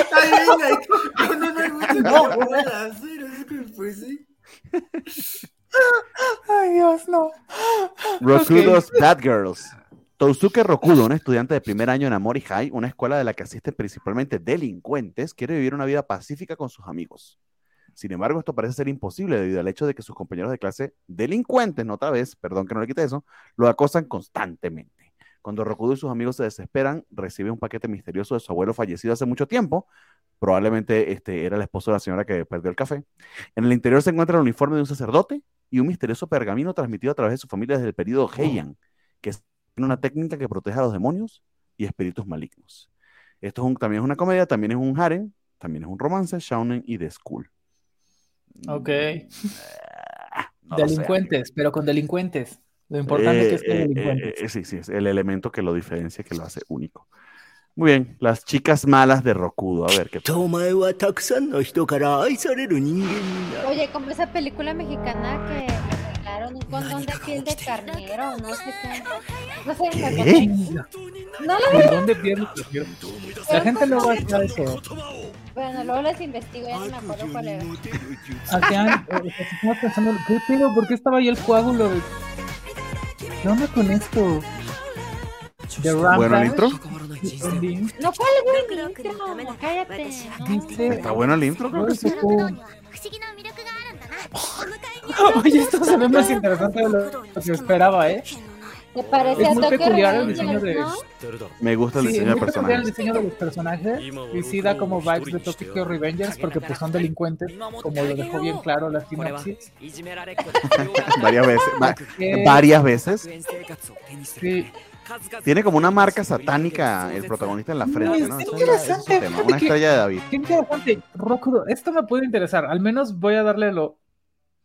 está bien, ay, No, no, no hay mucho que yo pueda hacer, es que pues sí. Ay, Dios, no. Rokudo's Bad Girls. Tousuke Rokudo, un estudiante de primer año en Amori High, una escuela de la que asisten principalmente delincuentes, quiere vivir una vida pacífica con sus amigos. Sin embargo, esto parece ser imposible debido al hecho de que sus compañeros de clase delincuentes, no otra vez, perdón que no le quite eso, lo acosan constantemente. Cuando Rokudo y sus amigos se desesperan, recibe un paquete misterioso de su abuelo fallecido hace mucho tiempo. Probablemente este era el esposo de la señora que perdió el café. En el interior se encuentra el uniforme de un sacerdote y un misterioso pergamino transmitido a través de su familia desde el periodo Heian, que es una técnica que protege a los demonios y espíritus malignos. Esto es un- también es una comedia, también es un harem, también es un romance, shounen y de school. Ok. No lo sé, delincuentes, pero con delincuentes. Lo importante eh, es que eh, es eh, delincuente. Eh, eh, sí, sí, es el elemento que lo diferencia, que lo hace único. Muy bien, las chicas malas de Rokudo, a ver qué pasa. Oye, como esa película mexicana que arreglaron un condón de piel de carnero, no sé qué. No sé qué. No lo Condón de piel de carnero. La gente pues luego hace eso. Bueno, luego les investigo, y ya no me acuerdo cuál era. Hacían, estamos pensando, ¿qué pedo? ¿Por qué estaba ahí el coágulo? ¿Qué onda con esto? The ¿Bueno el intro? No, ¿cuál buen intro? Cállate. ¿Está bueno el intro? Creo que sí. Oye, esto se ve más interesante de lo que esperaba, ¿eh? ¿Te parece Es a muy peculiar el diseño de- no? Me gusta el Sí, diseño es de muy peculiar el personajes. diseño de los personajes y sí da como vibes de Tokyo Revengers porque pues son delincuentes, como lo dejó bien claro la sinopsis. Varias veces. va- Eh, varias veces. Sí, Tiene como una marca satánica el protagonista en la frente, ¿no? es es es interesante, tema, fíjate Una que- estrella de David. qué interesante. Rokudo, esto me puede interesar. Al menos voy a darle lo-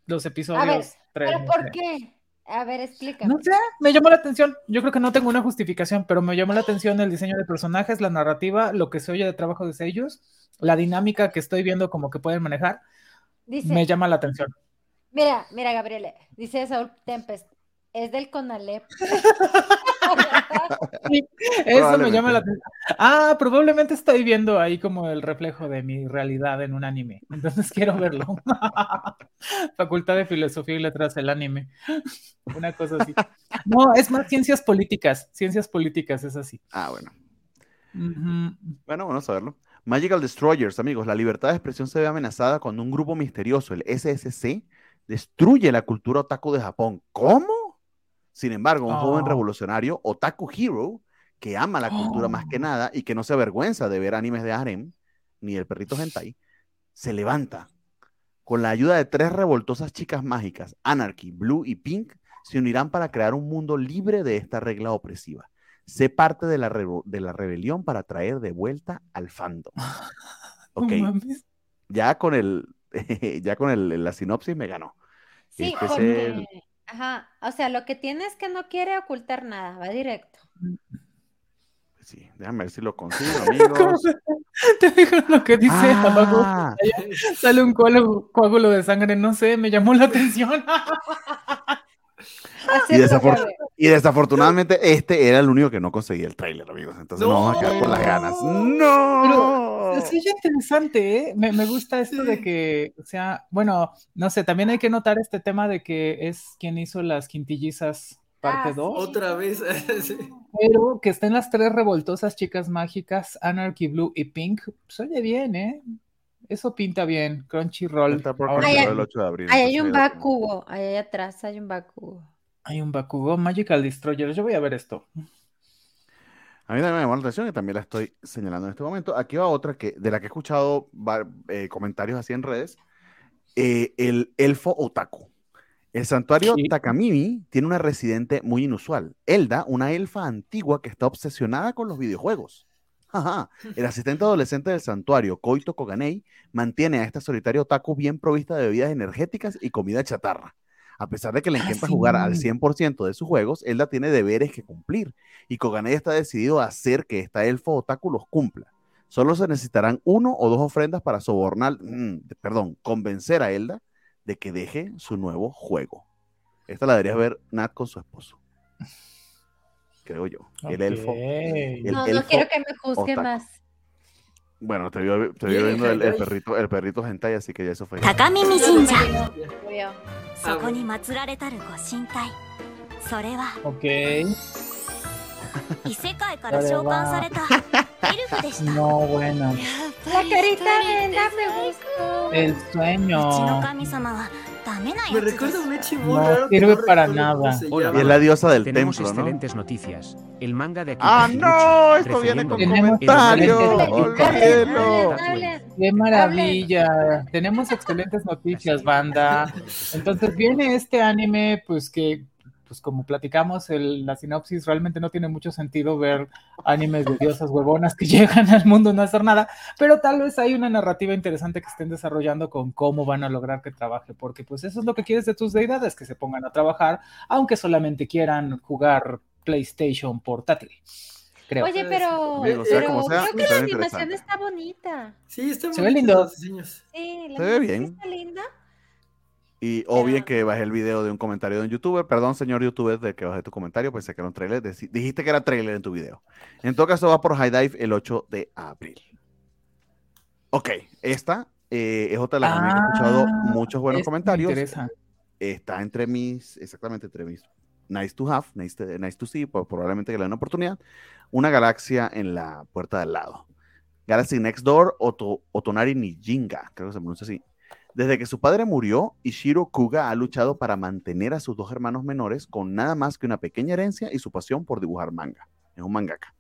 los episodios A ver, tres, ¿Pero no por sé. qué? A ver, explícame. No sé, me llamó la atención. Yo creo que no tengo una justificación, pero me llamó la atención el diseño de personajes, la narrativa, lo que se oye de trabajo de ellos, la dinámica que estoy viendo como que pueden manejar, Dice, me llama la atención. mira, mira, Gabriele, dice Saúl Tempest, es del Conalep. Eso me llama la atención. Ah, probablemente estoy viendo ahí como el reflejo de mi realidad en un anime. Entonces quiero verlo. Facultad de Filosofía y Letras, el anime. Una cosa así. No, es más ciencias políticas. Ciencias políticas, es así. Ah, bueno. Ujú. Bueno, bueno saberlo. Magical Destroyers, amigos. La libertad de expresión se ve amenazada cuando un grupo misterioso, el SSC, destruye la cultura otaku de Japón. ¿Cómo? Sin embargo, un joven Oh. revolucionario, Otaku Hero, que ama la cultura más que Oh. nada y que no se avergüenza de ver animes de harem, ni el perrito hentai, se levanta. Con la ayuda de tres revoltosas chicas mágicas, Anarchy, Blue y Pink, se unirán para crear un mundo libre de esta regla opresiva. Sé parte de la, de la rebelión para traer de vuelta al fandom. Ok, ya con el, ya con el, la sinopsis me ganó. Sí, Este es porque, el- ajá, o sea, lo que tiene es que no quiere ocultar nada, va directo. Sí, déjame ver si lo consigo, ¿Cómo amigos. Te digo lo que dice abajo. Ah, Sale un coágulo, de sangre, no sé, me llamó la atención. Así y, es, desafor-. Y desafortunadamente este era el único que no conseguía el tráiler, amigos. Entonces No. nos vamos a quedar con las ganas. Pero ¡No! se oye interesante, ¿eh? Me, me gusta esto de que, o sea, bueno, no sé, también hay que notar este tema de que es quien hizo las quintillizas parte Ah, 2, Otra vez. sí. pero que estén las tres revoltosas chicas mágicas, Anarchy Blue y Pink, oye bien, ¿eh? Eso pinta bien, Crunchyroll. Está por ahora Crunchyroll Ay, el 8 de abril. Ahí hay un. Bakugo, ahí atrás hay un Bakugo. Hay un Bakugo, Magical Destroyer, yo voy a ver esto. A mí también me llamó la atención y también la estoy señalando en este momento. Aquí va otra que, de la que he escuchado eh, comentarios así en redes. Eh, el elfo otaku. El santuario Sí. Takamimi tiene una residente muy inusual. Elda, una elfa antigua que está obsesionada con los videojuegos. Ajá. El asistente adolescente del santuario, Koito Koganei, mantiene a esta solitaria otaku bien provista de bebidas energéticas y comida chatarra. A pesar de que le Ah, encanta sí. jugar al 100% de sus juegos, Elda tiene deberes que cumplir y Koganei está decidido a hacer que esta elfo otaku los cumpla. Solo se necesitarán uno o dos ofrendas para sobornar, mm, perdón, convencer a Elda de que deje su nuevo juego. Esta la deberías ver Nat con su esposo. Creo yo. El elfo. El No, no quiero que me juzgue otaku. más. Bueno, te vio, viendo el, perrito, el perrito hentai, así que ya eso fue. Takami Mishin-san. Okay. No, bueno. La carita de me gusto. El sueño. Me recuerda a una. No sirve para nada. Hola, es la diosa del Tenemos templo, ¿no? excelentes noticias. El manga de aquí. ¡Ah, no! Esto viene con comentarios. ¡Qué maravilla! Tenemos excelentes noticias, banda. Entonces viene este anime, pues que pues como platicamos, el- la sinopsis realmente no tiene mucho sentido ver animes de diosas huevonas que llegan al mundo no hacer nada, pero tal vez hay una narrativa interesante que estén desarrollando con cómo van a lograr que trabaje, porque pues eso es lo que quieres de tus deidades, que se pongan a trabajar, aunque solamente quieran jugar PlayStation portátil. Creo. Oye, pero, sea pero como sea, creo que la animación está bonita. Sí, está Se ve lindo. Sí, la Se ve bien. está linda. Y o bien que bajé el video de un comentario de un youtuber. Perdón, señor youtuber, de que bajé tu comentario, pensé que era un trailer. Dijiste que era trailer en tu video. En todo caso, va por High Dive el 8 de abril. Ok, esta eh, es otra de las que he escuchado Ah, muchos buenos me comentarios. Está entre mis, exactamente entre mis nice to have, nice to, nice to see, pues, probablemente que le den una oportunidad. Una galaxia en la puerta de al lado. Galaxy Next Door Oto- Otonari Nijinga, creo que se pronuncia así. Desde que su padre murió, Ishiro Kuga ha luchado para mantener a sus dos hermanos menores con nada más que una pequeña herencia y su pasión por dibujar manga. Es un mangaka.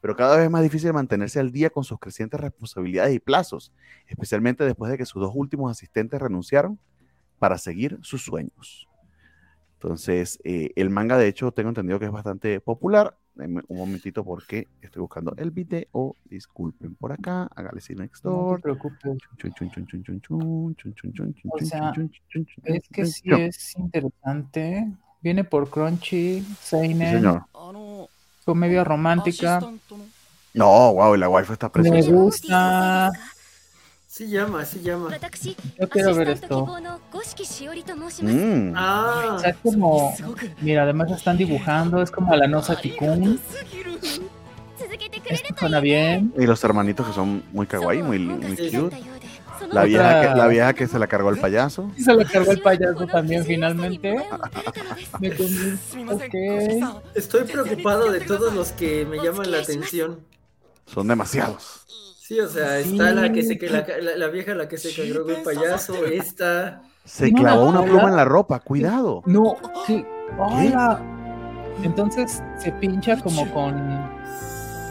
Pero cada vez es más difícil mantenerse al día con sus crecientes responsabilidades y plazos, especialmente después de que sus dos últimos asistentes renunciaron para seguir sus sueños. Entonces, eh, el manga, de hecho, tengo entendido que es bastante popular. Un momentito porque estoy buscando el video. Disculpen por acá. Hágale sin next door. No te preocupes. Es que sí es interesante. Viene por Crunchy, Seinen. Comedia romántica. No, wow, y la wifi está preciosa. Me gusta. Sí llama, sí llama. Yo quiero ver esto. Mm. Ah, es como, mira, además están dibujando, es como a la Nosa Tikun. Suena bien. Y los hermanitos que son muy kawaii, muy, muy cute. La vieja, que, la vieja que se la cargó el payaso. Se la cargó el payaso también finalmente. me okay. Estoy preocupado de todos los que me llaman la atención. Son demasiados. Sí, o sea, está la que se que la, la, vieja la que se cagó el payaso, esta. Se clavó una pluma en la ropa, cuidado. No, sí. Hola. Entonces se pincha como con.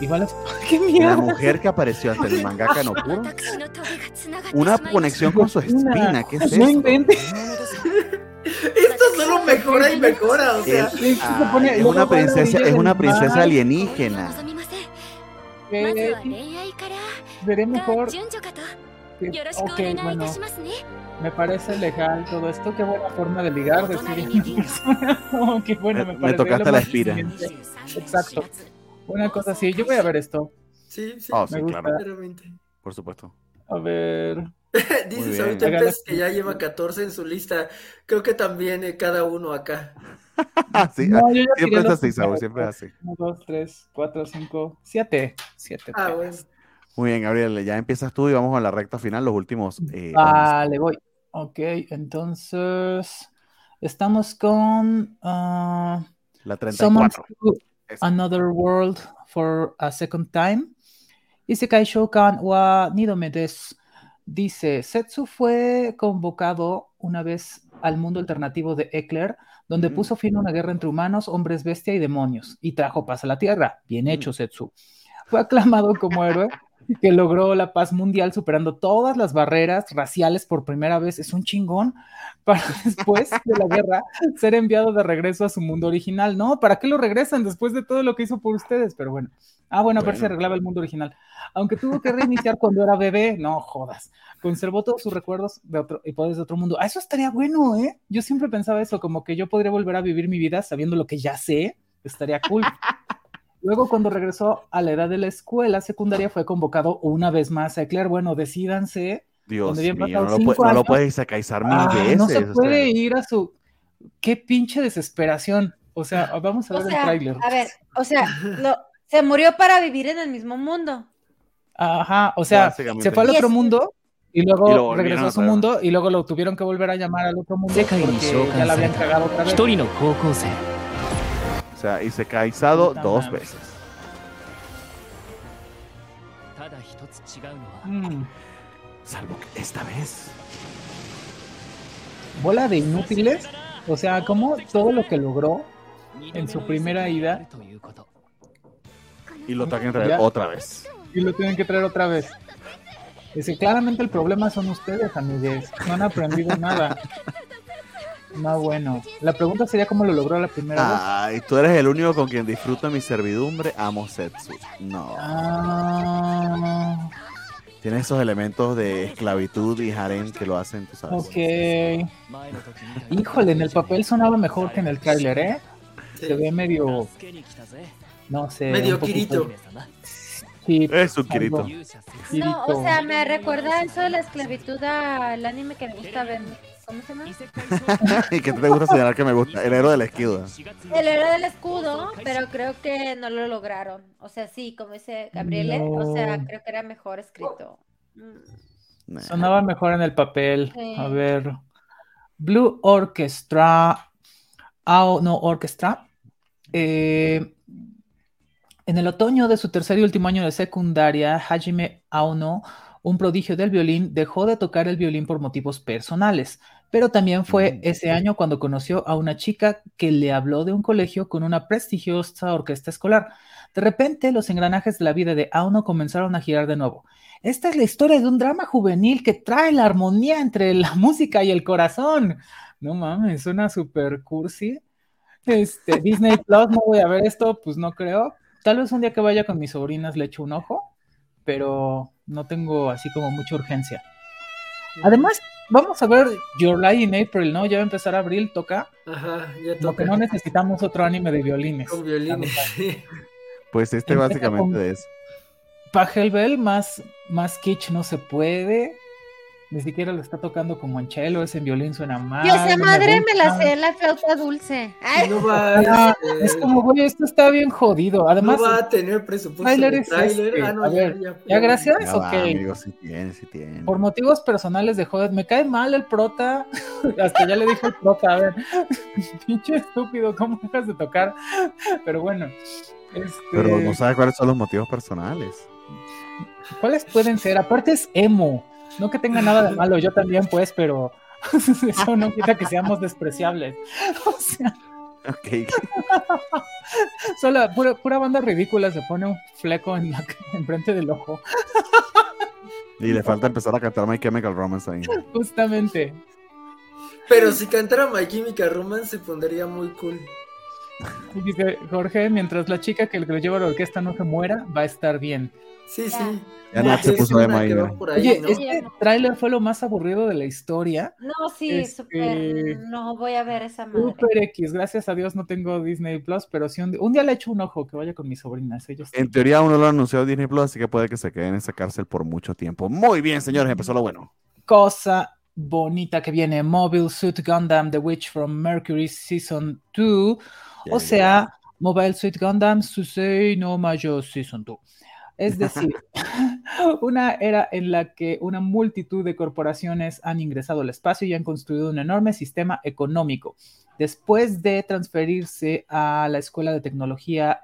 Igual La mujer que apareció ante el mangaka no puro. Una conexión con su espina, ¿qué es eso? Esto solo mejora y mejora, o sea. Es, una princesa, es una princesa alienígena. Sería mejor. Que, ok, bueno, me parece legal todo esto. Qué buena forma de ligar, decir una persona. Como bueno, eh, me, me tocaste la espira. Exacto. Una cosa así. Yo voy a ver esto. Sí, sí, oh, me gusta. claro. Por supuesto. A ver. Dices ahorita Pérez que ya lleva 14 en su lista. Creo que también eh, cada uno acá. Ah, sí, no, yo siempre es así, Saúl, siempre es así. 1, 2, 3, 4, 5, 7. 7. Ah, bueno. Muy bien, Gabriel, ya empiezas tú y vamos a la recta final, los últimos. eh, Vale, voy. Ok, entonces estamos con uh, la Summons 34. to Esa. Another World for a Second Time. Isekai Shoukan wa Nidome desu. Dice, Setsu fue convocado una vez al mundo alternativo de Ekler, donde Mm. puso fin a una guerra entre humanos, hombres bestia y demonios, y trajo paz a la tierra. Bien hecho, Setsu. Fue aclamado como héroe que logró la paz mundial superando todas las barreras raciales por primera vez. Es un chingón para después de la guerra ser enviado de regreso a su mundo original. No, ¿para qué lo regresan después de todo lo que hizo por ustedes? Pero bueno. Ah, bueno, a ver si arreglaba el mundo original. Aunque tuvo que reiniciar cuando era bebé, no jodas. Conservó todos sus recuerdos de otro, y poderes de otro mundo. Ah, eso estaría bueno, ¿eh? Yo siempre pensaba eso, como que yo podría volver a vivir mi vida sabiendo lo que ya sé. Estaría cool. Luego, cuando regresó a la edad de la escuela secundaria, fue convocado una vez más a Eclair. Bueno, decídanse. Dios mío, no lo, puede, no lo, puedes sacaizar mil veces. No se puede ir a su. Qué pinche desesperación. O sea, vamos a ver el tráiler. A ver, o sea, lo, se murió para vivir en el mismo mundo. Ajá, o sea, se fue al otro mundo y luego, regresó a su mundo y luego lo tuvieron que volver a llamar al otro mundo porque ya la habían cagado otra vez. O sea, y se caizado dos veces. Mm. Salvo que esta vez. Bola de inútiles. O sea, como todo lo que logró en su primera ida y lo tienen que traer otra vez. Y lo tienen que traer otra vez. Dice, claramente el problema son ustedes, amigues. No han aprendido nada. No, bueno. La pregunta sería cómo lo logró la primera vez. Ay, tú eres el único con quien disfruta mi servidumbre, amo Setsu. No. Ah. Tiene esos elementos de esclavitud y harem que lo hacen, tú sabes. Ok. Híjole, en el papel sonaba mejor que en el trailer, ¿eh? Se ve medio no sé. Medio Kirito. Sí, es un Kirito. No, o sea, me recuerda eso de la esclavitud al anime que me gusta ver. ¿Cómo se llama? y que te gusta señalar que me gusta. El héroe del escudo. El héroe del escudo, pero creo que no lo lograron. O sea, sí, como dice Gabriele, o sea, creo que era mejor escrito. Mm. Sonaba mejor en el papel. A ver. Blue Orchestra. Ah, no, Orchestra. Eh, en el otoño de su tercer y último año de secundaria, Hajime Aono, un prodigio del violín, dejó de tocar el violín por motivos personales, pero también fue ese año cuando conoció a una chica que le habló de un colegio con una prestigiosa orquesta escolar. De repente, los engranajes de la vida de Aono comenzaron a girar de nuevo. Esta es la historia de un drama juvenil que trae la armonía entre la música y el corazón. No mames, suena súper cursi. Este, Disney Plus, no voy a ver esto, pues no creo, Tal vez un día que vaya con mis sobrinas le echo un ojo, pero no tengo así como mucha urgencia. Además, vamos a ver Your Lie in April, ¿no? Ya va a empezar abril, toca. Ajá, ya toca. Lo que no necesitamos otro anime de violines. Con violines. Pues este básicamente es. Pagelbel, más, más kitsch no se puede ni siquiera lo está tocando como en cello, ese en violín suena mal. Yo esa madre me, la sé en la flauta dulce. No va es como, güey, esto está bien jodido. Además, no va a tener presupuesto de trailer. Este. Ah, no, a ver, ya, gracias, ya ok. Va, amigo, sí tiene, sí tiene. Por motivos personales de joder, me cae mal el prota. Hasta ya le dije al prota, a ver, pinche estúpido, ¿cómo dejas de tocar? Pero bueno. Este... Pero no sabe cuáles son los motivos personales. ¿Cuáles pueden ser? Aparte es emo. No que tenga nada de malo, yo también, pues, pero eso no quita que seamos despreciables. O sea. Ok. Solo pura, banda ridícula se pone un fleco en la enfrente del ojo. Y le falta empezar a cantar My Chemical Romance ahí. Justamente. Pero si cantara My Chemical Romance se pondría muy cool. Dice Jorge, mientras la chica que lo lleva a la orquesta no se muera, va a estar bien. Sí, sí. Ya no se puso de maíz. Oye, ¿no? este tráiler fue lo más aburrido de la historia. No, sí, este... súper. No voy a ver esa madre. Super X, gracias a Dios no tengo Disney Plus, pero sí un, un día le echo un ojo que vaya con mis sobrinas. Ellos en teoría uno lo anunció Disney Plus, así que puede que se queden en esa cárcel por mucho tiempo. Muy bien, señores, empezó lo bueno. Cosa bonita que viene: Mobile Suit Gundam The Witch from Mercury Season 2. O sea, Mobile Suit Gundam Susei no Mayo Season 2. Es decir, una era en la que una multitud de corporaciones han ingresado al espacio y han construido un enorme sistema económico. Después de transferirse a la Escuela de Tecnología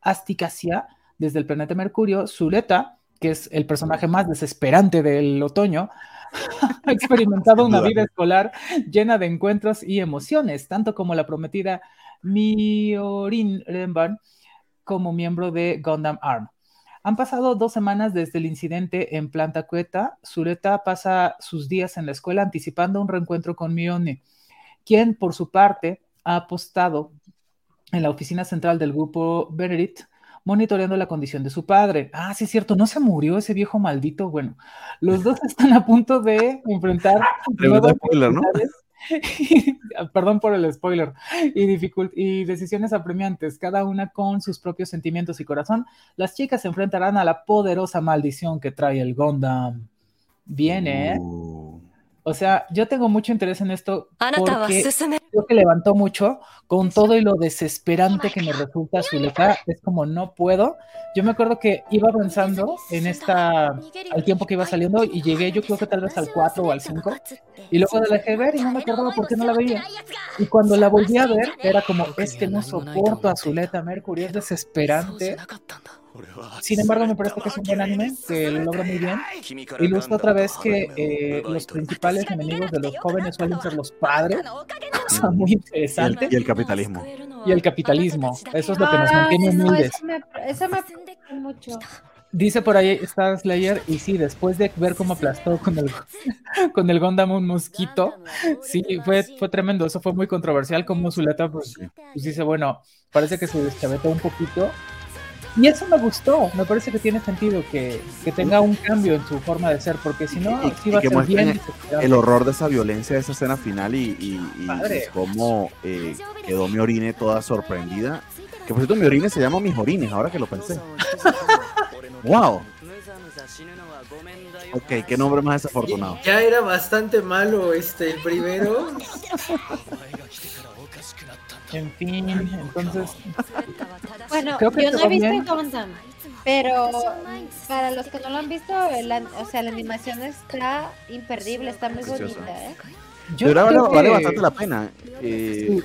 Asticacia desde el planeta Mercurio, Zuleta, que es el personaje más desesperante del otoño, ha experimentado una vida escolar llena de encuentros y emociones, tanto como la prometida Miorin Renban como miembro de Gundam Arm. Han pasado dos semanas desde el incidente en Planta Cueta. Sureta pasa sus días en la escuela anticipando un reencuentro con Mione, quien por su parte ha apostado en la oficina central del grupo Benedict monitoreando la condición de su padre. Ah, sí es cierto, no se murió ese viejo maldito. Bueno, los dos están a punto de enfrentar ¿no? Perdón por el spoiler. Y, y decisiones apremiantes, cada una con sus propios sentimientos y corazón. Las chicas se enfrentarán a la poderosa maldición que trae el Gundam. Viene, ¿eh? Uh, o sea, yo tengo mucho interés en esto porque creo que levantó mucho con todo y lo desesperante que me resulta su letra. Es como no puedo. Yo me acuerdo que iba avanzando en esta al tiempo que iba saliendo y llegué yo creo que tal vez al 4 o al 5 y luego la dejé ver y no me acordaba por qué no la veía. Y cuando la volví a ver era como es que no soporto a Zuleta Mercury, es desesperante. Sin embargo, me parece que es un buen anime, que lo logra muy bien. Ilustra otra vez que eh, los principales enemigos de los jóvenes suelen ser los padres, cosa muy y, el, interesante, y el capitalismo. y el capitalismo. Eso es lo que nos mantiene no, humildes. eso me, eso me preocupa mucho. Dice por ahí Star Slayer, y sí, después de ver cómo aplastó con el, con el Gundam un mosquito, sí, fue, fue tremendo, eso fue muy controversial, como Zuleta pues, pues dice, bueno, parece que se deschavetó un poquito, y eso me gustó, me parece que tiene sentido que, que tenga un cambio en su forma de ser, porque si no, Y- sí y va a ser bien. El horror de esa violencia de esa escena final y, y- y- Padre. y cómo eh, quedó mi orine toda sorprendida. Que por cierto, mi orine se llama mis orines, ahora que lo pensé. ¡Wow! Ok, qué nombre más desafortunado. Ya era bastante malo este el primero. En fin, entonces, Bueno, Creo que yo no he visto. Gundam, pero para los que no lo han visto, el an- o sea, la animación está imperdible, está muy Preciosa. bonita, ¿eh? yo vale, bastante la pena. eh,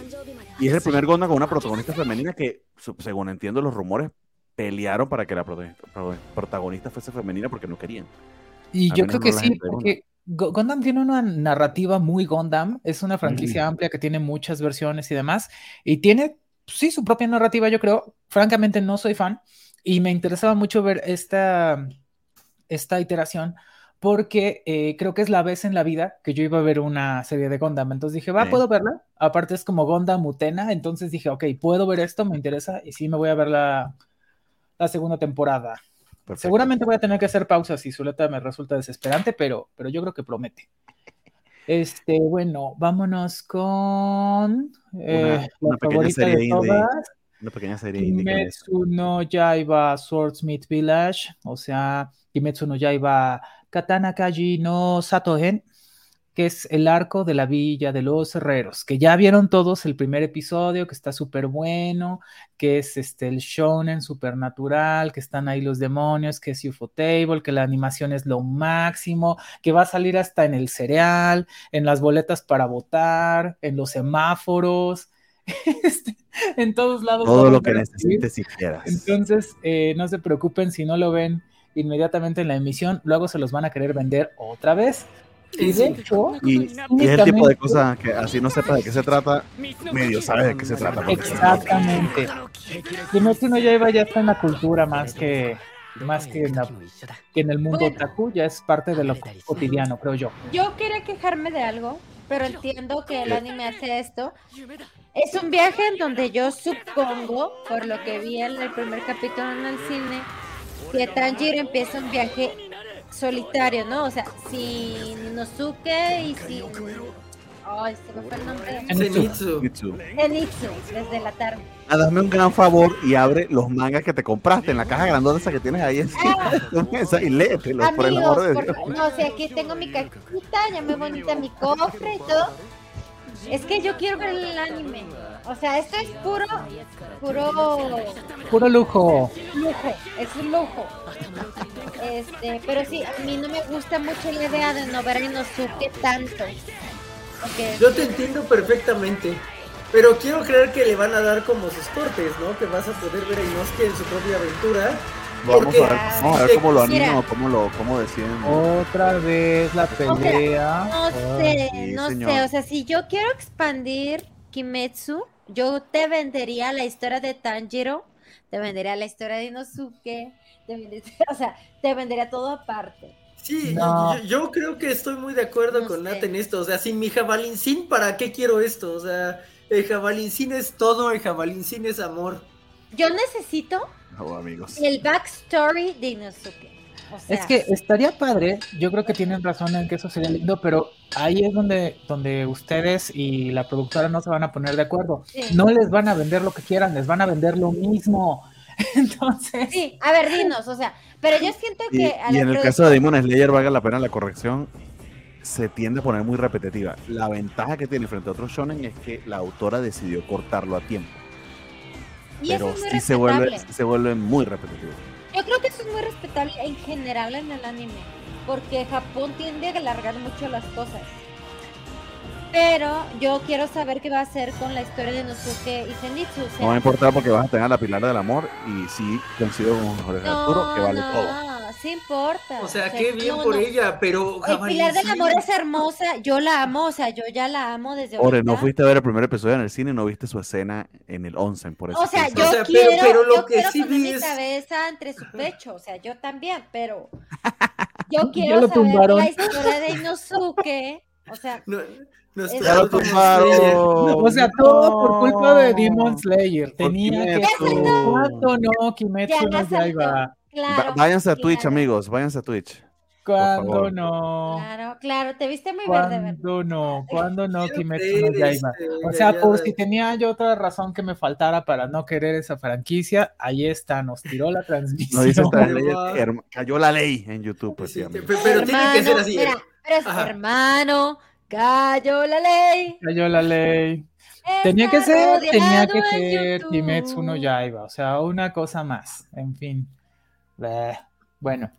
y es el primer Gonda con una protagonista femenina que, según entiendo los rumores, pelearon para que la protagonista, pro- protagonista fuese femenina porque no querían. Y Al yo creo no que la sí, porque Gundam tiene una narrativa muy Gundam, es una franquicia amplia que tiene muchas versiones y demás, y tiene, sí, su propia narrativa, yo creo. Francamente, no soy fan, y me interesaba mucho ver esta, esta iteración, porque eh, creo que es la vez en la vida que yo iba a ver una serie de Gundam. Entonces dije, va, Sí. puedo verla. Aparte es como Gundam Utena, entonces dije, ok, puedo ver esto, me interesa, y sí me voy a ver la, la segunda temporada. Perfecto. Seguramente voy a tener que hacer pausas si Zuleta me resulta desesperante, pero, pero yo creo que promete. Este, bueno, vámonos con eh, una pequeña serie de todas, Una pequeña serie Kimetsu no Yaiba Swordsmith Village, o sea, Kimetsu no Yaiba Katana Kaji no Satohen, que es el arco de la Villa de los Herreros, que ya vieron todos el primer episodio, que está súper bueno, que es este, el shonen supernatural, que están ahí los demonios, que es UFO Table, que la animación es lo máximo, que va a salir hasta en el cereal, en las boletas para votar, en los semáforos, este, en todos lados. todo lo que necesites si quieras. entonces, eh, no se preocupen si no lo ven inmediatamente en la emisión, luego se los van a querer vender otra vez. Y de hecho, Y, y es el tipo de cosa que así no sepas de qué se trata, medio sabes de qué se trata. exactamente. Kimetsu no Yaiba ya está en la cultura más que más que en, la- que en el mundo Bueno. otaku, ya es parte de lo cotidiano, creo yo. Yo quería quejarme de algo, pero entiendo que el anime hace esto. Es un viaje en donde yo supongo, por lo que vi en el primer capítulo en el cine, que Tanjiro empieza un viaje solitario, ¿no? O sea, sin Inosuke y sin... Ay, se me fue el nombre. Zenitsu. Zenitsu. Desde la tarde. Ah, Hazme un gran favor y abre los mangas que te compraste en la caja grandota esa que tienes ahí en tu mesa y léetelos, por el amor de Dios. no, si aquí tengo mi cajita, ya me bonita mi cofre y todo. Es que yo quiero ver el anime. O sea, esto es puro, puro Puro lujo. lujo, es un lujo. Este, pero sí, a mí no me gusta mucho la idea de no ver a Inosuke tanto. Yo te entiendo perfectamente. Pero quiero creer que le van a dar como sus cortes, ¿no? Que vas a poder ver a Inosuke en su propia aventura. Vamos Porque- a ver, vamos a ver cómo lo Mira. animan o cómo lo cómo deciden. Otra vez la pelea. no sé, sí, no señor. sé. O sea, si yo quiero expandir Kimetsu, yo te vendería la historia de Tanjiro te vendería la historia de Inosuke, te vendería, o sea, te vendería todo aparte. Sí, No. yo, yo creo que estoy muy de acuerdo No con. Nat en esto. O sea, sin mi jabalincín, ¿para qué quiero esto? O sea, el jabalincín es todo, el jabalincín es amor. Yo necesito No, amigos. el backstory de Inosuke. O sea, Es que estaría padre, yo creo que tienen razón en que eso sería lindo, pero ahí es donde, donde ustedes y la productora no se van a poner de acuerdo. Sí. No les van a vender lo que quieran, les van a vender lo mismo. Entonces, Sí, a ver, dinos, o sea, pero yo siento Y, que a y en el caso de Demon Slayer, valga la pena la corrección, se tiende a poner muy repetitiva. La ventaja que tiene frente a otros shonen es que la autora decidió cortarlo a tiempo. y eso Pero es muy sí se vuelve, se vuelve muy repetitivo. Yo creo que eso es muy respetable en general en el anime, porque Japón tiende a alargar mucho las cosas. Pero yo quiero saber qué va a hacer con la historia de Nosuke y Zenitsu. Sea, No va a importar porque vas a tener a la pilar del amor y sí coincido con Jorge Arturo que vale no, todo. Sí importa. O sea, qué bien no, por no. ella, pero El Pilar del Amor es hermosa, yo la amo, o sea, yo ya la amo desde Ore, no fuiste a ver el primer episodio en el cine y no viste su escena en el onsen, por eso. O sea, yo dice- sea, pero- quiero, pero lo yo que quiero sí poner vi mi es- cabeza entre su pecho, o sea, yo también, pero yo quiero lo saber tumbaron. la historia de Inosuke, o sea, No, nuestro Ya lo Demon tumbaron. Slayer. o sea, todo por culpa de Demon Slayer. Por Tenía que Kimetsu. ser. ¿Cuándo no? Kimetsu Ya no. Yaiba. Claro. Váyanse a Twitch, claro, amigos, váyanse a Twitch. ¿Cuándo no? Claro, claro, te viste muy verde, ¿verdad? ¿Cuándo no? ¿Cuándo no? Kimetsu no Yaiba. este, O sea, por Yayada. si tenía yo otra razón que me faltara para no querer esa franquicia, ahí está, nos tiró la transmisión. Nos dice esta Pero ley, va. herma- cayó la ley en YouTube, pues sí, Sí, amigos. pe- pero tiene que ser así. mira, pero es hermano, cayó la ley. Cayó la ley. Tenía que ser, tenía que ser YouTube. Kimetsu no Yaiba, o sea, una cosa más, en fin. Bleh. Bueno,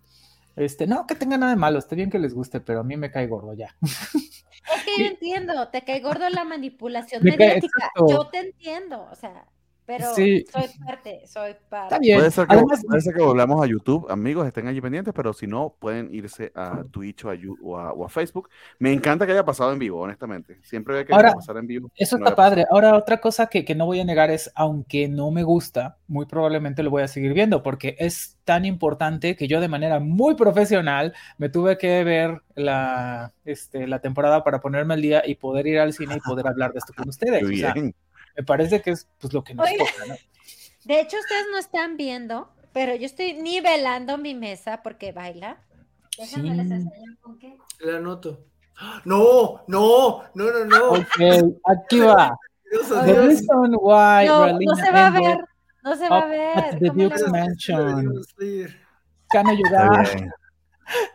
este, no que tenga nada de malo, está bien que les guste, pero a mí me cae gordo ya. Es que yo entiendo, te cae gordo la manipulación Me mediática. Yo te entiendo, o sea, pero Sí. soy parte, soy parte. Está bien. Puede ser, que, Además, puede ser que volvamos a YouTube, amigos, estén allí pendientes, pero si no, pueden irse a Twitch o a, o a, o a Facebook. Me encanta que haya pasado en vivo, honestamente. Siempre había Ahora, pasar en vivo. Eso no está padre. Ahora, otra cosa que, que no voy a negar es, aunque no me gusta, muy probablemente lo voy a seguir viendo, porque es tan importante que yo de manera muy profesional me tuve que ver la, este, la temporada para ponerme al día y poder ir al cine y poder hablar de esto con ustedes. O sea, bien. Me parece que es pues, lo que nos Oiga. toca, ¿no? De hecho, ustedes no están viendo, pero yo estoy nivelando mi mesa porque baila. Déjame Sí. les enseño con qué. La anoto. No, no, no, no, no. Ok, aquí va. Oh, The reason why No, no Ralina se va a ver, no se va a up ver. at the ¿cómo le Duke's? Mansion. Demon Slayer. Kano Está bien.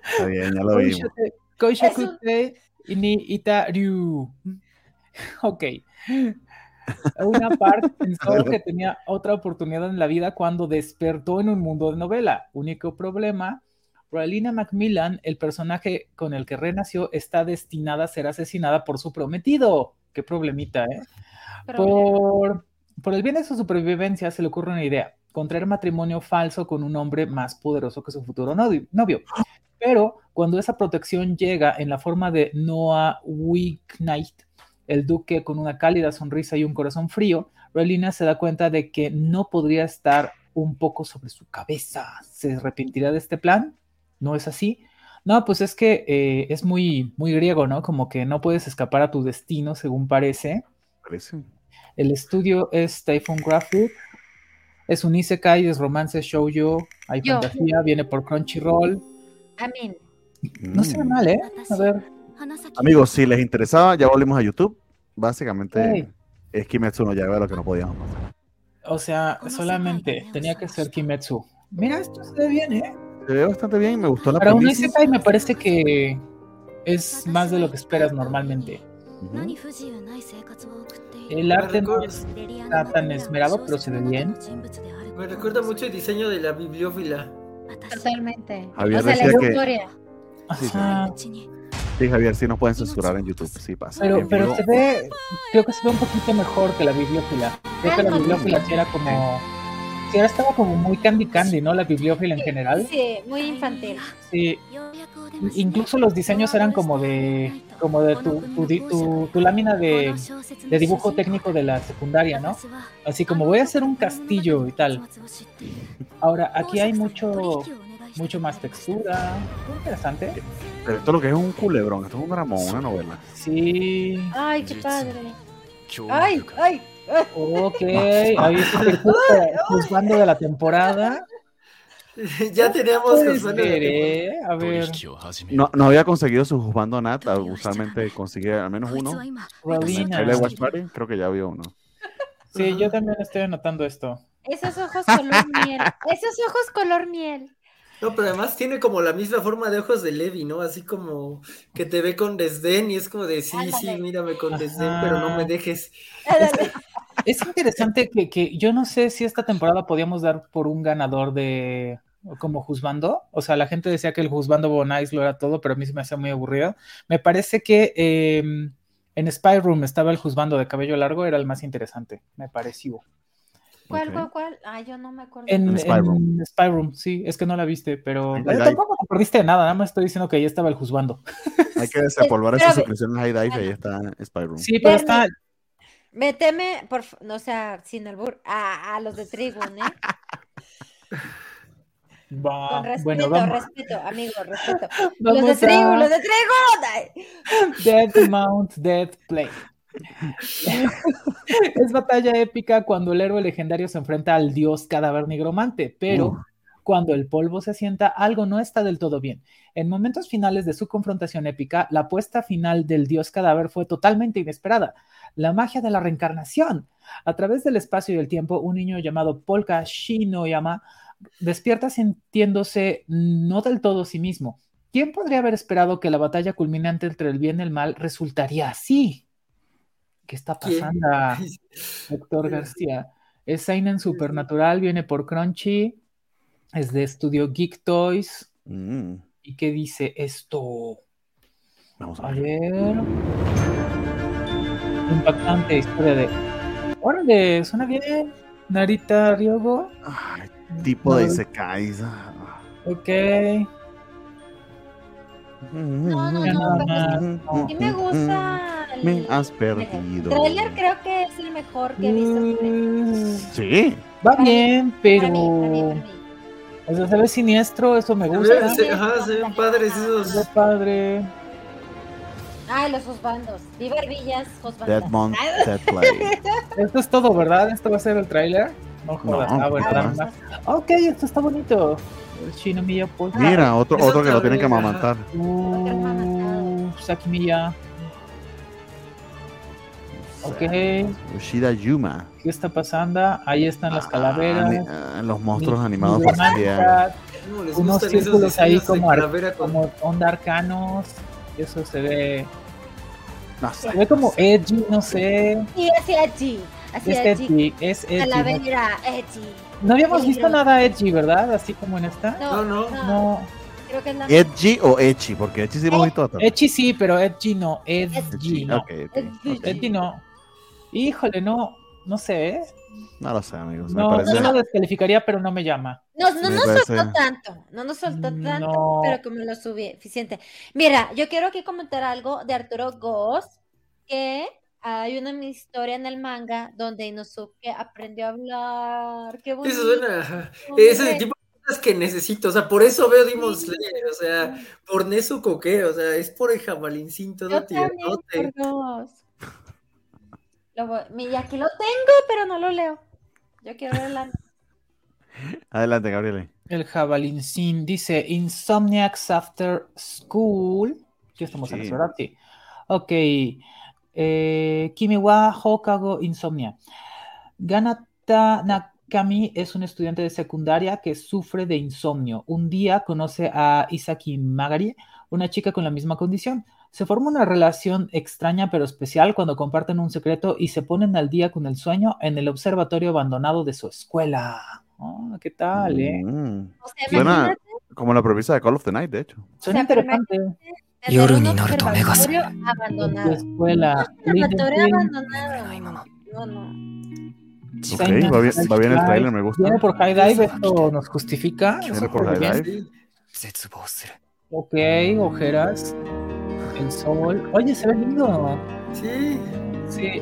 Está bien, ya lo vimos. Koishate- Koishaku Es un- te ni ita ryu. Ok. Una parte pensó que tenía otra oportunidad en la vida cuando despertó en un mundo de novela. Único problema, Ralina Macmillan, el personaje con el que renació, está destinada a ser asesinada por su prometido. Qué problemita, ¿eh? Por, por el bien de su supervivencia se le ocurre una idea, contraer matrimonio falso con un hombre más poderoso que su futuro novio. Pero cuando esa protección llega en la forma de Noah Wicknight, el duque con una cálida sonrisa y un corazón frío, Relina se da cuenta de que no podría estar un poco sobre su cabeza. ¿Se arrepentirá de este plan? ¿No es así? No, pues es que eh, es muy, muy griego, ¿no? Como que no puedes escapar a tu destino, según parece. Parece. El estudio es Typhoon Graphic. Es un isekai, es romance shoujo, hay Yo. fantasía, viene por Crunchyroll. Amin. No se ve mal, ¿eh? A ver, Amigos, si les interesaba, ya volvimos a YouTube. Básicamente es Kimetsu no Yaiba lo que no podíamos pasar. o sea, solamente tenía que ser Kimetsu. Mira, esto se ve bien, ¿eh? Se ve bastante bien, me gustó la Para un isekai me parece que es más de lo que esperas normalmente. El arte no está tan esmerado, pero se ve bien. Me recuerda mucho el diseño de la bibliófila. Totalmente. Javier o sea, la que- historia. Ajá, Sí, Javier, sí nos pueden censurar en YouTube. Sí pasa. pero, pero se ve, creo que se ve un poquito mejor que la bibliófila. Creo que la bibliófila sí era como Sí, ahora estaba como muy candy candy, ¿no? La bibliófila en general. Sí, muy infantil. Sí. Incluso los diseños eran como de como de tu, tu, tu- tu lámina de, de dibujo técnico de la secundaria, ¿no? Así como voy a hacer un castillo y tal. Ahora, aquí hay mucho mucho más textura. Muy interesante. Pero esto lo que es un culebrón, esto es un dramón, una novela. Sí. Ay, qué padre. Ay, ay. Ok, ahí está el juzgando de la temporada. ya ¿eh? A ver, No, no había conseguido su juzgando Nat, usualmente consigue al menos uno. El Watch Party, creo que ya vio uno. Sí, yo también estoy anotando esto. Esos ojos color miel. Esos ojos color miel. No, pero además tiene como la misma forma de ojos de Levi, ¿no? Así como que te ve con desdén y es como de sí, sí, mírame con desdén, pero no me dejes. Es interesante que, que yo no sé si esta temporada podíamos dar por un ganador de como juzgando. O sea, la gente decía que el juzgando Bonais lo era todo, pero a mí se me hacía muy aburrido. Me parece que eh, en Spy Room estaba el juzgando de cabello largo, era el más interesante, me pareció. ¿Cuál, cuál, cuál? Ay, yo no me acuerdo. En, En Spy Room. en Spy Room, sí, es que no la viste, pero tampoco te perdiste de nada, nada más estoy diciendo que ahí estaba el juzgando. Hay que desempolvar Pero esas suscripciones High Dive y ahí está Spy Room. Sí, pero está, Méteme, por, o sea, sin el bur, a, a los de Trigun, ¿eh? va, Con respeto, bueno, vamos, respeto, amigo, respeto. Los de a los de Trigun. Ay. Dead Mount Dead Play. es batalla épica cuando el héroe legendario se enfrenta al dios cadáver nigromante, pero cuando el polvo se asienta, algo no está del todo bien. En momentos finales de su confrontación épica, la puesta final del dios cadáver fue totalmente inesperada. La magia de la reencarnación. A través del espacio y el tiempo, un niño llamado Polka Shinoyama despierta sintiéndose no del todo sí mismo. ¿Quién podría haber esperado que la batalla culminante entre el bien y el mal resultaría así? ¿Qué está pasando, Héctor García? Es Seinen Supernatural, viene por Crunchy, es de estudio Geek Toys. Mm, ¿Y qué dice esto? Vamos a A ver. ver. Impactante historia de. Órale, suena bien. Narita Ryogo. Ay, tipo de No, Isekais. Ok. No, no, no, pero más. sí me gusta. el- Me has El perdido. trailer creo que es el mejor que he visto. Sí. Va Para mí, bien, Para pero. mí, para mí, para mí. O sea, se ve siniestro, eso me Se gusta. se- ajá, se ven padres Se esos. ve padre. Ay, los Josbandos. Viva Hervillas, Dead. Month, Dead Play. Esto es todo, ¿verdad? ¿Esto va a ser el tráiler? No jodas. No, ah, bueno, más. más. Ok, esto está bonito. El Shinomiya Polka. Mira, otro, Es otro que lo tienen que amamantar. Uh, Sakimiya. Ok, ¿qué Ushida Yuma. está pasando? Ahí están las Ah, calaveras. ah, los monstruos Ni- animados ni por románticas, ¿Cómo les unos círculos ahí como, ar- como onda arcanos. Eso se ve. No sé. Se ve como edgy, no sé. Sí, así edgy. Así Es edgy. edgy, es edgy. ¿no? Calavera, edgy. No habíamos visto Peligroso. nada edgy, ¿verdad? Así como en esta. No, No, no. no, No, Creo que es la ¿Edgy o Echi? Porque Echi sí hemos visto edgy sí, pero edgy no. Edgy Edgy, no. ok, ok, Edgy. Edgy no. Híjole, no. No sé, ¿eh? No lo sé, amigos. No, me parece. no lo descalificaría, pero no me llama. No, no nos parece- soltó tanto, no nos soltó tanto, No. pero como lo suficiente. Mira, yo quiero aquí comentar algo de Arturo Goss, que hay una historia en el manga donde Inosuke aprendió a hablar. Qué bonito. Eso suena. hombre. Ese tipo de cosas que necesito. O sea, por eso veo Demon Slayer. O sea, por Nezuko, ¿qué? O sea, es por el jabalincín todo tiernote. y aquí lo tengo, pero no lo leo. Yo quiero leerla. Adelante, Gabriele. El Jabalincín dice Insomniacs After School. Ya estamos en Sí. eso, ¿verdad? Sí. Ok. Eh, Kimi wa Hokago Insomnia. Ganata Nakami es un estudiante de secundaria que sufre de insomnio. Un día conoce a Isaki Magari, una chica con la misma condición. Se forma una relación extraña pero especial cuando comparten un secreto y se ponen al día con el sueño en el observatorio abandonado de su escuela. Ah, ¿Qué tal, eh? Mm. O sea, Suena como la premisa de Call of the Night, de hecho. Suena O sea, pero interesante. tener un observatorio abandonado. Tu escuela. Un observatorio Lindenfield. abandonado. No, no. Ok, va bien, va bien el trailer, me gusta. Viene por High Dive, esto nos justifica. Viene por High Dive. Sí. 絶望する Ok, ojeras. El sol. Oye, se ve lindo. Sí. Sí.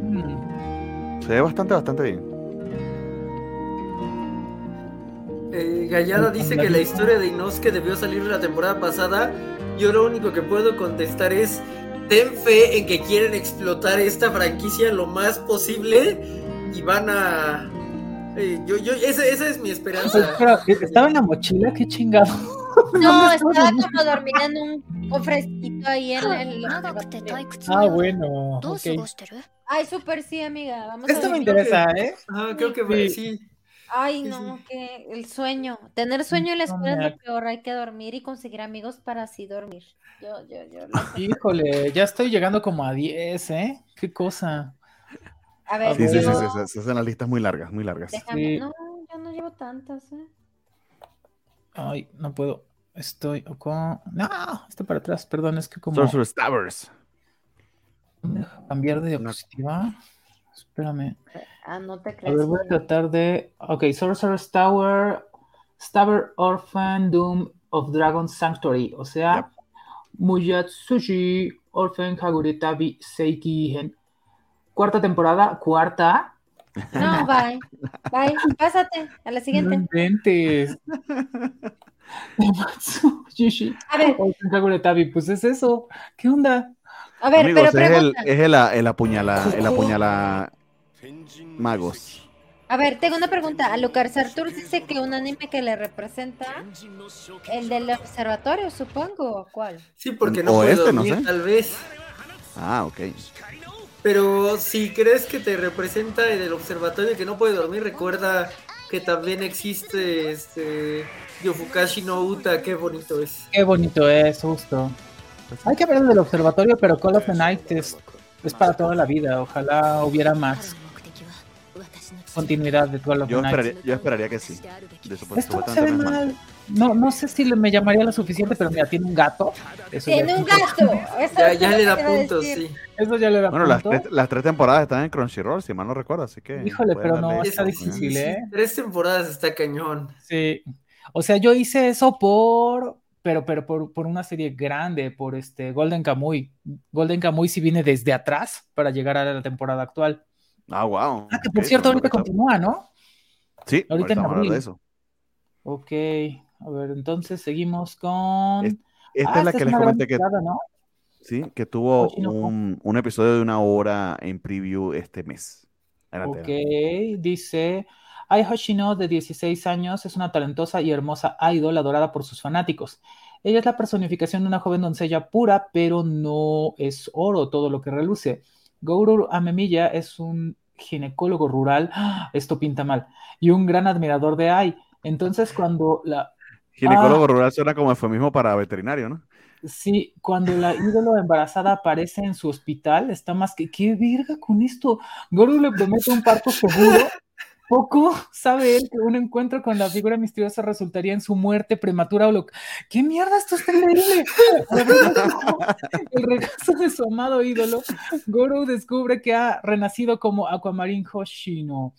Hmm. Se ve bastante, bastante bien. Eh, Gallada dice que la historia de Inosuke debió salir la temporada pasada. Yo lo único que puedo contestar es: ten fe en que quieren explotar esta franquicia lo más posible y van a. Eh, yo, yo, esa, esa, es mi esperanza. Ah, estaba en la mochila, qué chingado. No, estaba como dormida en un cofrecito ahí en el. Ah, bueno. Okay. Ay, súper sí, amiga. Vamos Esto a me interesa, ¿eh? Ah, creo que sí. Ay, Sí, no, sí. que el sueño. Tener sueño en la escuela es lo peor. Hay que dormir y conseguir amigos para así dormir. Yo, yo, yo. lo sé. Híjole, ya estoy llegando como a 10, ¿eh? Qué cosa. A ver, Sí, sí, sí, yo- sí, se- hacen las listas muy largas, muy largas. déjame. Sí. No, yo no llevo tantas, ¿eh? Ay, no puedo. Estoy con. No, estoy para atrás, perdón, es que como Sorcerer Stabbers. Cambiar de diapositiva. Espérame. Ah, no te A creas. ver, voy a tratar de. Ok, Sorcerer's Tower, Stabber Orphan Doom of Dragon Sanctuary. O sea, Muyatsushi Orphan Kaguretabi Seiki Gen. Cuarta temporada, cuarta. No, bye. Bye. Pásate a la No siguiente. inventes. Matsuyoshi A ver, Orphan Kaguretabi, pues es eso. ¿Qué onda? a ver, Amigos, pero es el, es el, el apuñala, el apuñala magos. A ver, tengo una pregunta. ¿A Lucas Artur dice que un anime que le representa el del observatorio, supongo, cuál? Sí, porque mm, no puede este, dormir, tal vez. Ah, ok. Pero si crees que te representa en el observatorio que no puede dormir, recuerda que también existe este Yofukashi no Uta, qué bonito es. Qué bonito es, justo. Hay que hablar del observatorio, pero Call of the Night es, es para toda la vida. Ojalá hubiera más continuidad de the Yo esperaría, yo esperaría que sí. De Esto no se ve mal. No, no sé si le- me llamaría lo suficiente, pero mira, tiene un gato. Eso ya, Tiene un gato. Eso Ya, le da puntos, sí. eso ya le da Bueno, las tres, las tres temporadas están en Crunchyroll, si mal no recuerdo, así que. Híjole, pero no, está esa Sí, difícil, sí, ¿eh? Tres temporadas está cañón. Sí. O sea, yo hice eso por, pero, pero por, por una serie grande, por este Golden Kamuy. Golden Kamuy sí viene desde atrás para llegar a la temporada actual. Ah, wow. Ah, que por cierto, ahorita continúa, ¿no? Sí, ahorita ahorita en vamos a de eso. Ok, a ver, entonces seguimos con... Es- Esta Ah, es la esta que les comenté que, sí, que tuvo un, un episodio de una hora en preview este mes. Adelante, Ok, adelante. dice, Ai Hoshino, de 16 años, es una talentosa y hermosa idol adorada por sus fanáticos. Ella es la personificación de una joven doncella pura, pero no es oro todo lo que reluce. Gouru Amemiya es un ginecólogo rural, ¡ah! esto pinta mal, y un gran admirador de Ai. Entonces, cuando la, Ginecólogo Ah. rural suena como eufemismo para veterinario, ¿no? Sí, cuando la ídolo embarazada aparece en su hospital, está más que, ¿qué verga con esto? Goro le promete un parto seguro. Poco sabe él que un encuentro con la figura misteriosa resultaría en su muerte prematura o lo ¿Qué mierda? Esto es que El regreso de su amado ídolo, Goro descubre que ha renacido como Aquamarine Hoshino.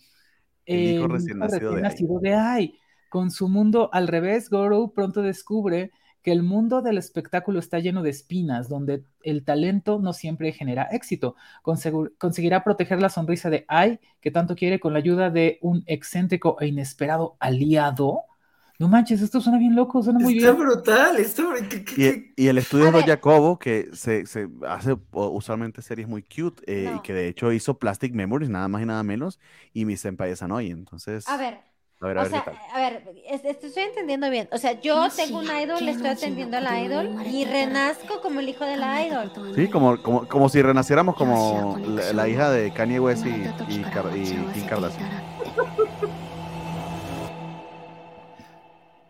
El hijo recién de nacido de Ai. Con su mundo al revés, Goro pronto descubre que el mundo del espectáculo está lleno de espinas, donde el talento no siempre genera éxito. Consegu- conseguirá proteger la sonrisa de Ai, que tanto quiere, con la ayuda de un excéntrico e inesperado aliado. No manches, esto suena bien loco, suena muy Está bien. brutal, está br- ¿qué- qué- qué- Y, y el estudio de. Jacobo, que se, se hace usualmente series muy cute, eh, y que de hecho hizo Plastic Memories, nada más y nada menos, y mi senpai es Anoi, entonces, A ver, a ver, a o ver sea, a ver, es- es- estoy entendiendo bien. O sea, yo tengo un idol, le estoy atendiendo a la idol y renazco como el hijo de la idol. Sí, como, como, como si renaciéramos como la, la hija de Kanye West y, y, y Kim Kardashian.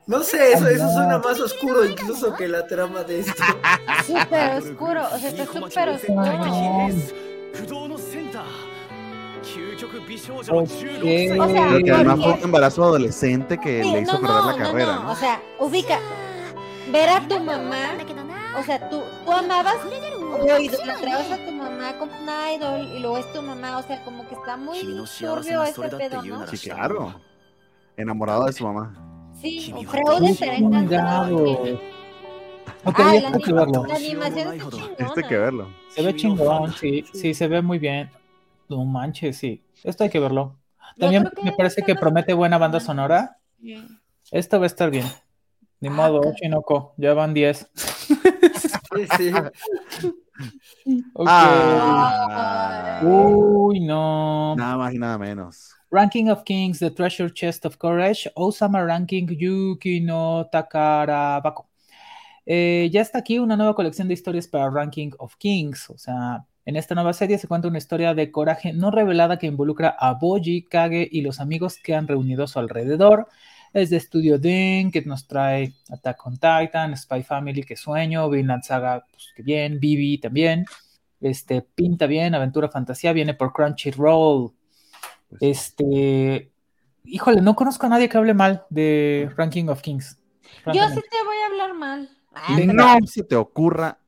No sé, eso, eso suena más oscuro incluso que la trama de esto. Súper oscuro, o sea, está súper oscuro. Okay. O sea, que además fue un embarazo adolescente que sí, le hizo no, perder no, la carrera. No, o sea, ubica, ver a tu mamá, o sea, tú, tú amabas o idolatrabas a tu mamá como una idol y luego es tu mamá, o sea, como que está muy turbio ese pedo, ¿no? Sí, claro. Enamorado de su mamá. Sí, fraude será Ok, ah, la, que verlo. la animación está chingona. Este que verlo. Se ve chingón, sí, sí, se ve muy bien. No manches, sí. Esto hay que verlo. También que me parece que promete buena banda sonora. Sí. Esto va a estar bien. Ni Ah, modo, ca- Shinoko, ya van 10. Sí, sí. Ok. Ah. Uy, no. Nada más y nada menos. Ranking of Kings, The Treasure Chest of Courage, Osama Ranking Yuki no Takarabako. Eh, ya está aquí una nueva colección de historias para Ranking of Kings. O sea, en esta nueva serie se cuenta una historia de coraje no revelada que involucra a Boji, Kage y los amigos que han reunido a su alrededor. Es de Studio Den, que nos trae Attack on Titan, Spy Family, que sueño, Vinland Saga, pues que bien, Vivi también. Este, pinta bien, Aventura Fantasía, viene por Crunchyroll. Este, híjole, no conozco a nadie que hable mal de Ranking of Kings. Yo sí te voy a hablar mal. Ah. No se te ocurra.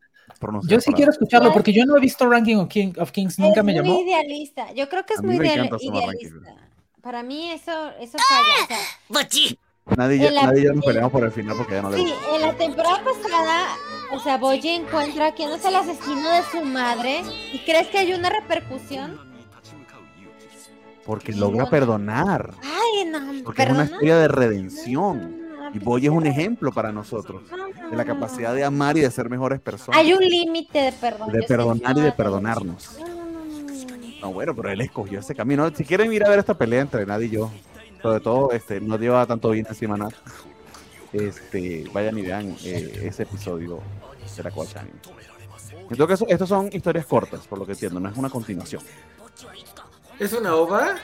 Yo sí quiero escucharlo porque yo no he visto Ranking of, King- of Kings, nunca es me muy llamó. idealista. Yo creo que es muy ideal- idealista. Para mí eso, eso falla. O sea, Nadie, ya- la- nadie ya nos peleamos por el final porque ya no le sí, en la temporada pasada, o sea, Boye encuentra quién es el asesino de su madre y crees que hay una repercusión. Porque logra perdonar. Ay, no, Porque es una perdona. historia de redención. Y Boy es un ejemplo para nosotros. no, De la capacidad de amar y de ser mejores personas. Hay un límite de perdón. De perdonar y de no, perdonarnos. no, no, no, no, no, no. No, bueno, pero él escogió ese camino. Si quieren ir a ver esta pelea entre Nad y yo, sobre todo, este, no lleva tanto bien encima Nad. Este, vayan y vean eh, ese episodio de la Coach Anime. En todo caso, estos son historias cortas, por lo que entiendo, no es una continuación. ¿Es una ova?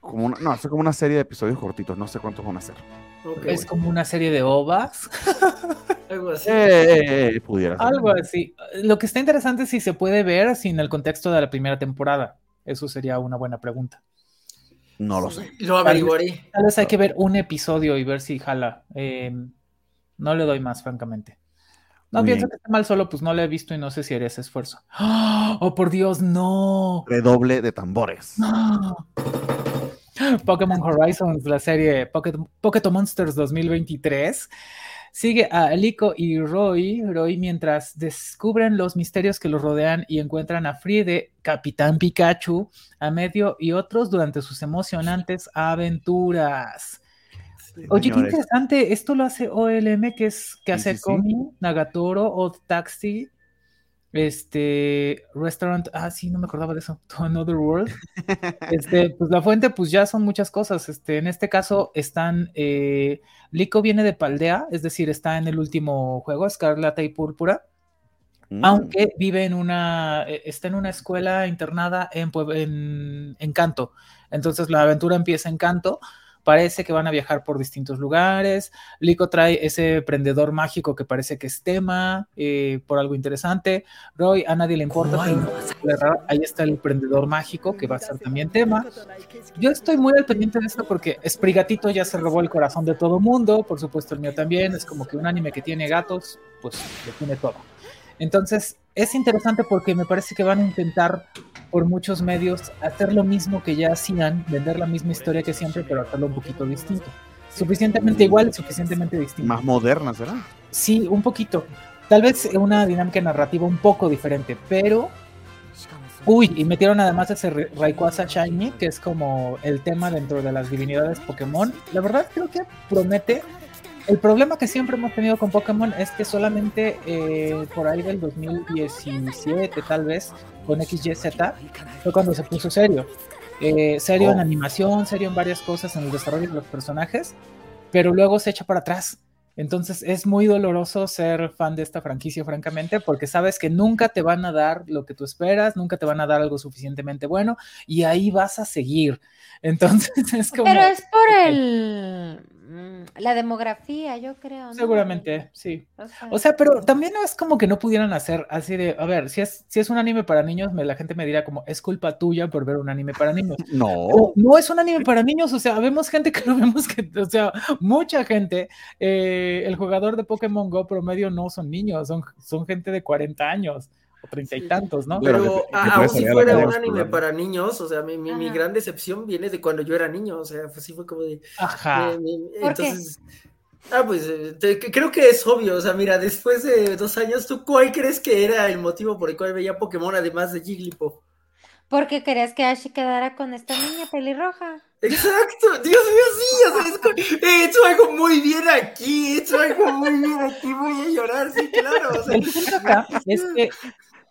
Como una- no, es como una serie de episodios cortitos, no sé cuántos van a ser. Es como una serie de ovas, algo así. Eh, eh, eh, pudiera ser. algo así. Lo que está interesante es si se puede ver sin el contexto de la primera temporada. Eso sería una buena pregunta. No lo sé. Lo averiguaré. Tal vez hay que ver un episodio y ver si jala. Eh, no le doy más, francamente. No Muy pienso bien. que esté mal solo, pues no lo he visto y no sé si haría ese esfuerzo. ¡Ah! ¡Oh, por Dios, no! Redoble de tambores. ¡Ah! Pokémon Horizons, la serie Pocket- Monsters 2023, sigue a Liko y Roy, Roy mientras descubren los misterios que los rodean y encuentran a Friede, Capitán Pikachu, a Medio y otros durante sus emocionantes aventuras. Oye, qué interesante, esto lo hace OLM, que es que hace sí, sí. Komi, Nagatoro, Odd Taxi, este, Restaurant, ah, sí, no me acordaba de eso, To Another World. Este, pues la fuente, pues ya son muchas cosas. Este, en este caso están, eh, Liko viene de Paldea, es decir, está en el último juego, Escarlata y Púrpura, mm, aunque vive en una, eh, está en una escuela internada en, en, en Canto. Entonces la aventura empieza en Canto. Parece que van a viajar por distintos lugares. Liko trae ese prendedor mágico que parece que es tema eh, por algo interesante. Roy, a nadie le importa. Ahí está el prendedor mágico que va a ser también tema. Yo estoy muy al pendiente de esto porque Sprigatito ya se robó el corazón de todo mundo. Por supuesto, el mío también. Es como que un anime que tiene gatos, pues lo tiene todo. Entonces, es interesante porque me parece que van a intentar por muchos medios hacer lo mismo que ya hacían, vender la misma historia que siempre, pero hacerlo un poquito distinto. Suficientemente igual, suficientemente distinto. Más moderna, ¿será? Sí, un poquito. Tal vez una dinámica narrativa un poco diferente, pero... Uy, y metieron además ese Ra- Rayquaza Shiny, que es como el tema dentro de las divinidades Pokémon. La verdad creo que promete. El problema que siempre hemos tenido con Pokémon es que solamente eh, por ahí del 2017, tal vez, con XYZ, fue cuando se puso serio. Eh, serio en Oh. animación, serio en varias cosas en el desarrollo de los personajes, pero luego se echa para atrás. Entonces es muy doloroso ser fan de esta franquicia, francamente, porque sabes que nunca te van a dar lo que tú esperas, nunca te van a dar algo suficientemente bueno y ahí vas a seguir. Entonces es como... Pero es por el la demografía, yo creo. ¿no? Seguramente, sí. O sea, O sea, pero también no es como que no pudieran hacer así de, a ver, si es, si es un anime para niños, me- la gente me dirá como, es culpa tuya por ver un anime para niños. No. No, no es un anime para niños, o sea, vemos gente que lo vemos que, o sea, mucha gente, eh, el jugador de Pokémon Go promedio no son niños, son, son gente de 40 años. O treinta y tantos, ¿no? Pero que- aún si salir a la fuera un anime para niños, o sea, mi, mi, mi Ajá. gran decepción viene de cuando yo era niño, o sea, pues sí fue como de... Ajá. ¿Por qué? entonces, ah, pues eh, te- creo que es obvio, o sea, mira, después de dos años, ¿tú cuál crees que era el motivo por el cual veía Pokémon además de Jigglypuff? Porque querías que Ashi quedara con esta niña pelirroja. Exacto, Dios mío, sí, o sea, he hecho algo muy bien aquí, he hecho algo muy bien aquí, voy a llorar, sí, claro, o sea, El punto acá es que,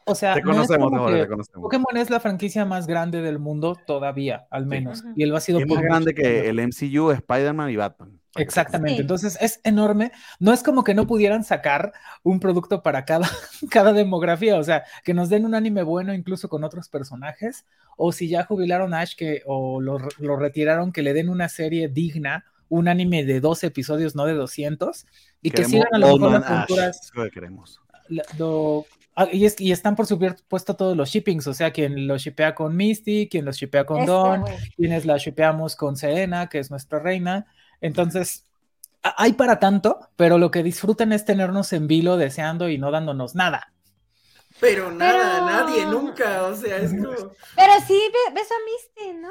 o sea, Te no es conocemos, que te conocemos. Pokémon es la franquicia más grande del mundo todavía, al menos. Ujú. Y él lo ha sido Es más grande que el MCU, Spider-Man y Batman. Exactamente. Sí. Entonces es enorme. No es como que no pudieran sacar un producto para cada, cada demografía. O sea, que nos den un anime bueno incluso con otros personajes. O si ya jubilaron a Ash que, o lo, lo retiraron, que le den una serie digna, un anime de 12 episodios, no de 200. Y que Queremos sigan a lo mejor las culturas. es lo que queremos. lo- ah, y, es- y están por supuesto todos los shippings. O sea, quien lo shippea con Misty, quien lo shippea con Este, Dawn güey. quienes la shipeamos con Serena, que es nuestra reina. Entonces, hay para tanto, pero lo que disfrutan es tenernos en vilo deseando y no dándonos nada. pero nada, Pero- nadie, nunca, o sea, es como... Pero sí beso a Misty, ¿no?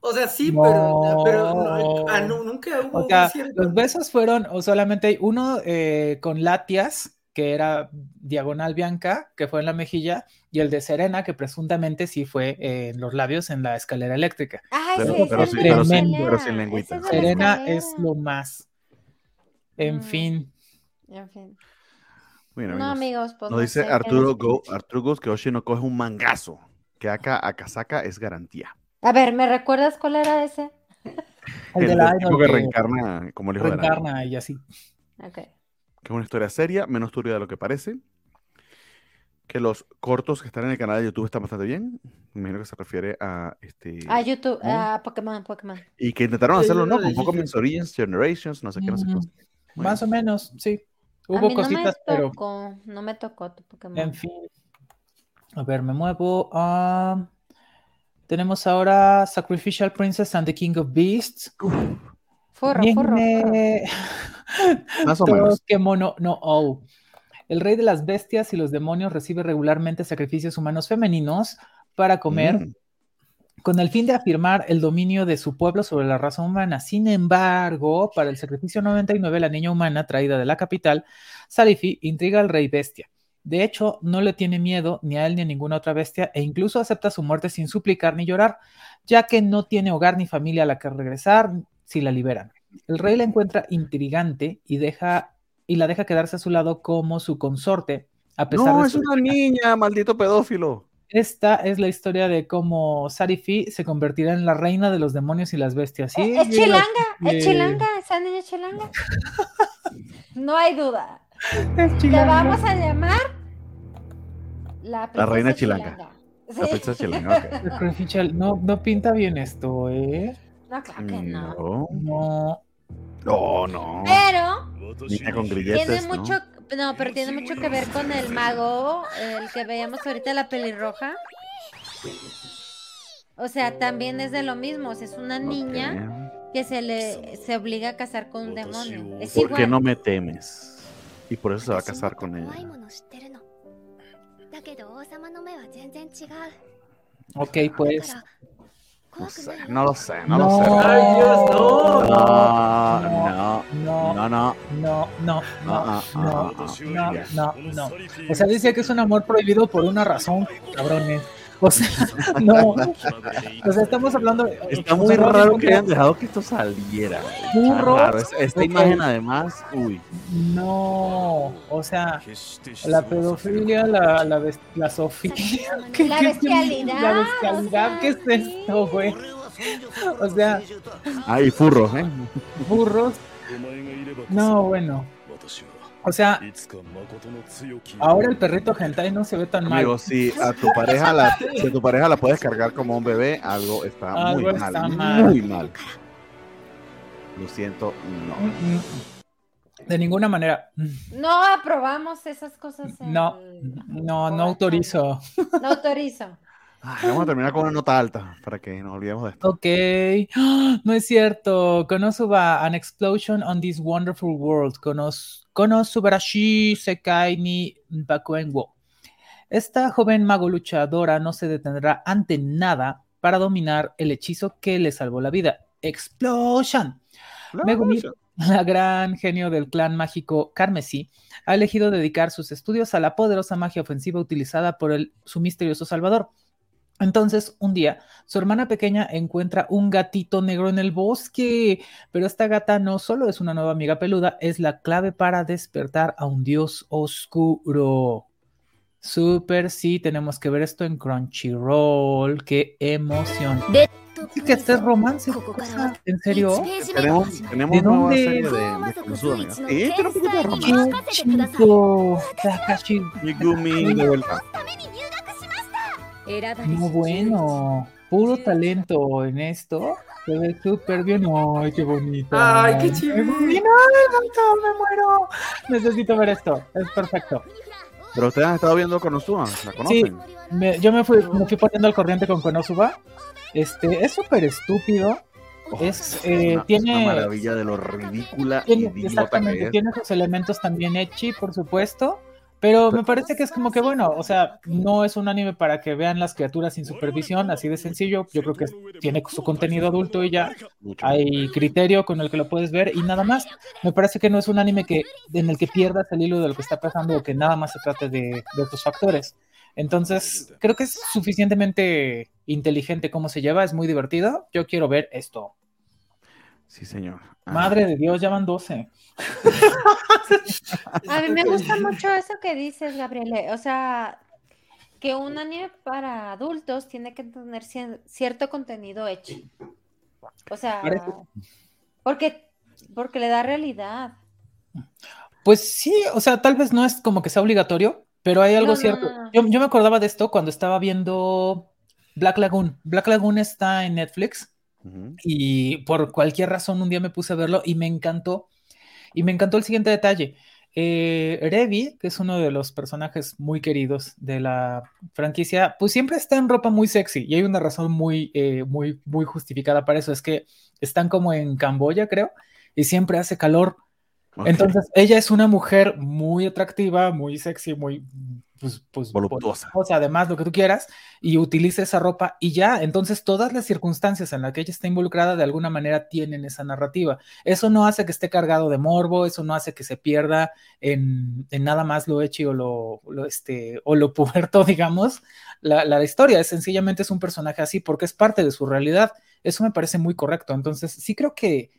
O sea, sí, No. pero, pero no, ah, no, nunca hubo O sea, un cierto- los besos fueron o solamente hay uno eh, con Latias, que era diagonal Bianca, que fue en la mejilla, y el de Serena, que presuntamente sí fue eh, en los labios en la escalera eléctrica. Ay, Pero- sí, ese pero es sí- de pero la sí- escalera, pero sin lengüita. ese es de la Serena escalera. es lo más. En Mm. fin. En fin. Bueno, No, amigos, pues nos no dice Arturo, decir. Go, Arturo Ghost que Oshi no coge un mangazo. Que acá Akasaka es garantía. A ver, ¿me recuerdas cuál era ese? El, El, del idol tipo que que reencarna como el hijo de Nami. reencarna y así. Ok. Que es una historia seria, menos turbia de lo que parece. Que los cortos que están en el canal de YouTube están bastante bien. Me imagino que se refiere a este. A YouTube, ¿no? a Pokémon, Pokémon. Y que intentaron hacerlo, ¿no? Con. Men's Origins, Generations, no sé qué, no sé qué. No sé qué. Muy Más o menos, sí. a Hubo mí cositas, no me pero tocó, no me tocó tu Pokémon. en fin. A ver, me muevo. ah, tenemos ahora Sacrificial Princess and the King of Beasts. Furro, furro. Viene- Más o menos. que mono, no, oh. El rey de las bestias y los demonios recibe regularmente sacrificios humanos femeninos para comer Mm. con el fin de afirmar el dominio de su pueblo sobre la raza humana. Sin embargo, para el sacrificio 99, la niña humana traída de la capital, Salifi, intriga al rey bestia. De hecho, no le tiene miedo ni a él ni a ninguna otra bestia e incluso acepta su muerte sin suplicar ni llorar, ya que no tiene hogar ni familia a la que regresar si la liberan. El rey la encuentra intrigante y, deja, y la deja quedarse a su lado como su consorte, a pesar No, de es su una niña, maldito pedófilo. esta es la historia de cómo Sarifi se convertirá en la reina de los demonios y las bestias. ¿sí? Eh, es chilanga, es Eh, chilanga, esa niña es chilanga. No hay duda. Es Le chilanga. vamos a llamar la, La reina chilanga. Sí. La princesa chilanga. No, no pinta bien esto, ¿eh? No, claro que no. No, no. no, no. Pero. Niña con grilletes. Tiene mucho. No, pero tiene mucho que ver con el mago, el que veíamos ahorita, la pelirroja. O sea, también es de lo mismo. O sea, es una niña okay. que se le se obliga a casar con un demonio. Es ¿Por qué no me temes? Y por eso se va a casar con ella. Ok, pues no lo sé, no, no, lo sé. ¡Ay, Dios, no! No, no, no, no, no, no, no, no, no, no, no. O sea, dice que es un amor prohibido por una razón, cabrones. O sea, no. O sea, estamos hablando. Está muy raro que hayan dejado que esto saliera. Burros. raro. Es- Esta imagen además, uy. No, o sea, la pedofilia, la, la, la Sofía. ¿qué- La bestialidad, La bestialidad, ¿qué es esto, güey? O sea, Ah, y furros, ¿eh? burros. No, bueno. O sea, ahora el perrito hentai no se ve tan mal. Amigo, si a tu pareja la, si a tu pareja la puedes cargar como un bebé, algo está Algo muy está mal, mal. Muy mal. Lo siento, no. De ninguna manera. No aprobamos esas cosas. en No, no, no autorizo. No autorizo. Ay, vamos a terminar con una nota alta para que nos olvidemos de esto. Ok. No es cierto. Konosuba, an explosion on this wonderful world. Konos, Konosubarashi Sekai ni Bakuen wo. Esta joven mago luchadora no se detendrá ante nada para dominar el hechizo que le salvó la vida. Explosion. Megumi, la gran genio del clan mágico Carmesí, ha elegido dedicar sus estudios a la poderosa magia ofensiva utilizada por el, su misterioso salvador. Entonces, un día, su hermana pequeña encuentra un gatito negro en el bosque, pero esta gata no solo es una nueva amiga peluda, es la clave para despertar a un dios oscuro. Súper, sí, tenemos que ver esto en Crunchyroll. ¡Qué emoción! Sí, que este es romance. cosa, ¿En serio? Tenemos, tenemos ¿De dónde? serie de, de Konosuba, un poquito de romance. ¡Qué chico! Takashi. Megumi de vuelta. No, bueno. Puro talento en esto. Se ve súper bien. ¡Ay, qué bonito! Ay, qué chido. ¡Ay, no, me muero! Necesito ver esto. Es perfecto. Pero ustedes han estado viendo Konosuba, ¿la Sí, conocen? me- yo me fui, me fui poniendo al corriente con Konosuba. Este, es súper estúpido. Es, eh, una, tiene, una maravilla de lo ridícula y tiene- que exactamente, es. tiene sus elementos también ecchi, por supuesto. Pero me parece que es como que bueno, o sea, no es un anime para que vean las criaturas sin supervisión, así de sencillo. Yo creo que tiene su contenido adulto y ya hay criterio con el que lo puedes ver y nada más. Me parece que no es un anime que, en el que pierdas el hilo de lo que está pasando o que nada más se trate de, de estos factores. Entonces, creo que es suficientemente inteligente cómo se lleva, es muy divertido. Yo quiero ver esto. Sí, señor. Ah, Madre de Dios, ya van 12. A mí me gusta mucho eso que dices, Gabriele. O sea, que un anime para adultos tiene que tener cier- cierto contenido hecho. O sea, porque, porque le da realidad. Pues sí, o sea, tal vez no es como que sea obligatorio, pero hay algo no, cierto. no, no. Yo, yo me acordaba de esto cuando estaba viendo Black Lagoon. Black Lagoon está en Netflix y por cualquier razón un día me puse a verlo y me encantó. Y me encantó el siguiente detalle. Eh, Revi, que es uno de los personajes muy queridos de la franquicia, pues siempre está en ropa muy sexy y hay una razón muy, eh, muy, muy justificada para eso. Es que están como en Camboya, creo, y siempre hace calor. Entonces, ella es una mujer muy atractiva, muy sexy, muy, pues, pues, Voluptuosa. O sea, además, lo que tú quieras, y utiliza esa ropa y ya. Entonces, todas las circunstancias en las que ella está involucrada de alguna manera tienen esa narrativa. Eso no hace que esté cargado de morbo, eso no hace que se pierda en, en nada más lo hecho o lo, lo, este, o lo puberto, digamos. La, la historia es sencillamente es un personaje así porque es parte de su realidad. Eso me parece muy correcto. Entonces, sí creo que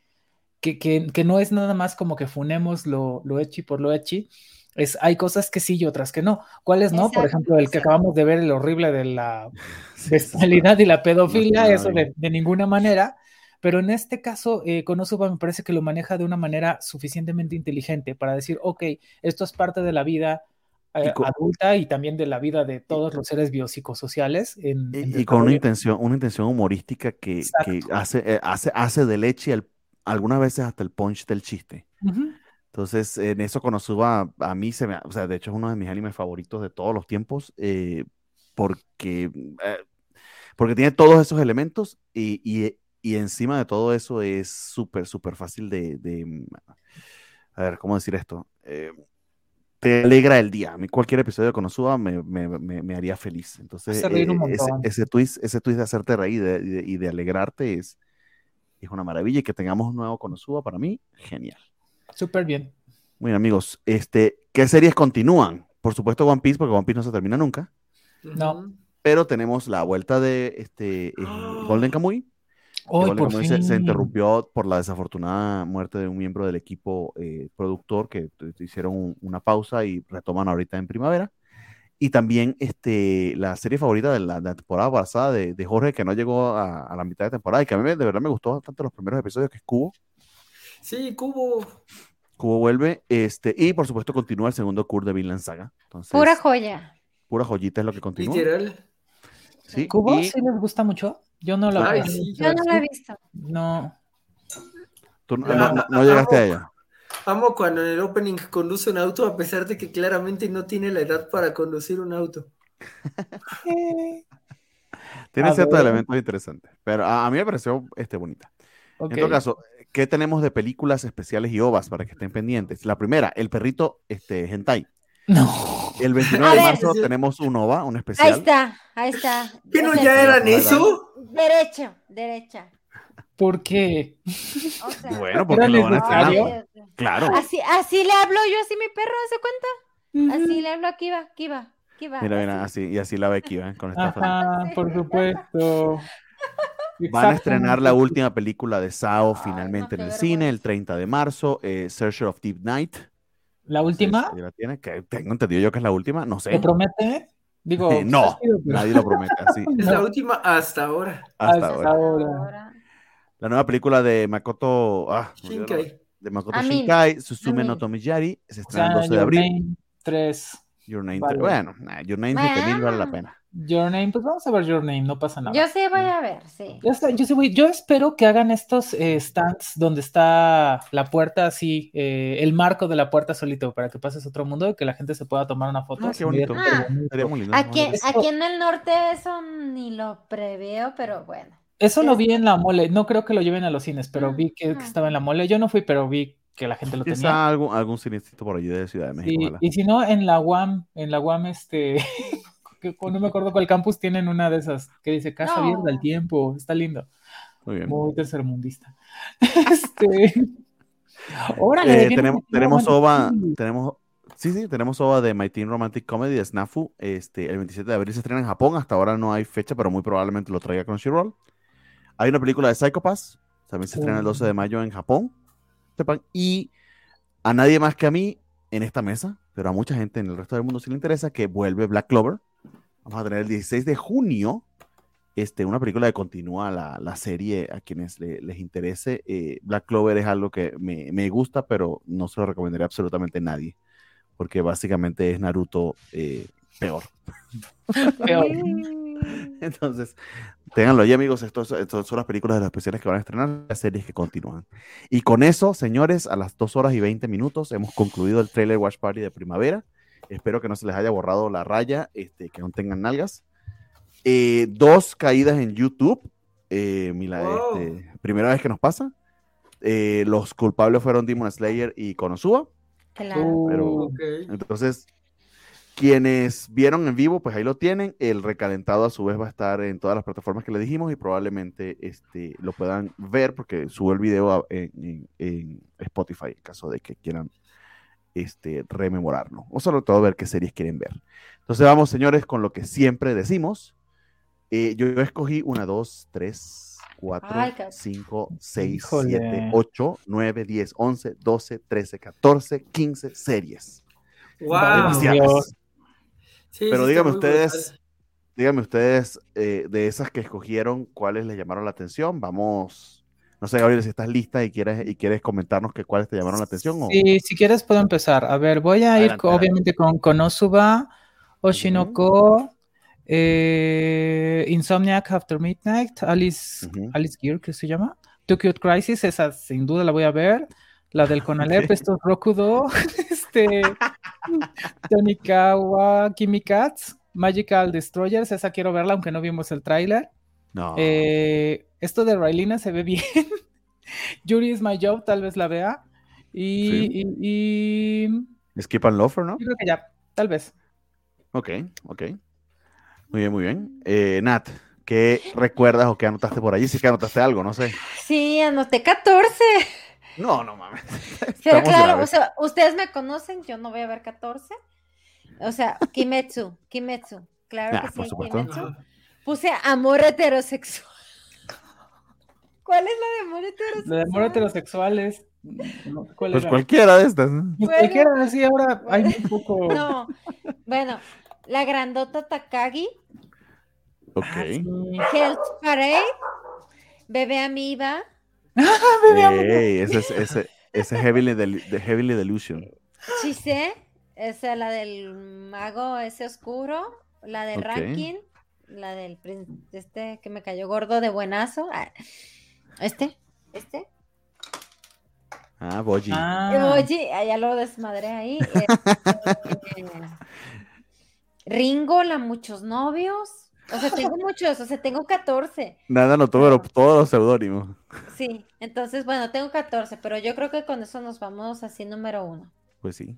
que, que, que, no es nada más como que funemos lo, lo echi por lo echi. Es, hay cosas que sí y otras que no. ¿Cuáles no? Exacto. Por ejemplo, el que acabamos de ver, el horrible de la bestialidad y la pedofilia, No, no, eso de, de ninguna manera. Pero en este caso, eh, Konosuba me parece que lo maneja de una manera suficientemente inteligente para decir, ok, esto es parte de la vida eh, Y adulta y también de la vida de todos los seres biopsicosociales. En, en Y, y con una intención, una intención humorística que, que hace, eh, hace, hace de leche el- algunas veces hasta el punch del chiste. Ujú. Entonces, en eso Konosuba a mí se me, o sea, de hecho es uno de mis animes favoritos de todos los tiempos, eh, porque, eh, porque tiene todos esos elementos y, y- y encima de todo eso es súper, súper fácil de, de, mm, a ver, ¿cómo decir esto? Eh, te alegra el día. A mí cualquier episodio de Konosuba me, me, me, me haría feliz. Entonces, eh, ese, ese twist, ese twist de hacerte reír y de, y de- de alegrarte es, es una maravilla y que tengamos un nuevo Konosuba para mí, genial. Súper bien. Muy bien, amigos, este, ¿qué series continúan? Por supuesto One Piece, porque One Piece no se termina nunca, No. Pero tenemos la vuelta de este, eh, Golden Kamuy. Hoy, Golden por Kamuy se, interrumpió por la desafortunada muerte de un miembro del equipo eh, productor que hicieron un- una pausa y retoman ahorita en primavera. Y también este, la serie favorita de la, de la temporada pasada de, de Jorge, que no llegó a, a la mitad de temporada y que a mí de verdad me gustó bastante los primeros episodios, que es Cubo. Sí, Cubo. Cubo vuelve, este, y por supuesto continúa el segundo curso de Vinland Saga. Entonces, Pura joya. pura joyita es lo que continúa. Literal. ¿sí? ¿Cubo Y sí les gusta mucho? Yo no la Ay, vi. sí. Yo no la he visto. No. tú no, no- no llegaste a ella. Amo cuando en el opening conduce un auto a pesar de que claramente no tiene la edad para conducir un auto. Tiene ciertos elementos interesantes, pero a, a mí me pareció este, bonita. En todo caso, ¿qué tenemos de películas especiales y ovas para que estén pendientes? La primera, El perrito este, hentai. No. El 29 A de ver. marzo tenemos un OVA, un Ahí especial. está, ahí está. ¿Que no O sea, ya eran sí, eso? Derecho, derecha. ¿Por qué? O sea, Bueno, porque ¿Era lo van a estrenar. Claro. Así, así le hablo yo, así mi perro, ¿se cuenta? Así le hablo aquí va, aquí va, aquí va. Mira, mira, así. así, y así la Becky, ¿eh? Con esta frase. Ajá, por supuesto. Van a estrenar la última película de Sao Ay, finalmente no, en el cine el vergüenza. 30 de marzo, eh, Searcher of Deep Night. ¿La última? ¿Ya la tiene? Que tengo entendido yo que es la última, no sé. ¿Te promete? Digo, Eh, no, pero nadie lo promete así Es la última hasta ahora. hasta hasta ahora. ahora. La nueva película de Makoto, ah, el. Shinkai. de Makoto Amin. Shinkai, Susume no Amin. Tomiyari, se O estrena el sea, 12 de Your abril. Name 3. Your Name, Vale. bueno, nah, Your Name 7000 vale la pena. Your Name, pues vamos a ver Your Name, no pasa nada. Yo sí voy a ver, sí. Yo, sí voy- yo espero que hagan estos eh, stands donde está la puerta así, eh, el marco de la puerta solito para que pases a otro mundo y que la gente se pueda tomar una foto. Ah, qué bonito. Ah. bonito. Sería muy lindo. Aquí, en el norte eso ni lo preveo, pero bueno. Eso lo vi en la mole, no creo que lo lleven a los cines, pero vi que, que Ah. estaba en la mole. Yo no fui, pero vi que la gente lo tenía. Quizá algún, algún cinecito por allí de Ciudad de México. Sí, y si no, en la UAM, en la UAM, este, que no me acuerdo cuál campus tienen una de esas que dice Casa Abierta del No. Tiempo, está lindo, Muy bien. muy tercermundista. Este, órale, Eh, tenemos, tenemos OVA, tenemos, sí, sí, tenemos OVA de My Teen Romantic Comedy de Snafu. Este, el 27 de abril se estrena en Japón. Hasta ahora no hay fecha, pero muy probablemente lo traiga Crunchyroll. Hay una película de Psychopaths, también se estrena el 12 de mayo en Japón. Sepan. Y a nadie más que a mí en esta mesa, pero a mucha gente en el resto del mundo sí le interesa, que vuelve Black Clover. Vamos a tener el 16 de junio este, una película que continúa la, la serie a quienes le- les interese. Eh, Black Clover es algo que me, me gusta, pero no se lo recomendaría absolutamente a nadie, porque básicamente es Naruto eh, peor. Peor. Entonces, ténganlo ahí, amigos. Estos son las películas de los especiales que van a estrenar, las series que continúan. Y con eso, señores, a las 2 horas y 20 minutos hemos concluido el trailer Watch Party de primavera. Espero que no se les haya borrado la raya, este, que no tengan nalgas. Eh, dos caídas en YouTube. Eh, mira, Wow. este, primera vez que nos pasa. Eh, los culpables fueron Demon Slayer y Konosuba. Claro. Pero- Uh, Ok. Entonces, quienes vieron en vivo, pues ahí lo tienen. El recalentado a su vez va a estar en todas las plataformas que le dijimos y probablemente este, lo puedan ver porque sube el video a- en, en- en Spotify en caso de que quieran este, rememorarlo. O sobre todo ver qué series quieren ver. Entonces vamos, señores, con lo que siempre decimos. Eh, yo, escogí una, dos, tres, cuatro, Ay, qué- cinco, seis, Híjole. siete, ocho, nueve, diez, once, doce, trece, catorce, quince series. Wow. Demasiadas. Sí, Pero sí, díganme ustedes, díganme ustedes, eh, de esas que escogieron, ¿cuáles les llamaron la atención? Vamos, no sé, Gabriel, si estás lista y quieres, y quieres comentarnos que cuáles te llamaron la atención. O... Sí, si quieres puedo empezar. A ver, voy a ir Adelante, obviamente con Konosuba, Oshinoko, eh, Insomniac After Midnight, Alice. Alice Gear, ¿qué se llama? Too Cute Crisis, esa sin duda la voy a ver. La del Conalep, Ok. estos Rokudo, este, Tonikawa, Kimi Cats, Magical Destroyers, esa quiero verla, aunque no vimos el tráiler. No. Eh, esto de Railina se ve bien. Yuri is my job, tal vez la vea. Y, Sí. y- y Skip and Loafer, ¿no? yo creo que ya, tal vez. Ok, ok. Muy bien, muy bien. Eh, Nat, ¿qué recuerdas o qué anotaste por allí? Si que anotaste algo, no sé. Sí, anoté 14. No, no mames. Pero Estamos claro, o sea, ustedes me conocen, yo no voy a ver 14. O sea, Kimetsu, Kimetsu. Claro que sí. Kimetsu. Puse amor heterosexual. ¿Cuál es la de amor heterosexual? Lo de amor heterosexual es. no sé ¿Cuál Pues era? cualquiera de estas. ¿no? Pues Bueno. cualquiera, sí, ahora hay un poco. No, bueno, la grandota Takagi, Ok. Ah, sí. Hell's Parade, Bebé Amiba, Ey, ese es ese, ese Heavily, Del- de Heavily Delusion. Chise, esa la del mago ese oscuro, la de Ok. Rankin, la del este que me cayó gordo de buenazo, ah, este, este, Ah, Boji. Ah, oye, ah, ya lo desmadré ahí. este, Ringo, la muchos novios, o sea, tengo muchos, o sea, tengo 14. Nada anotó, pero todos los seudónimos. Sí, entonces, bueno, tengo 14, pero yo creo que con eso nos vamos así número uno. Pues sí.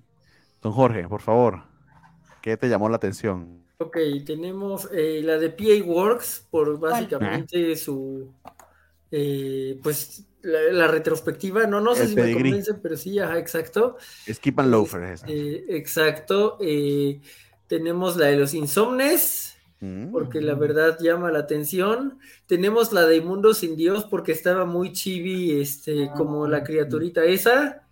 Don Jorge, por favor. ¿Qué te llamó la atención? Ok, tenemos eh, la de PA Works por básicamente su, eh, pues, la, la retrospectiva. No, no sé El si me convence, pero sí, ajá, exacto. Skip and Loafer. Eh, exacto. eh, tenemos la de los insomnes, Mm. porque la verdad llama la atención. Tenemos la de Mundo sin Dios, porque estaba muy chibi, este, como la criaturita esa.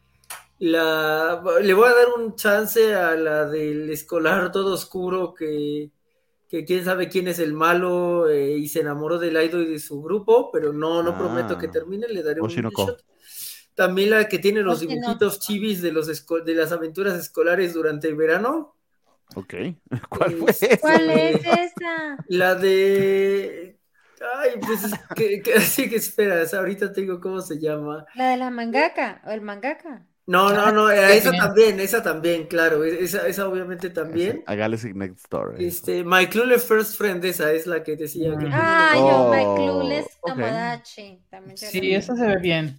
La, le voy a dar un chance a la del escolar todo oscuro que, que quién sabe quién es el malo eh, y se enamoró del idol y de su grupo, pero no, no Ah. prometo que termine, le daré un shot. También la que tiene los dibujitos chibis de, los de las aventuras escolares durante el verano. Ok. ¿Cuál fue Este, esa? ¿Cuál es esa? La de. Ay, pues es que, que- así que esperas, ahorita tengo cómo se llama. La de la mangaka o el mangaka. No, no, no, eh, esa también. también, esa también, claro, e, esa, esa obviamente también. A Galaxy Next Door. eh. Este, My Clueless First Friend, esa es la que decía que. Ah, Oh, yo, My Clueless ok. Tomodachi. También te Sí, eso se ve bien.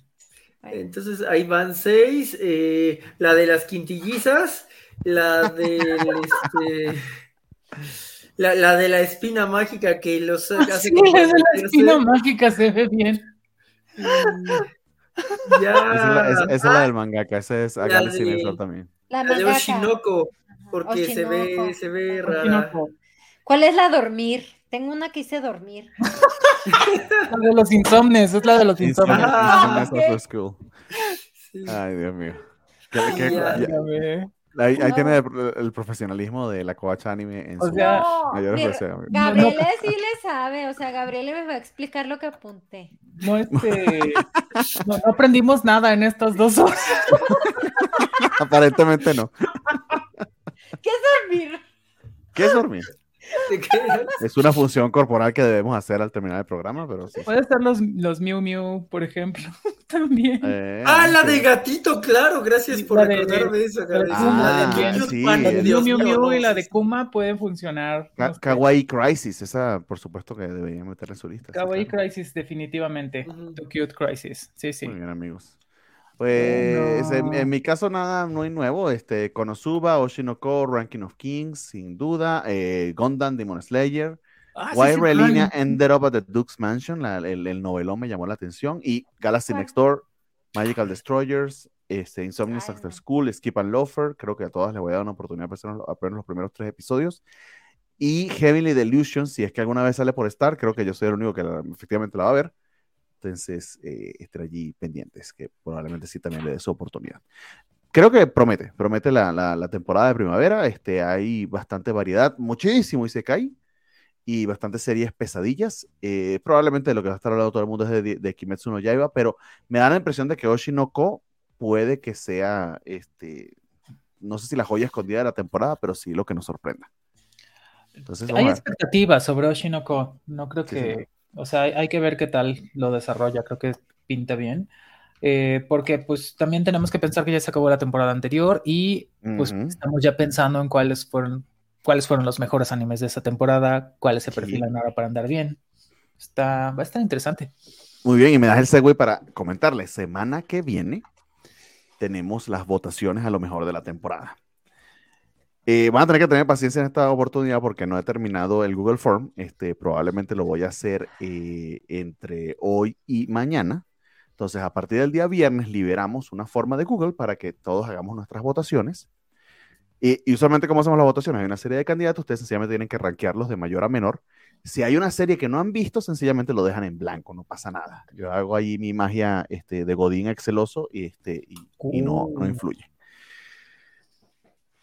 Entonces ahí van seis. eh, la de las quintillizas, la del este. La, la de la espina mágica que los hace Sí, la de la espina mágica se ve bien. Ya. Esa es la, esa- esa es la Ah, del mangaka, esa es también. La La de. Oshinoko, porque se ve, se ve rara. Oshinoko. ¿Cuál es la dormir? Tengo una que hice dormir. La de los insomnes, es la de los Insomnes. Ah. Ay, Dios mío. Que- que- Ya. ya- Ya ve. Ahí ahí No. tiene el, el profesionalismo de la covacha anime en O su sea, mayor. Gabriele sí le sabe, o sea, Gabriele me va a explicar lo que apunté. No, este, no, no aprendimos nada en estas dos horas. Aparentemente no. ¿Qué es dormir? ¿Qué es dormir? Es una función corporal que debemos hacer al terminar el programa, pero sí. Puede ser los, los Miu Miu, por ejemplo, también. Eh, Ah, la sí. de gatito, claro, gracias por de- recordarme eso. la de. Kuma La de también. Cute Sí, Bunny, el- La de Dios Miu Miu mío, Miu no, y la de. Kuma pueden funcionar. Ka- No sé. Kawaii Crisis, esa por supuesto que deberían meterla en su lista. sí, Kawaii claro. Crisis, definitivamente. The Cute Crisis. Sí, sí. Muy bien, amigos. Pues en, No. en mi caso nada muy nuevo, este, Konosuba, Oshinoko, Ranking of Kings, sin duda, eh, Gundam, Demon Slayer, Ah, Why sí, Relina claro. Ended Up at the Duke's Mansion, la- el, el novelón me llamó la atención, y Galaxy. Next Door, Magical Destroyers, este, Insomniac Ay, After. School, Skip and Loafer, creo que a todas les voy a dar una oportunidad para los, ver los primeros tres episodios, y Heavenly Delusion, si es que alguna vez sale por Star, creo que yo soy el único que la- efectivamente la va a ver, entonces eh, allí pendientes, que probablemente sí también le dé su oportunidad. Creo que promete, promete la, la- la temporada de primavera, este, hay bastante variedad, muchísimo y se cae y bastantes series pesadillas. Eh, probablemente lo que va a estar hablando todo el mundo es de, de Kimetsu no Yaiba, pero me da la impresión de que Oshinoko puede que sea, este, no sé si la joya escondida de la temporada, pero sí lo que nos sorprenda. Entonces, Hay expectativas sobre Oshinoko. No creo Sí, que. sí. O sea, hay, hay que ver qué tal lo desarrolla. Creo que pinta bien. Eh, porque, pues, también tenemos que pensar que ya se acabó la temporada anterior y, pues, Ujú. estamos ya pensando en cuáles fueron, cuáles fueron los mejores animes de esa temporada, cuáles se Sí. perfilan ahora para andar bien. Está, va a estar interesante. Muy bien, y me das el segue para comentarles. Semana que viene tenemos las votaciones a lo mejor de la temporada. Eh, van a tener que tener paciencia en esta oportunidad porque no he terminado el Google Form. Este, probablemente lo voy a hacer eh, entre hoy y mañana. Entonces, a partir del día viernes liberamos una forma de Google para que todos hagamos nuestras votaciones. Y, y usualmente, ¿cómo hacemos las votaciones? Hay una serie de candidatos, ustedes sencillamente tienen que rankearlos de mayor a menor. Si hay una serie que no han visto, sencillamente lo dejan en blanco, no pasa nada. Yo hago ahí mi magia este, de Godín exceloso y, este, y, y no, no Uh. influye.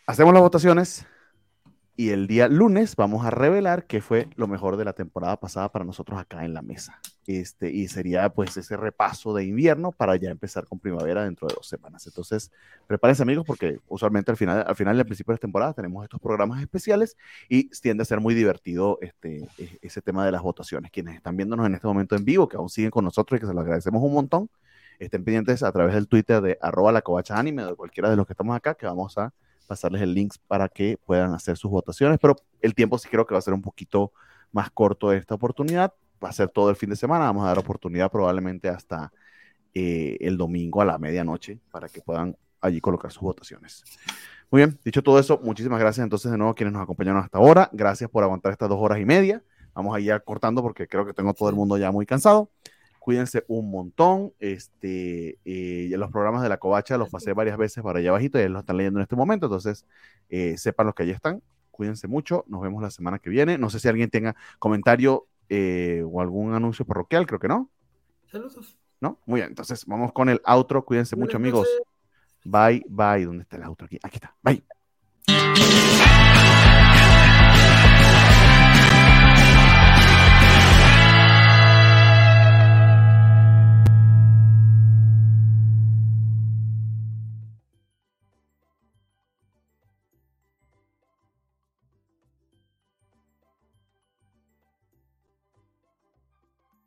Hacemos las votaciones y el día lunes vamos a revelar qué fue lo mejor de la temporada pasada para nosotros acá en la mesa. Este, y sería pues ese repaso de invierno para ya empezar con primavera dentro de dos semanas. Entonces, prepárense amigos porque usualmente al final, al final y al principio de temporada tenemos estos programas especiales y tiende a ser muy divertido este, e- ese tema de las votaciones. Quienes están viéndonos en este momento en vivo, que aún siguen con nosotros y que se los agradecemos un montón, estén pendientes a través del Twitter de arroba la covacha anime de cualquiera de los que estamos acá, que vamos a pasarles el link para que puedan hacer sus votaciones, pero el tiempo sí creo que va a ser un poquito más corto de esta oportunidad, va a ser todo el fin de semana, vamos a dar oportunidad probablemente hasta eh, el domingo a la medianoche para que puedan allí colocar sus votaciones. Muy bien, dicho todo eso, muchísimas gracias entonces de nuevo a quienes nos acompañaron hasta ahora. Gracias por aguantar estas dos horas y media. Vamos a ir cortando porque creo que tengo todo el mundo ya muy cansado. Cuídense un montón. Este, eh, los programas de la covacha los pasé varias veces para allá abajito y los están leyendo en este momento. Entonces, eh, sepan los que allí están. Cuídense mucho. Nos vemos la semana que viene. No sé si alguien tenga comentario eh, o algún anuncio parroquial. Creo que no. Saludos. ¿No? Muy bien. Entonces, vamos con el outro. Cuídense mucho, amigos. Bye, bye. ¿Dónde está el outro aquí? Aquí está. Bye.